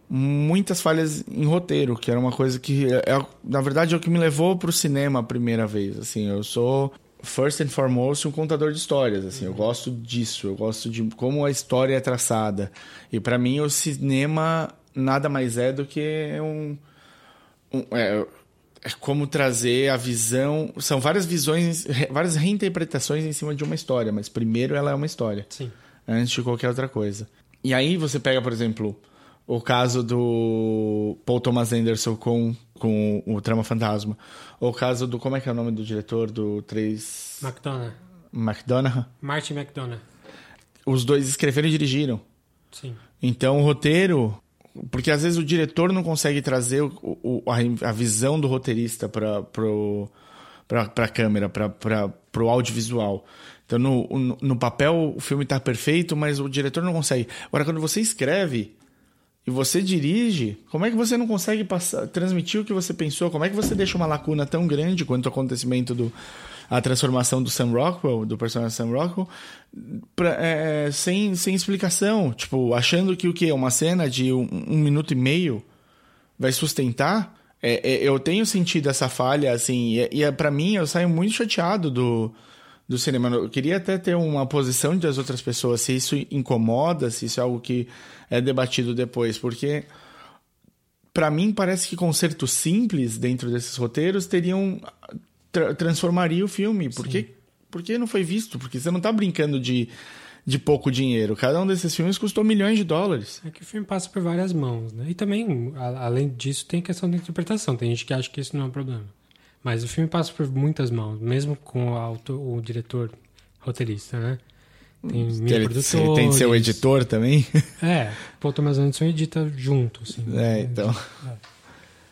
[SPEAKER 1] muitas falhas em roteiro, que era uma coisa que, é, é na verdade, é o que me levou para o cinema a primeira vez. Assim, eu sou first and foremost um contador de histórias. Assim, uhum. eu gosto disso, eu gosto de como a história é traçada. E para mim o cinema nada mais é do que um, um é, é como trazer a visão. São várias visões, várias reinterpretações em cima de uma história, mas primeiro ela é uma história.
[SPEAKER 2] Sim
[SPEAKER 1] antes de qualquer outra coisa. E aí você pega, por exemplo, o caso do Paul Thomas Anderson com, com o Trama Fantasma. Ou o caso do. Como é que é o nome do diretor do 3.
[SPEAKER 2] McDonough.
[SPEAKER 1] McDonough?
[SPEAKER 2] Martin McDonough.
[SPEAKER 1] Os dois escreveram e dirigiram.
[SPEAKER 2] Sim.
[SPEAKER 1] Então o roteiro. Porque às vezes o diretor não consegue trazer o, o, a, a visão do roteirista para a câmera, para o audiovisual. Então, no, no, no papel, o filme está perfeito, mas o diretor não consegue. Agora, quando você escreve e você dirige, como é que você não consegue passar, transmitir o que você pensou? Como é que você deixa uma lacuna tão grande quanto o acontecimento do a transformação do Sam Rockwell, do personagem Sam Rockwell, pra, é, sem, sem explicação? Tipo, achando que o que? Uma cena de um, um minuto e meio vai sustentar? É, é, eu tenho sentido essa falha, assim, e, e é, para mim eu saio muito chateado do do cinema. Eu queria até ter uma posição das outras pessoas, se isso incomoda, se isso é algo que é debatido depois, porque para mim parece que concertos simples dentro desses roteiros teriam tra transformaria o filme, porque porque não foi visto, porque você não está brincando de de pouco dinheiro. Cada um desses filmes custou milhões de dólares.
[SPEAKER 2] É que o filme passa por várias mãos, né? E também, além disso, tem questão de interpretação. Tem gente que acha que isso não é um problema. Mas o filme passa por muitas mãos, mesmo com o, autor, o diretor roteirista, né? Tem mil ele, produtores.
[SPEAKER 1] Tem seu editor também?
[SPEAKER 2] É, Paul Thomas Anderson edita junto, assim.
[SPEAKER 1] É, então. É.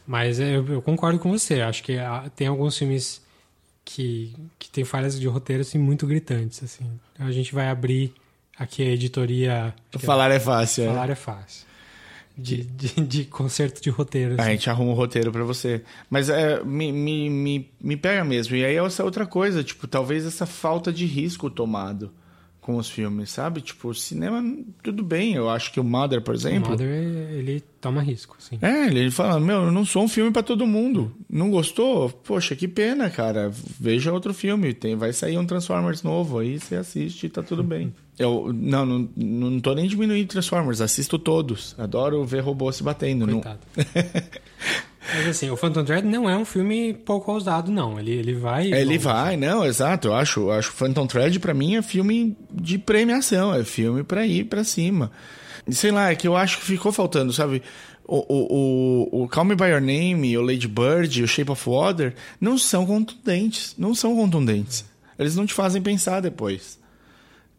[SPEAKER 2] Mas eu, eu, concordo com você. Acho que tem alguns filmes que, que tem falhas de roteiro assim, muito gritantes. Assim. A gente vai abrir aqui a editoria.
[SPEAKER 1] Falar é fácil.
[SPEAKER 2] Falar é, é fácil. De, de, de concerto de roteiro.
[SPEAKER 1] A
[SPEAKER 2] assim.
[SPEAKER 1] gente arruma o roteiro pra você. Mas é, me, me, me, me pega mesmo. E aí é essa outra coisa, tipo, talvez essa falta de risco tomado com os filmes, sabe? Tipo, o cinema, tudo bem. Eu acho que o Mother, por
[SPEAKER 2] O
[SPEAKER 1] exemplo.
[SPEAKER 2] Mother, ele toma risco, sim.
[SPEAKER 1] É, ele fala, meu, eu não sou um filme pra todo mundo. Não gostou? Poxa, que pena, cara. Veja outro filme. Tem, vai sair um Transformers novo, aí você assiste e tá tudo bem. Eu não, não, não tô nem diminuindo Transformers, assisto todos. Adoro ver robôs se batendo. Não...
[SPEAKER 2] Coitado. Mas assim, o Phantom Thread não é um filme pouco ousado, não. Ele, ele vai.
[SPEAKER 1] Ele vai, não, exato. Eu acho, acho Phantom Thread pra mim é filme de premiação, é filme pra ir pra cima. Sei lá, é que eu acho que ficou faltando, sabe? O, o, o, o Call Me By Your Name, o Lady Bird, o Shape of Water, não são contundentes. Não são contundentes. Eles não te fazem pensar depois.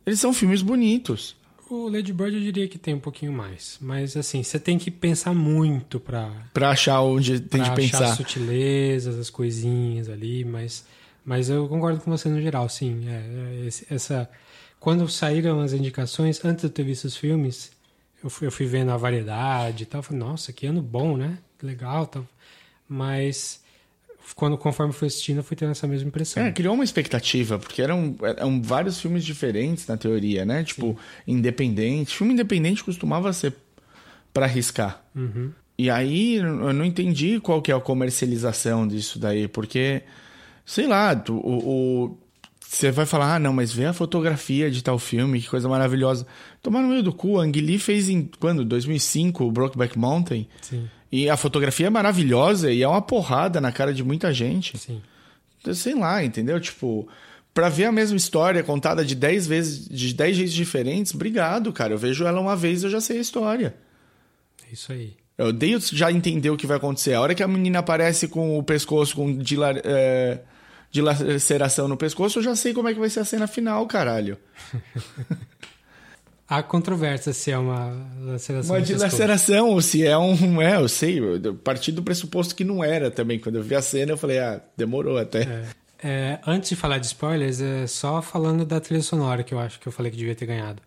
[SPEAKER 1] Eles são filmes bonitos.
[SPEAKER 2] O Lady Bird eu diria que tem um pouquinho mais. Mas assim, você tem que pensar muito pra,
[SPEAKER 1] Pra achar onde tem
[SPEAKER 2] pra
[SPEAKER 1] de pensar.
[SPEAKER 2] as sutilezas, as coisinhas ali, mas, mas eu concordo com você no geral, sim. É, é, essa, quando saíram as indicações, antes de eu ter visto os filmes, eu fui, eu fui vendo a variedade e tal, falei, nossa, que ano bom, né? Que legal, tal. Mas quando conforme fui assistindo, eu fui tendo essa mesma impressão.
[SPEAKER 1] É, criou uma expectativa, porque eram, eram vários filmes diferentes na teoria, né? Tipo, independente. Filme independente costumava ser pra arriscar.
[SPEAKER 2] Uhum.
[SPEAKER 1] E aí eu não entendi qual que é a comercialização disso daí, porque, sei lá, tu- o, o- você vai falar, ah, não, mas vê a fotografia de tal filme, que coisa maravilhosa. Tomar no meio do cu, Ang Lee fez em, quando? 2005, o Brokeback Mountain.
[SPEAKER 2] Sim,
[SPEAKER 1] E a fotografia é maravilhosa e é uma porrada na cara de muita gente.
[SPEAKER 2] sim.
[SPEAKER 1] Sei lá, entendeu? Tipo, pra ver a mesma história contada de 10 vezes, de 10 jeitos diferentes, obrigado, cara. Eu vejo ela uma vez eu já sei a história.
[SPEAKER 2] É isso aí.
[SPEAKER 1] Eu odeio já entender o que vai acontecer. A hora que a menina aparece com o pescoço com dilar, é, dilaceração no pescoço, eu já sei como é que vai ser a cena final, caralho.
[SPEAKER 2] Há controvérsia se é uma laceração
[SPEAKER 1] Uma dilaceração, ou se é um. É, eu sei. Eu parti do pressuposto que não era também. Quando eu vi a cena, eu falei, ah, demorou até.
[SPEAKER 2] É, antes de falar de spoilers, é só falando da trilha sonora que eu acho que eu falei que devia ter ganhado.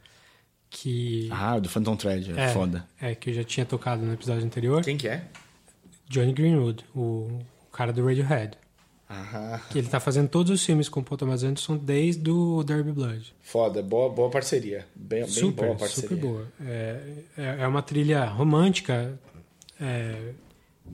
[SPEAKER 2] Que.
[SPEAKER 1] Ah, do Phantom Thread, é, foda.
[SPEAKER 2] É, que eu já tinha tocado no episódio anterior.
[SPEAKER 1] Quem que é?
[SPEAKER 2] Johnny Greenwood, o, o cara do Radiohead.
[SPEAKER 1] Ah,
[SPEAKER 2] Que ele tá fazendo todos os filmes com o Paul Thomas Anderson desde o Derby Blood.
[SPEAKER 1] foda. Boa, boa parceria. Bem, bem
[SPEAKER 2] super,
[SPEAKER 1] boa parceria.
[SPEAKER 2] super boa. É, é, é uma trilha romântica, é,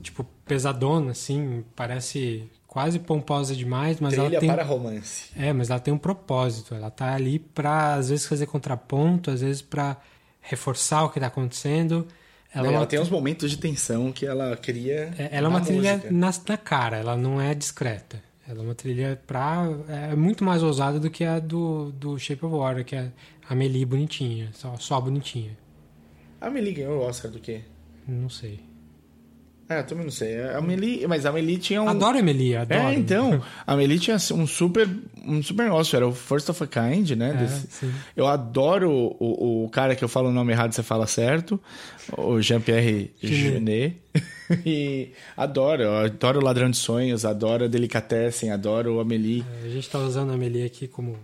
[SPEAKER 2] tipo, pesadona, assim, parece quase pomposa demais, mas
[SPEAKER 1] Trilha
[SPEAKER 2] ela tem...
[SPEAKER 1] para romance.
[SPEAKER 2] É, mas ela tem um propósito. Ela tá ali pra, às vezes, fazer contraponto, às vezes pra reforçar o que tá acontecendo. Ela,
[SPEAKER 1] Ela,
[SPEAKER 2] é uma,
[SPEAKER 1] tem uns momentos de tensão que ela cria.
[SPEAKER 2] é- ela é uma trilha na, na cara, ela não é discreta. Ela é uma trilha pra. É muito mais ousada do que a do, do Shape of Water, que é a Amelie bonitinha, só, só bonitinha.
[SPEAKER 1] A Amelie ganhou o Oscar do quê?
[SPEAKER 2] Não sei.
[SPEAKER 1] É, eu também não sei. A Amelie, mas a Amelie tinha um.
[SPEAKER 2] Adoro a Amelie, adoro.
[SPEAKER 1] É, então. A Amelie tinha um super, um super negócio. Era o First of a Kind, né?
[SPEAKER 2] É,
[SPEAKER 1] desse-
[SPEAKER 2] sim.
[SPEAKER 1] Eu adoro o, o cara que eu falo o nome errado, você fala certo. O Jean-Pierre Jeunet. e adoro. Eu adoro o Ladrão de Sonhos, adoro a Delicatessen, adoro o Amelie.
[SPEAKER 2] A gente tá usando a Amelie aqui como,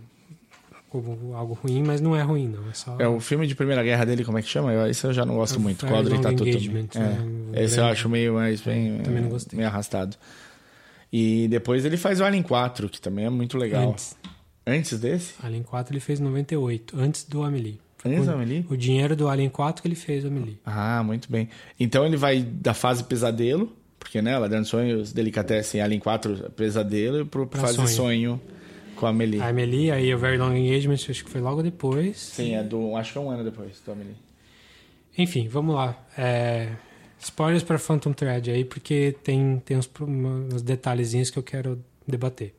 [SPEAKER 2] como algo ruim, mas não é ruim, não. É só.
[SPEAKER 1] É o filme de Primeira Guerra dele, como é que chama? Esse eu já não gosto
[SPEAKER 2] É
[SPEAKER 1] muito. Quadro tá tudo.
[SPEAKER 2] Engagement,
[SPEAKER 1] É,
[SPEAKER 2] né?
[SPEAKER 1] Esse eu acho meio mais bem,
[SPEAKER 2] também não gostei.
[SPEAKER 1] meio arrastado. E depois ele faz o Alien 4, que também é muito legal.
[SPEAKER 2] Antes.
[SPEAKER 1] Antes desse?
[SPEAKER 2] Alien 4 ele fez em 98, antes do Amelie.
[SPEAKER 1] Antes do Amelie?
[SPEAKER 2] O dinheiro do Alien 4 que ele fez o Amelie.
[SPEAKER 1] Ah, muito bem. Então ele vai da fase pesadelo, porque né, Ladrão de Sonhos, Delicatessen, Alien 4, pesadelo, e
[SPEAKER 2] Pra
[SPEAKER 1] fase
[SPEAKER 2] sonho.
[SPEAKER 1] sonho. Com a Amelie.
[SPEAKER 2] A Amelie, aí o Very Long Engagement, acho que foi logo depois.
[SPEAKER 1] Sim, é do, acho que é um ano depois do Amelie.
[SPEAKER 2] Enfim, vamos lá. É, spoilers para Phantom Thread aí, porque tem, tem uns, uns detalhezinhos que eu quero debater.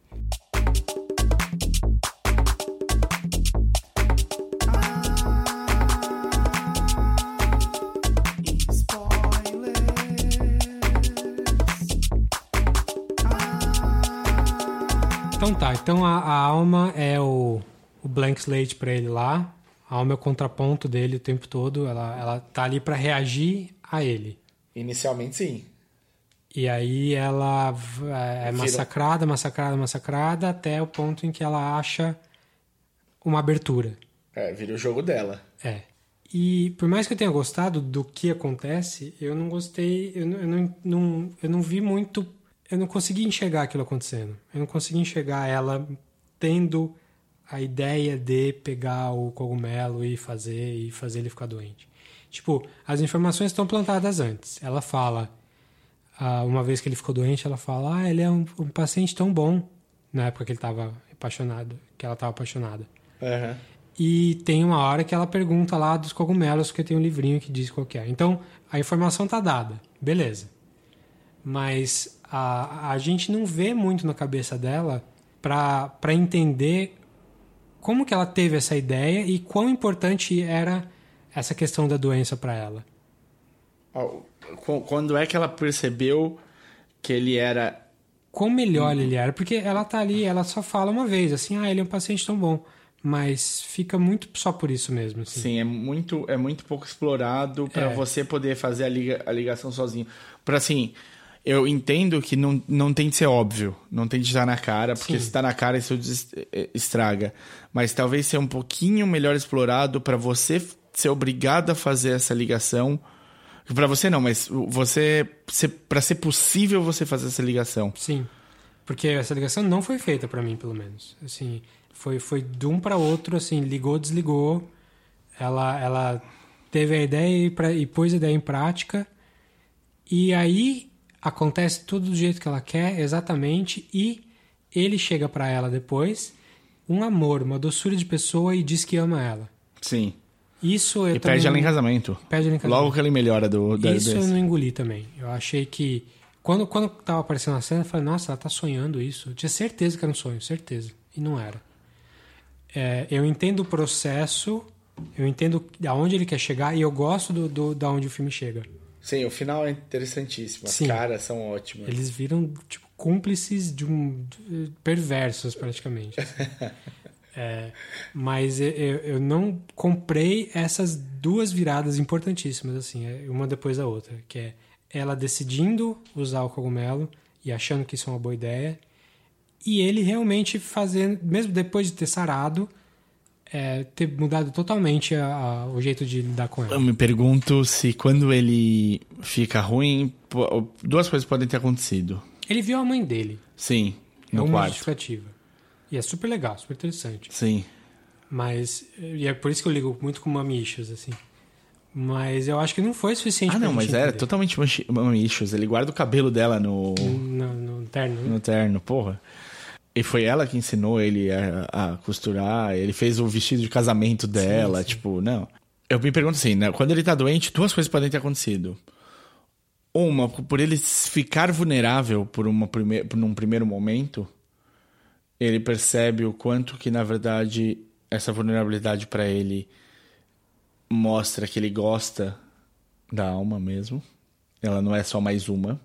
[SPEAKER 2] Então tá, então a, a alma é o, o blank slate pra ele lá. A alma é o contraponto dele o tempo todo. Ela, ela tá ali pra reagir a ele.
[SPEAKER 1] Inicialmente, sim.
[SPEAKER 2] E aí ela é
[SPEAKER 1] Vira-
[SPEAKER 2] massacrada, massacrada, massacrada, até o ponto em que ela acha uma abertura.
[SPEAKER 1] É, vira o jogo dela.
[SPEAKER 2] É. E por mais que eu tenha gostado do que acontece, eu não gostei, eu não, eu não, não, eu não vi muito, eu não consegui enxergar aquilo acontecendo. Eu não consegui enxergar ela tendo a ideia de pegar o cogumelo e fazer e fazer ele ficar doente. Tipo, as informações estão plantadas antes. Ela fala, ah, uma vez que ele ficou doente, ela fala: "Ah, ele é um, um paciente tão bom", na época que ele estava apaixonado, que ela estava apaixonada.
[SPEAKER 1] Uhum.
[SPEAKER 2] E tem uma hora que ela pergunta lá dos cogumelos, porque tem um livrinho que diz qual que é. Então, a informação tá dada, beleza. Mas a, a gente não vê muito na cabeça dela para entender como que ela teve essa ideia e quão importante era essa questão da doença para ela.
[SPEAKER 1] Quando é que ela percebeu que ele era
[SPEAKER 2] quão melhor ele era? Porque ela tá ali, ela só fala uma vez, assim, ah, ele é um paciente tão bom mas fica muito só por isso mesmo. Assim.
[SPEAKER 1] Sim, é muito, é muito pouco explorado para
[SPEAKER 2] É.
[SPEAKER 1] você poder fazer a, liga, a ligação sozinho. Para assim, eu entendo que não, não tem de ser óbvio, não tem de estar na cara, porque
[SPEAKER 2] Sim.
[SPEAKER 1] se está na cara isso eh, estraga. Mas talvez ser um pouquinho melhor explorado para você ser obrigado a fazer essa ligação. Para você não, mas você para ser possível você fazer essa ligação.
[SPEAKER 2] Sim. Porque essa ligação não foi feita para mim, pelo menos. Assim, foi foi de um para outro, assim, ligou, desligou. Ela ela teve a ideia e, pra, e pôs a ideia em prática. E aí acontece tudo do jeito que ela quer, exatamente, e ele chega para ela depois, um amor, uma doçura de pessoa e diz que ama ela.
[SPEAKER 1] Sim.
[SPEAKER 2] Isso eu
[SPEAKER 1] E
[SPEAKER 2] também
[SPEAKER 1] pede ela em casamento.
[SPEAKER 2] Pede ela em casamento.
[SPEAKER 1] Logo que ele melhora do da,
[SPEAKER 2] Isso eu
[SPEAKER 1] desse.
[SPEAKER 2] não engoli também. Eu achei que. Quando, quando tava aparecendo na cena, eu falei, nossa, ela tá sonhando isso. Eu tinha certeza que era um sonho, certeza. E não era. É, eu entendo o processo, eu entendo aonde ele quer chegar e eu gosto do, do, da onde o filme chega.
[SPEAKER 1] Sim, o final é interessantíssimo. As
[SPEAKER 2] Sim.
[SPEAKER 1] caras são ótimas.
[SPEAKER 2] Eles viram, tipo, cúmplices de um. perversos, praticamente. É, mas eu, eu eu não comprei essas duas viradas importantíssimas, assim, é uma depois da outra. Que é ela decidindo usar o cogumelo e achando que isso é uma boa ideia. E ele realmente fazendo, mesmo depois de ter sarado, é, ter mudado totalmente a- a- o jeito de lidar com ela.
[SPEAKER 1] Eu me pergunto se quando ele fica ruim, duas coisas podem ter acontecido.
[SPEAKER 2] Ele viu a mãe dele.
[SPEAKER 1] Sim,
[SPEAKER 2] É
[SPEAKER 1] no
[SPEAKER 2] uma
[SPEAKER 1] quarto.
[SPEAKER 2] justificativa. E é super legal, super interessante.
[SPEAKER 1] Sim.
[SPEAKER 2] Mas. E é por isso que eu ligo muito com Mami Issues, assim. Mas eu acho que não foi suficiente
[SPEAKER 1] Ah, não, mas
[SPEAKER 2] gente
[SPEAKER 1] era
[SPEAKER 2] entender.
[SPEAKER 1] totalmente mamichos. Ele guarda o cabelo dela no,
[SPEAKER 2] No, no terno, né?
[SPEAKER 1] no terno, porra. E foi ela que ensinou ele a, a costurar. Ele fez o vestido de casamento dela.
[SPEAKER 2] sim.
[SPEAKER 1] Tipo, não. Eu me pergunto assim, né? Quando ele tá doente, duas coisas podem ter acontecido. Uma, por ele ficar vulnerável por, uma prime... por um primeiro momento, ele percebe o quanto que, na verdade, essa vulnerabilidade para ele mostra que ele gosta da alma mesmo. Ela não é só mais uma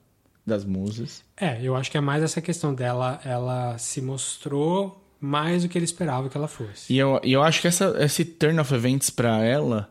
[SPEAKER 1] das musas.
[SPEAKER 2] É, eu acho que é mais essa questão dela. Ela se mostrou mais do que ele esperava que ela fosse.
[SPEAKER 1] E eu, eu acho que essa, esse turn of events pra ela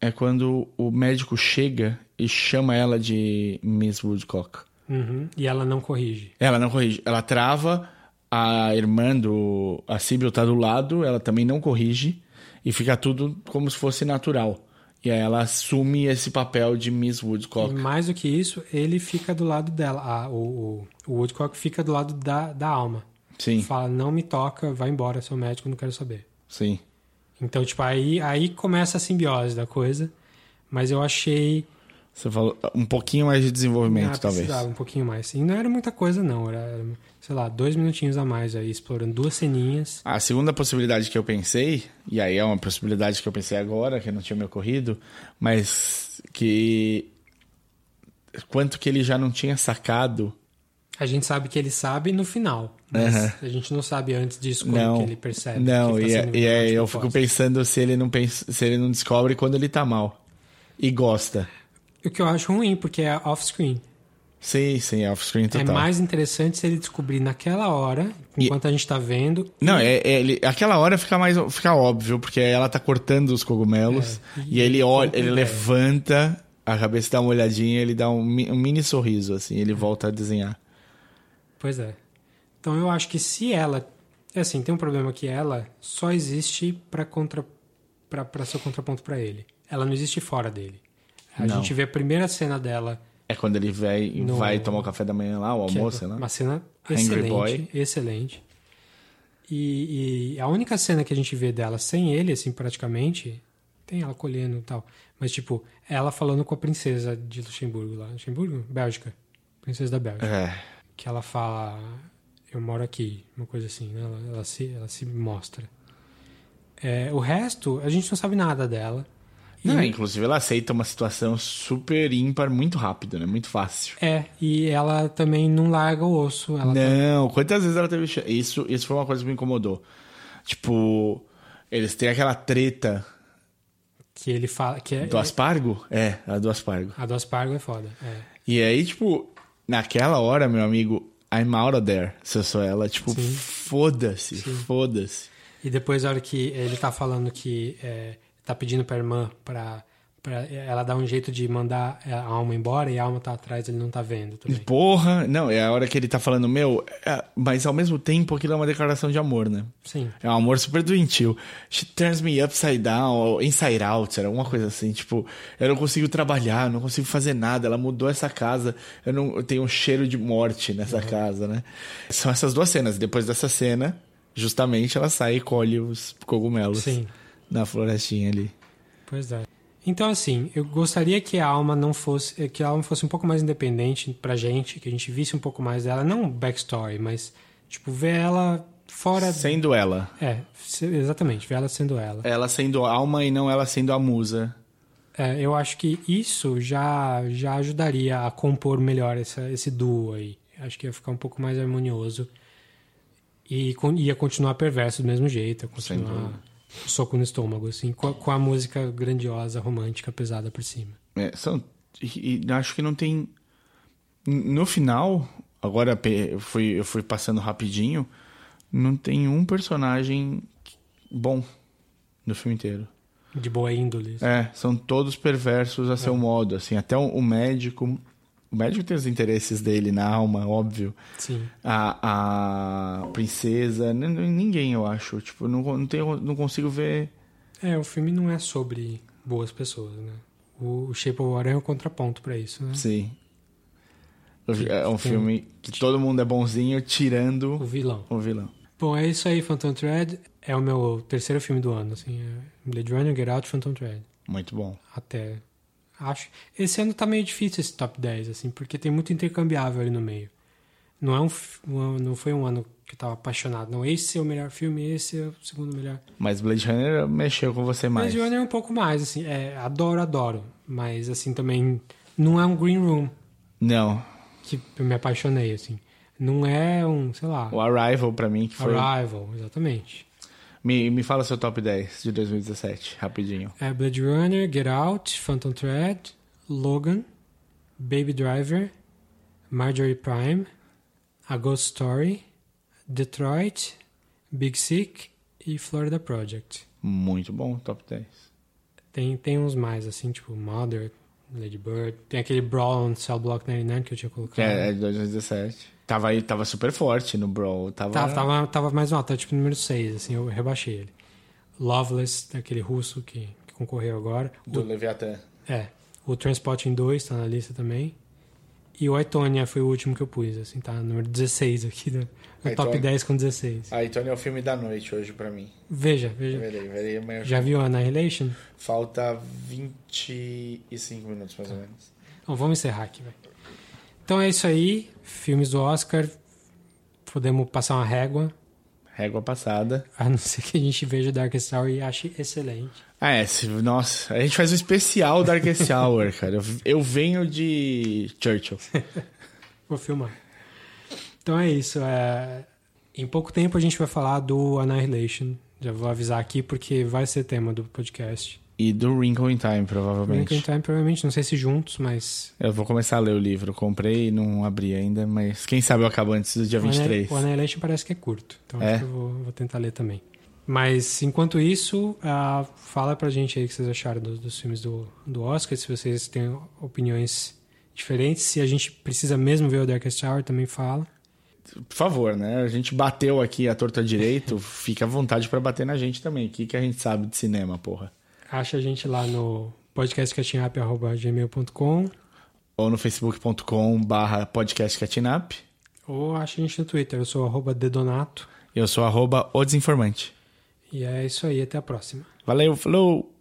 [SPEAKER 1] é quando o médico chega e chama ela de Miss Woodcock.
[SPEAKER 2] Uhum. E ela não corrige.
[SPEAKER 1] Ela não corrige. Ela trava, a irmã do. A Sibyl tá do lado, ela também não corrige. E fica tudo como se fosse natural. E aí ela assume esse papel de Miss Woodcock.
[SPEAKER 2] E mais do que isso, ele fica do lado dela. Ah, o, o, Woodcock fica do lado da, da alma.
[SPEAKER 1] Sim,
[SPEAKER 2] Fala, não me toca, vai embora, seu médico, não quero saber.
[SPEAKER 1] sim.
[SPEAKER 2] Então, tipo, aí, aí começa a simbiose da coisa. Mas eu achei.
[SPEAKER 1] Você falou um pouquinho mais de desenvolvimento,
[SPEAKER 2] Ah,
[SPEAKER 1] talvez.
[SPEAKER 2] precisava um pouquinho mais. E não era muita coisa, não. Era, sei lá, dois minutinhos a mais aí, explorando duas ceninhas.
[SPEAKER 1] A segunda possibilidade que eu pensei, e aí é uma possibilidade que eu pensei agora, que não tinha me ocorrido, mas que. Quanto que ele já não tinha sacado.
[SPEAKER 2] A gente sabe que ele sabe no final. Mas
[SPEAKER 1] Aham.
[SPEAKER 2] a gente não sabe antes disso como
[SPEAKER 1] não.
[SPEAKER 2] que ele percebe.
[SPEAKER 1] Não,
[SPEAKER 2] que
[SPEAKER 1] e,
[SPEAKER 2] tá
[SPEAKER 1] é- e é- eu fico pensando se ele não pensa, se ele não descobre quando ele tá mal. E gosta.
[SPEAKER 2] O que eu acho ruim, porque é off-screen.
[SPEAKER 1] Sim, sim, é off-screen
[SPEAKER 2] É
[SPEAKER 1] total.
[SPEAKER 2] mais interessante se ele descobrir naquela hora, enquanto a gente tá vendo.
[SPEAKER 1] Não, é, é- ele, aquela hora fica mais fica óbvio, porque ela tá cortando os cogumelos
[SPEAKER 2] É,
[SPEAKER 1] e, ele olha, ele levanta a cabeça dá uma olhadinha, ele dá um, um mini sorriso assim, ele volta a desenhar.
[SPEAKER 2] Pois é. Então eu acho que se ela. É assim, tem um problema que ela só existe para contra para ser o contraponto para ele. ela não existe fora dele. A
[SPEAKER 1] Não.
[SPEAKER 2] gente vê a primeira cena dela,
[SPEAKER 1] É quando ele vai,
[SPEAKER 2] No-
[SPEAKER 1] vai tomar o café da manhã lá, o
[SPEAKER 2] que
[SPEAKER 1] almoço,
[SPEAKER 2] é
[SPEAKER 1] né?
[SPEAKER 2] uma cena excelente,
[SPEAKER 1] Boy.
[SPEAKER 2] excelente. E, e a única cena que a gente vê dela sem ele, assim, praticamente, tem ela colhendo e tal, mas tipo, ela falando com a princesa de Luxemburgo lá, Luxemburgo? Bélgica. Princesa da Bélgica.
[SPEAKER 1] É.
[SPEAKER 2] Que ela fala, eu moro aqui, uma coisa assim, né? Ela, ela se, ela se mostra. É, o resto, a gente não sabe nada dela. E-
[SPEAKER 1] Não, inclusive ela aceita uma situação super ímpar muito rápido, né? Muito fácil.
[SPEAKER 2] É, e ela também não larga o osso. Tá-
[SPEAKER 1] Não, quantas vezes ela teve chance? Isso, isso foi uma coisa que me incomodou. Tipo, eles têm aquela treta
[SPEAKER 2] que ele fala que é,
[SPEAKER 1] do Aspargo? É, a do Aspargo.
[SPEAKER 2] a do Aspargo é foda. É.
[SPEAKER 1] E aí, tipo, naquela hora, meu amigo, I'm out of there. Se eu sou ela, tipo, foda-se, foda-se.
[SPEAKER 2] E depois, a hora que ele tá falando que é, tá pedindo pra irmã pra, pra ela dar um jeito de mandar a alma embora e a alma tá atrás, ele não tá vendo também.
[SPEAKER 1] Porra, não, é a hora que ele tá falando, meu, é- mas ao mesmo tempo aquilo é uma declaração de amor, né?
[SPEAKER 2] Sim.
[SPEAKER 1] É um amor super doentio. She turns me upside down, ou inside out, era alguma coisa assim. Tipo, eu não consigo trabalhar, não consigo fazer nada. Ela mudou essa casa. Eu não eu tenho um cheiro de morte nessa
[SPEAKER 2] Uhum.
[SPEAKER 1] casa, né? São essas duas cenas. Depois dessa cena, justamente ela sai e colhe os cogumelos
[SPEAKER 2] Sim.
[SPEAKER 1] Na florestinha ali.
[SPEAKER 2] Pois é. Então, assim, eu gostaria que a alma não fosse. que a alma fosse um pouco mais independente pra gente, que a gente visse um pouco mais dela. Não backstory, mas, tipo, ver ela fora.
[SPEAKER 1] Sendo ela.
[SPEAKER 2] É, exatamente, ver ela sendo ela.
[SPEAKER 1] Ela sendo alma e não ela sendo a musa.
[SPEAKER 2] É, eu acho que isso já, já ajudaria a compor melhor essa, esse duo aí. Acho que ia ficar um pouco mais harmonioso. E con- ia continuar perverso do mesmo jeito, ia continuar. Soco no estômago, assim, com a, com a música grandiosa, romântica, pesada por cima.
[SPEAKER 1] É, são, e, e acho que não tem. No final, agora eu fui, eu fui passando rapidinho, não tem um personagem bom no filme inteiro.
[SPEAKER 2] De boa índole.
[SPEAKER 1] É, são todos perversos a seu modo, assim, até o, o médico. O médico tem os interesses dele na alma, óbvio.
[SPEAKER 2] Sim.
[SPEAKER 1] A, a princesa, ninguém, eu acho. Tipo, não, não, tenho, não consigo ver.
[SPEAKER 2] É, o filme não é sobre boas pessoas, né? O, Shape of Water é um contraponto pra isso, né?
[SPEAKER 1] Sim. É um filme que todo mundo é bonzinho, tirando
[SPEAKER 2] O vilão.
[SPEAKER 1] o vilão.
[SPEAKER 2] Bom, é isso aí, Phantom Thread. É o meu terceiro filme do ano, assim. É Blade Runner, Get Out, Phantom Thread.
[SPEAKER 1] Muito bom.
[SPEAKER 2] Até. Acho. Esse ano tá meio difícil esse top 10, assim, porque tem muito intercambiável ali no meio. Não, é um, não foi um ano que eu tava apaixonado. Não, esse é o melhor filme, esse é o segundo melhor.
[SPEAKER 1] Mas Blade Runner mexeu com você mais.
[SPEAKER 2] Blade Runner é um pouco mais, assim. É, adoro, adoro. Mas, assim, também não é um Green Room
[SPEAKER 1] Não.
[SPEAKER 2] que eu me apaixonei, assim. Não é um, sei lá,
[SPEAKER 1] O Arrival, pra mim, que foi.
[SPEAKER 2] Arrival, exatamente.
[SPEAKER 1] Me, me fala seu top 10 de 2017, rapidinho.
[SPEAKER 2] É Blade Runner, Get Out, Phantom Thread, Logan, Baby Driver, Marjorie Prime, A Ghost Story, Detroit, Big Sick e Florida Project.
[SPEAKER 1] Muito bom, top 10.
[SPEAKER 2] Tem, tem uns mais, assim, tipo Mother, Lady Bird. Tem aquele Brawl on Cell Block 99 que eu tinha colocado.
[SPEAKER 1] É, é de 2017. Tava, aí, tava super forte no Brawl. Tava,
[SPEAKER 2] Tava, tava, tava mais alto, tava tipo número 6, assim, eu rebaixei ele. Loveless, daquele russo que, que concorreu agora.
[SPEAKER 1] Do
[SPEAKER 2] O-
[SPEAKER 1] Leviathan.
[SPEAKER 2] É, o Transporting 2 tá na lista também. E o Aitonia foi o último que eu pus, assim, tá no número 16 aqui, no, no top
[SPEAKER 1] Aitonia.
[SPEAKER 2] 10 com 16.
[SPEAKER 1] Ah, então é o filme da noite hoje pra mim.
[SPEAKER 2] Veja, veja.
[SPEAKER 1] Verei, verei amanhã.
[SPEAKER 2] Já viu Annihilation?
[SPEAKER 1] Falta 25 minutos, mais ou menos.
[SPEAKER 2] Então vamos encerrar aqui, velho. Então é isso aí, filmes do Oscar. Podemos passar uma régua,
[SPEAKER 1] Régua passada.
[SPEAKER 2] a não ser que a gente veja Darkest Hour e ache excelente.
[SPEAKER 1] Ah, é. Se, nossa, a gente faz um especial Darkest Hour, cara. Eu, eu venho de Churchill.
[SPEAKER 2] Vou filmar. Então é isso. é, Em pouco tempo a gente vai falar do Annihilation. Já vou avisar aqui porque vai ser tema do podcast.
[SPEAKER 1] E do Wrinkle in Time,
[SPEAKER 2] Wrinkle
[SPEAKER 1] provavelmente.
[SPEAKER 2] in Time, provavelmente, não sei se juntos, mas.
[SPEAKER 1] Eu vou começar a ler o livro. Comprei e não abri ainda, mas quem sabe eu acabo antes do dia
[SPEAKER 2] o Anni-
[SPEAKER 1] 23.
[SPEAKER 2] O Annihilation parece que é curto. Então
[SPEAKER 1] É?
[SPEAKER 2] acho que eu vou, vou tentar ler também. Mas enquanto isso, ah, fala pra gente aí o que vocês acharam dos, dos filmes do, do Oscar, se vocês têm opiniões diferentes. Se a gente precisa mesmo ver o Darkest Hour, também fala.
[SPEAKER 1] Por favor, né? A gente bateu aqui a torta direito. fica à vontade pra bater na gente também. O que, que a gente sabe de cinema, porra?
[SPEAKER 2] Acha a gente lá no podcastcatchingup.gmail.com
[SPEAKER 1] Ou no facebook.com barra podcastcatinap.
[SPEAKER 2] ou acha a gente no Twitter. Eu sou arroba dedonato.
[SPEAKER 1] Eu sou arroba o desinformante.
[SPEAKER 2] E é isso aí, até a próxima.
[SPEAKER 1] Valeu, falou!